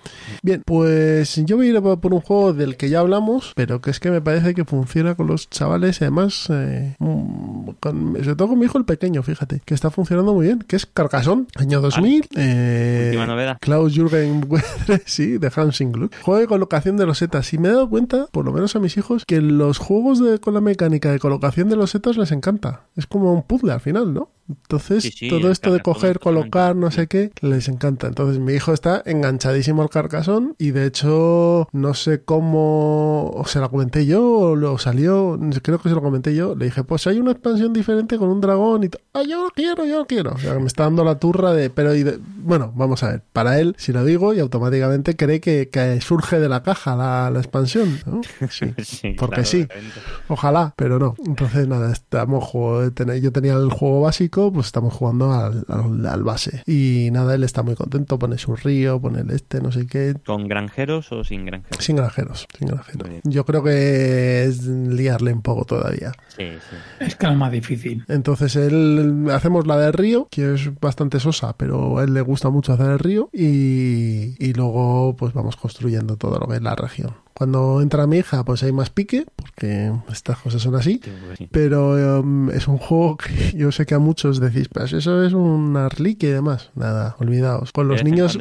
Bien, pues yo voy a ir a por un juego del que ya hablamos, pero que es que me parece que funciona con los chavales y además, eh, con, sobre todo con mi hijo el pequeño, fíjate, que está funcionando muy bien, que es Carcassonne, año 2000. eh, Última novedad. Klaus Jürgen sí, de Hansing Gluck. Juego de colocación de losetas. Y me he dado cuenta, por lo menos a mis hijos, que los juegos de, con la mecánica de colocación de losetas les encanta. Es como un puzzle al final, ¿no? Entonces, Sí, sí, todo esto de coger, colocar, no sé qué, les encanta. Entonces, mi hijo está enganchadísimo al Carcassonne y de hecho, no sé cómo, o se la comenté yo o lo salió, creo que se lo comenté yo. Le dije, pues hay una expansión diferente con un dragón y ah, yo lo quiero, yo lo quiero. O sea, me está dando la turra de, pero, y de- bueno, vamos a ver, para él, si lo digo y automáticamente cree que, que surge de la caja la, la expansión, ¿no? Sí, Sí, porque claro, sí. Ojalá, pero no. Entonces, nada, estamos juego- ten- yo tenía el juego básico, pues estamos jugando al, al- al base. Y nada, él está muy contento, pone su río, pone el este, no sé qué. ¿Con granjeros o sin granjeros? Sin granjeros, sin granjeros. Yo creo que es liarle un poco todavía. Sí, sí. Es que es más difícil. Entonces él hacemos la del río, que es bastante sosa, pero a él le gusta mucho hacer el río y, y luego pues vamos construyendo todo lo que es la región. Cuando entra mi hija, pues hay más pique, porque estas cosas son así. Sí. Pero um, es un juego que yo sé que a muchos decís, pues eso es una reliquia y demás. Nada, olvidaos. Con los niños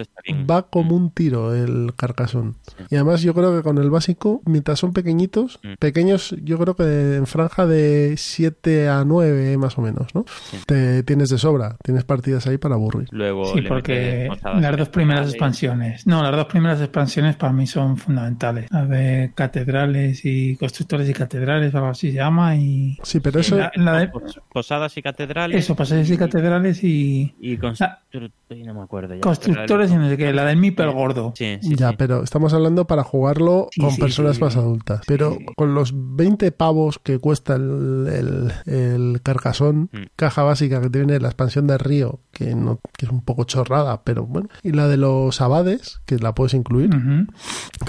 va como un tiro el carcasón. Y además yo creo que con el básico, mientras son pequeñitos, Mm. pequeños yo creo que en franja de 7 a 9 más o menos, ¿no? Te tienes de sobra, tienes partidas ahí para aburrir. Luego Sí, porque las dos primeras expansiones, no, las dos primeras expansiones para mí son fundamentales. La de catedrales y constructores y catedrales, algo así se llama, y Sí, pero eso... la, la de, Pos- Posadas y catedrales. eso, pasajes y catedrales y Y constru- no me acuerdo ya. constructores y no sé qué, la del Mipel gordo. Sí, sí, ya, sí. pero estamos hablando para jugarlo Sí, con sí, personas sí. más adultas. Pero con los 20 pavos que cuesta el, el, el carcasón, Mm. caja básica que tiene la expansión de Río, que, no, que es un poco chorrada, pero bueno, y la de los abades, que la puedes incluir,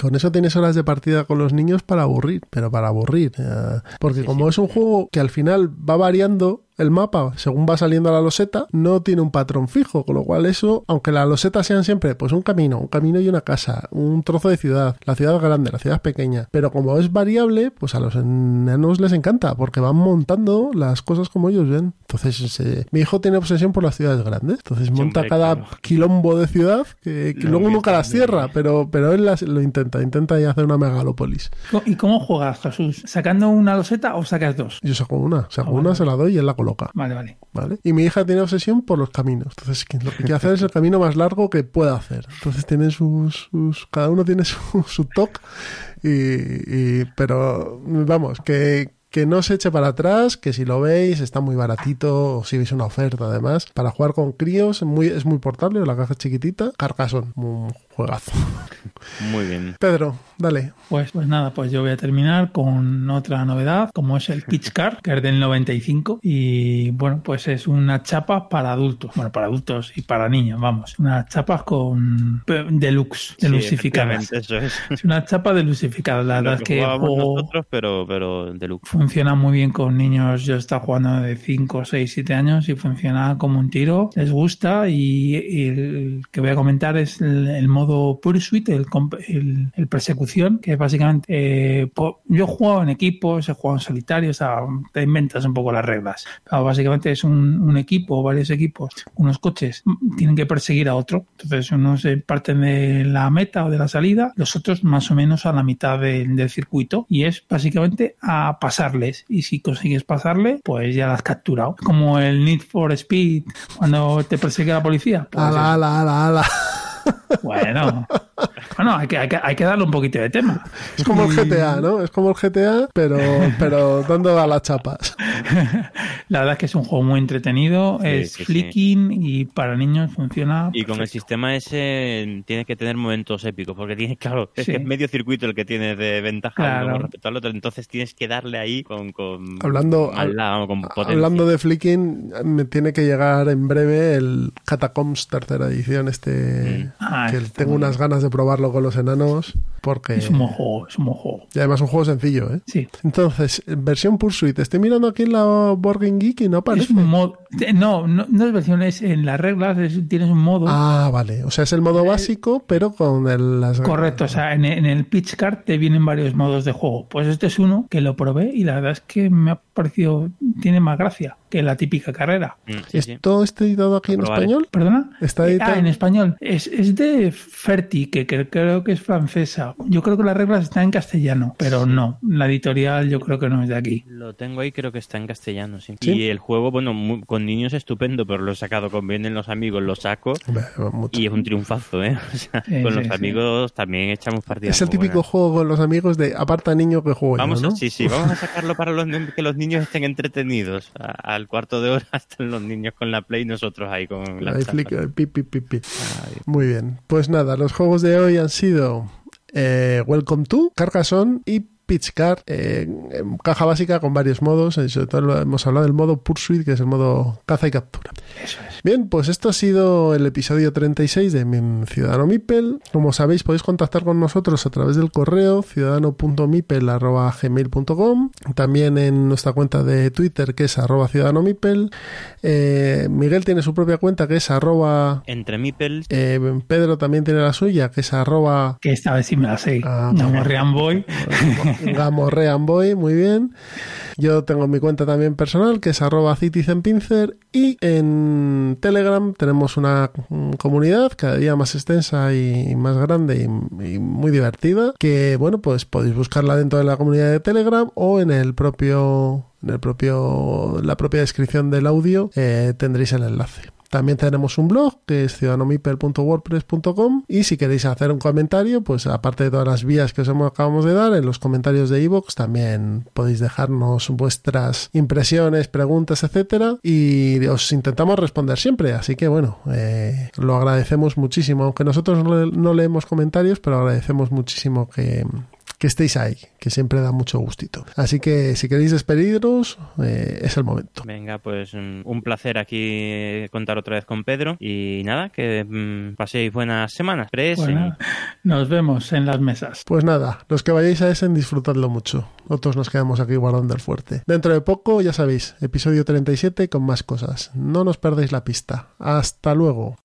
con eso tienes horas de partida con los niños para aburrir, pero para aburrir. eh, porque Sí, como sí. es un juego que al final va variando el mapa según va saliendo la loseta, no tiene un patrón fijo, con lo cual eso, aunque las losetas sean siempre pues un camino, un camino y una casa, un trozo de ciudad, la ciudad grande, la ciudad pequeña, pero como es variable, pues a los enanos les encanta, porque van montando las cosas como ellos ven. Entonces, mi hijo tiene obsesión por las ciudades grandes, entonces monta hombre, cada claro. quilombo de ciudad que, luego nunca las cierra, pero, pero él las- lo intenta, intenta ya hacer una megalópolis. ¿Y cómo juegas, Jesús? ¿Sacando una loseta o sacas dos? Yo saco una, saco Ah, una, vale. se la doy y él la coloca. Vale, vale. ¿Vale? Y mi hija tiene obsesión por los caminos. Entonces, lo que quiere hacer es el camino más largo que pueda hacer. Entonces, tiene sus. sus- cada uno tiene su, su toque. Y, y- pero, vamos, que, que no se eche para atrás, que si lo veis está muy baratito, o si veis una oferta además, para jugar con críos, muy, es muy portable, la caja es chiquitita, Carcassonne, un juegazo. Muy bien. Pedro, dale. Pues, pues nada, pues yo voy a terminar con otra novedad, como es el Pitch Car, que es del 95, y bueno, pues es una chapa para adultos, bueno, para adultos y para niños, vamos, una chapa con deluxe, deluxificadas. Sí, eso es. es una chapa deluxificada, la verdad es que juego nosotros, pero, pero deluxe. Funciona muy bien con niños, yo estado jugando de 5, 6, 7 años y funciona como un tiro, les gusta y, y el que voy a comentar es el, el modo Pursuit, el, el, el persecución, que es básicamente, eh, yo he jugado en equipos, he jugado en solitario, o sea, te inventas un poco las reglas, pero básicamente es un, un equipo, varios equipos, unos coches tienen que perseguir a otro, entonces unos parten de la meta o de la salida, los otros más o menos a la mitad de, del circuito y es básicamente a pasarles y si consigues pasarle, pues ya la has capturado, como el Need for Speed cuando te persigue la policía. Pues ala, ala, ala, ala. Bueno, bueno hay, que, hay, que, hay que darle un poquito de tema. Es como el GTA, ¿no? Es como el GTA, pero, pero dando a las chapas. La verdad es que es un juego muy entretenido, sí, es sí, flicking sí. y para niños funciona. Y con el sistema ese tienes que tener momentos épicos, porque tienes, claro, es que es medio circuito el que tienes de ventaja claro. respecto al otro, entonces tienes que darle ahí con. con hablando, con hablando de flicking, me tiene que llegar en breve el Catacombs tercera edición, este. Ah, que tengo unas ganas de probarlo con los enanos porque es un buen juego, es un buen juego. Y además un juego sencillo, ¿eh? Sí. Entonces, versión Pursuit. Estoy mirando aquí en la Board Geek y no aparece. Es un mod... no, no, no, es versión, es en las reglas es, tienes un modo. Ah, vale. O sea, es el modo básico, pero con el, las Correcto, o sea, en, en, el pitch card te vienen varios modos de juego. Pues este es uno que lo probé y la verdad es que me ha parecido tiene más gracia que la típica carrera. Mm, sí, sí. ¿Esto está editado aquí en español? ¿Perdona? Está editado. Ah, en español. Es, es de Ferti, que, que, creo que es francesa. Yo creo que las reglas están en castellano, pero no. La editorial yo creo que no es de aquí. Lo tengo ahí, creo que está en castellano, sí. ¿Sí? Y el juego, bueno, muy- con niños estupendo, pero lo he sacado con vienen los amigos, lo saco. Mucho. Y es un triunfazo, ¿eh? O sea, Sí, con sí, los sí. amigos también echamos partidas. Es el típico buenas. juego con los amigos de aparta niño que juego Vamos yo, a, ¿no? sí, sí, vamos a sacarlo para los, que los niños estén entretenidos. A- al cuarto de hora están los niños con la Play y nosotros ahí con la Ahí pi, pi, pi. Muy bien. Pues nada, los juegos de hoy han sido eh, Welcome to, Carcassonne y Pitch Car, eh, en caja básica con varios modos. eh, Sobre todo lo- hemos hablado del modo Pursuit, que es el modo caza y captura. Eso es. Bien, pues esto ha sido el episodio 36 de Mi Ciudadano Mipel. Como sabéis, podéis contactar con nosotros a través del correo ciudadano.mipel.gmail.com También en nuestra cuenta de Twitter, que es arroba ciudadano Mipel. Eh, Miguel tiene su propia cuenta, que es arroba... Entre Mipels, eh, Pedro también tiene la suya, que es arroba Que esta vez sí me la sé. Ah, no. Rian Boy. Gamorreanboy, muy bien. Yo tengo mi cuenta también personal, que es arroba citizenpincer. Y en Telegram tenemos una comunidad cada día más extensa y más grande y muy divertida. Que bueno, pues podéis buscarla dentro de la comunidad de Telegram o en el propio. En el propio, la propia descripción del audio eh, tendréis el enlace. También tenemos un blog que es ciudadanomipel.wordpress.com y si queréis hacer un comentario, pues aparte de todas las vías que os acabamos de dar, en los comentarios de iVoox también podéis dejarnos vuestras impresiones, preguntas, etcétera y os intentamos responder siempre. Así que bueno, eh, lo agradecemos muchísimo, aunque nosotros no leemos comentarios, pero agradecemos muchísimo que, que estéis ahí, que siempre da mucho gustito. Así que si queréis despediros, eh, es el momento. venga, pues mm, un placer aquí contar otra vez con Pedro. Y nada, que mm, paséis buenas semanas. Bueno, nos vemos en las mesas. Pues nada, los que vayáis a Essen, disfrutadlo mucho. Nosotros nos quedamos aquí guardando el fuerte. Dentro de poco, ya sabéis, episodio 37 con más cosas. No nos perdéis la pista. Hasta luego.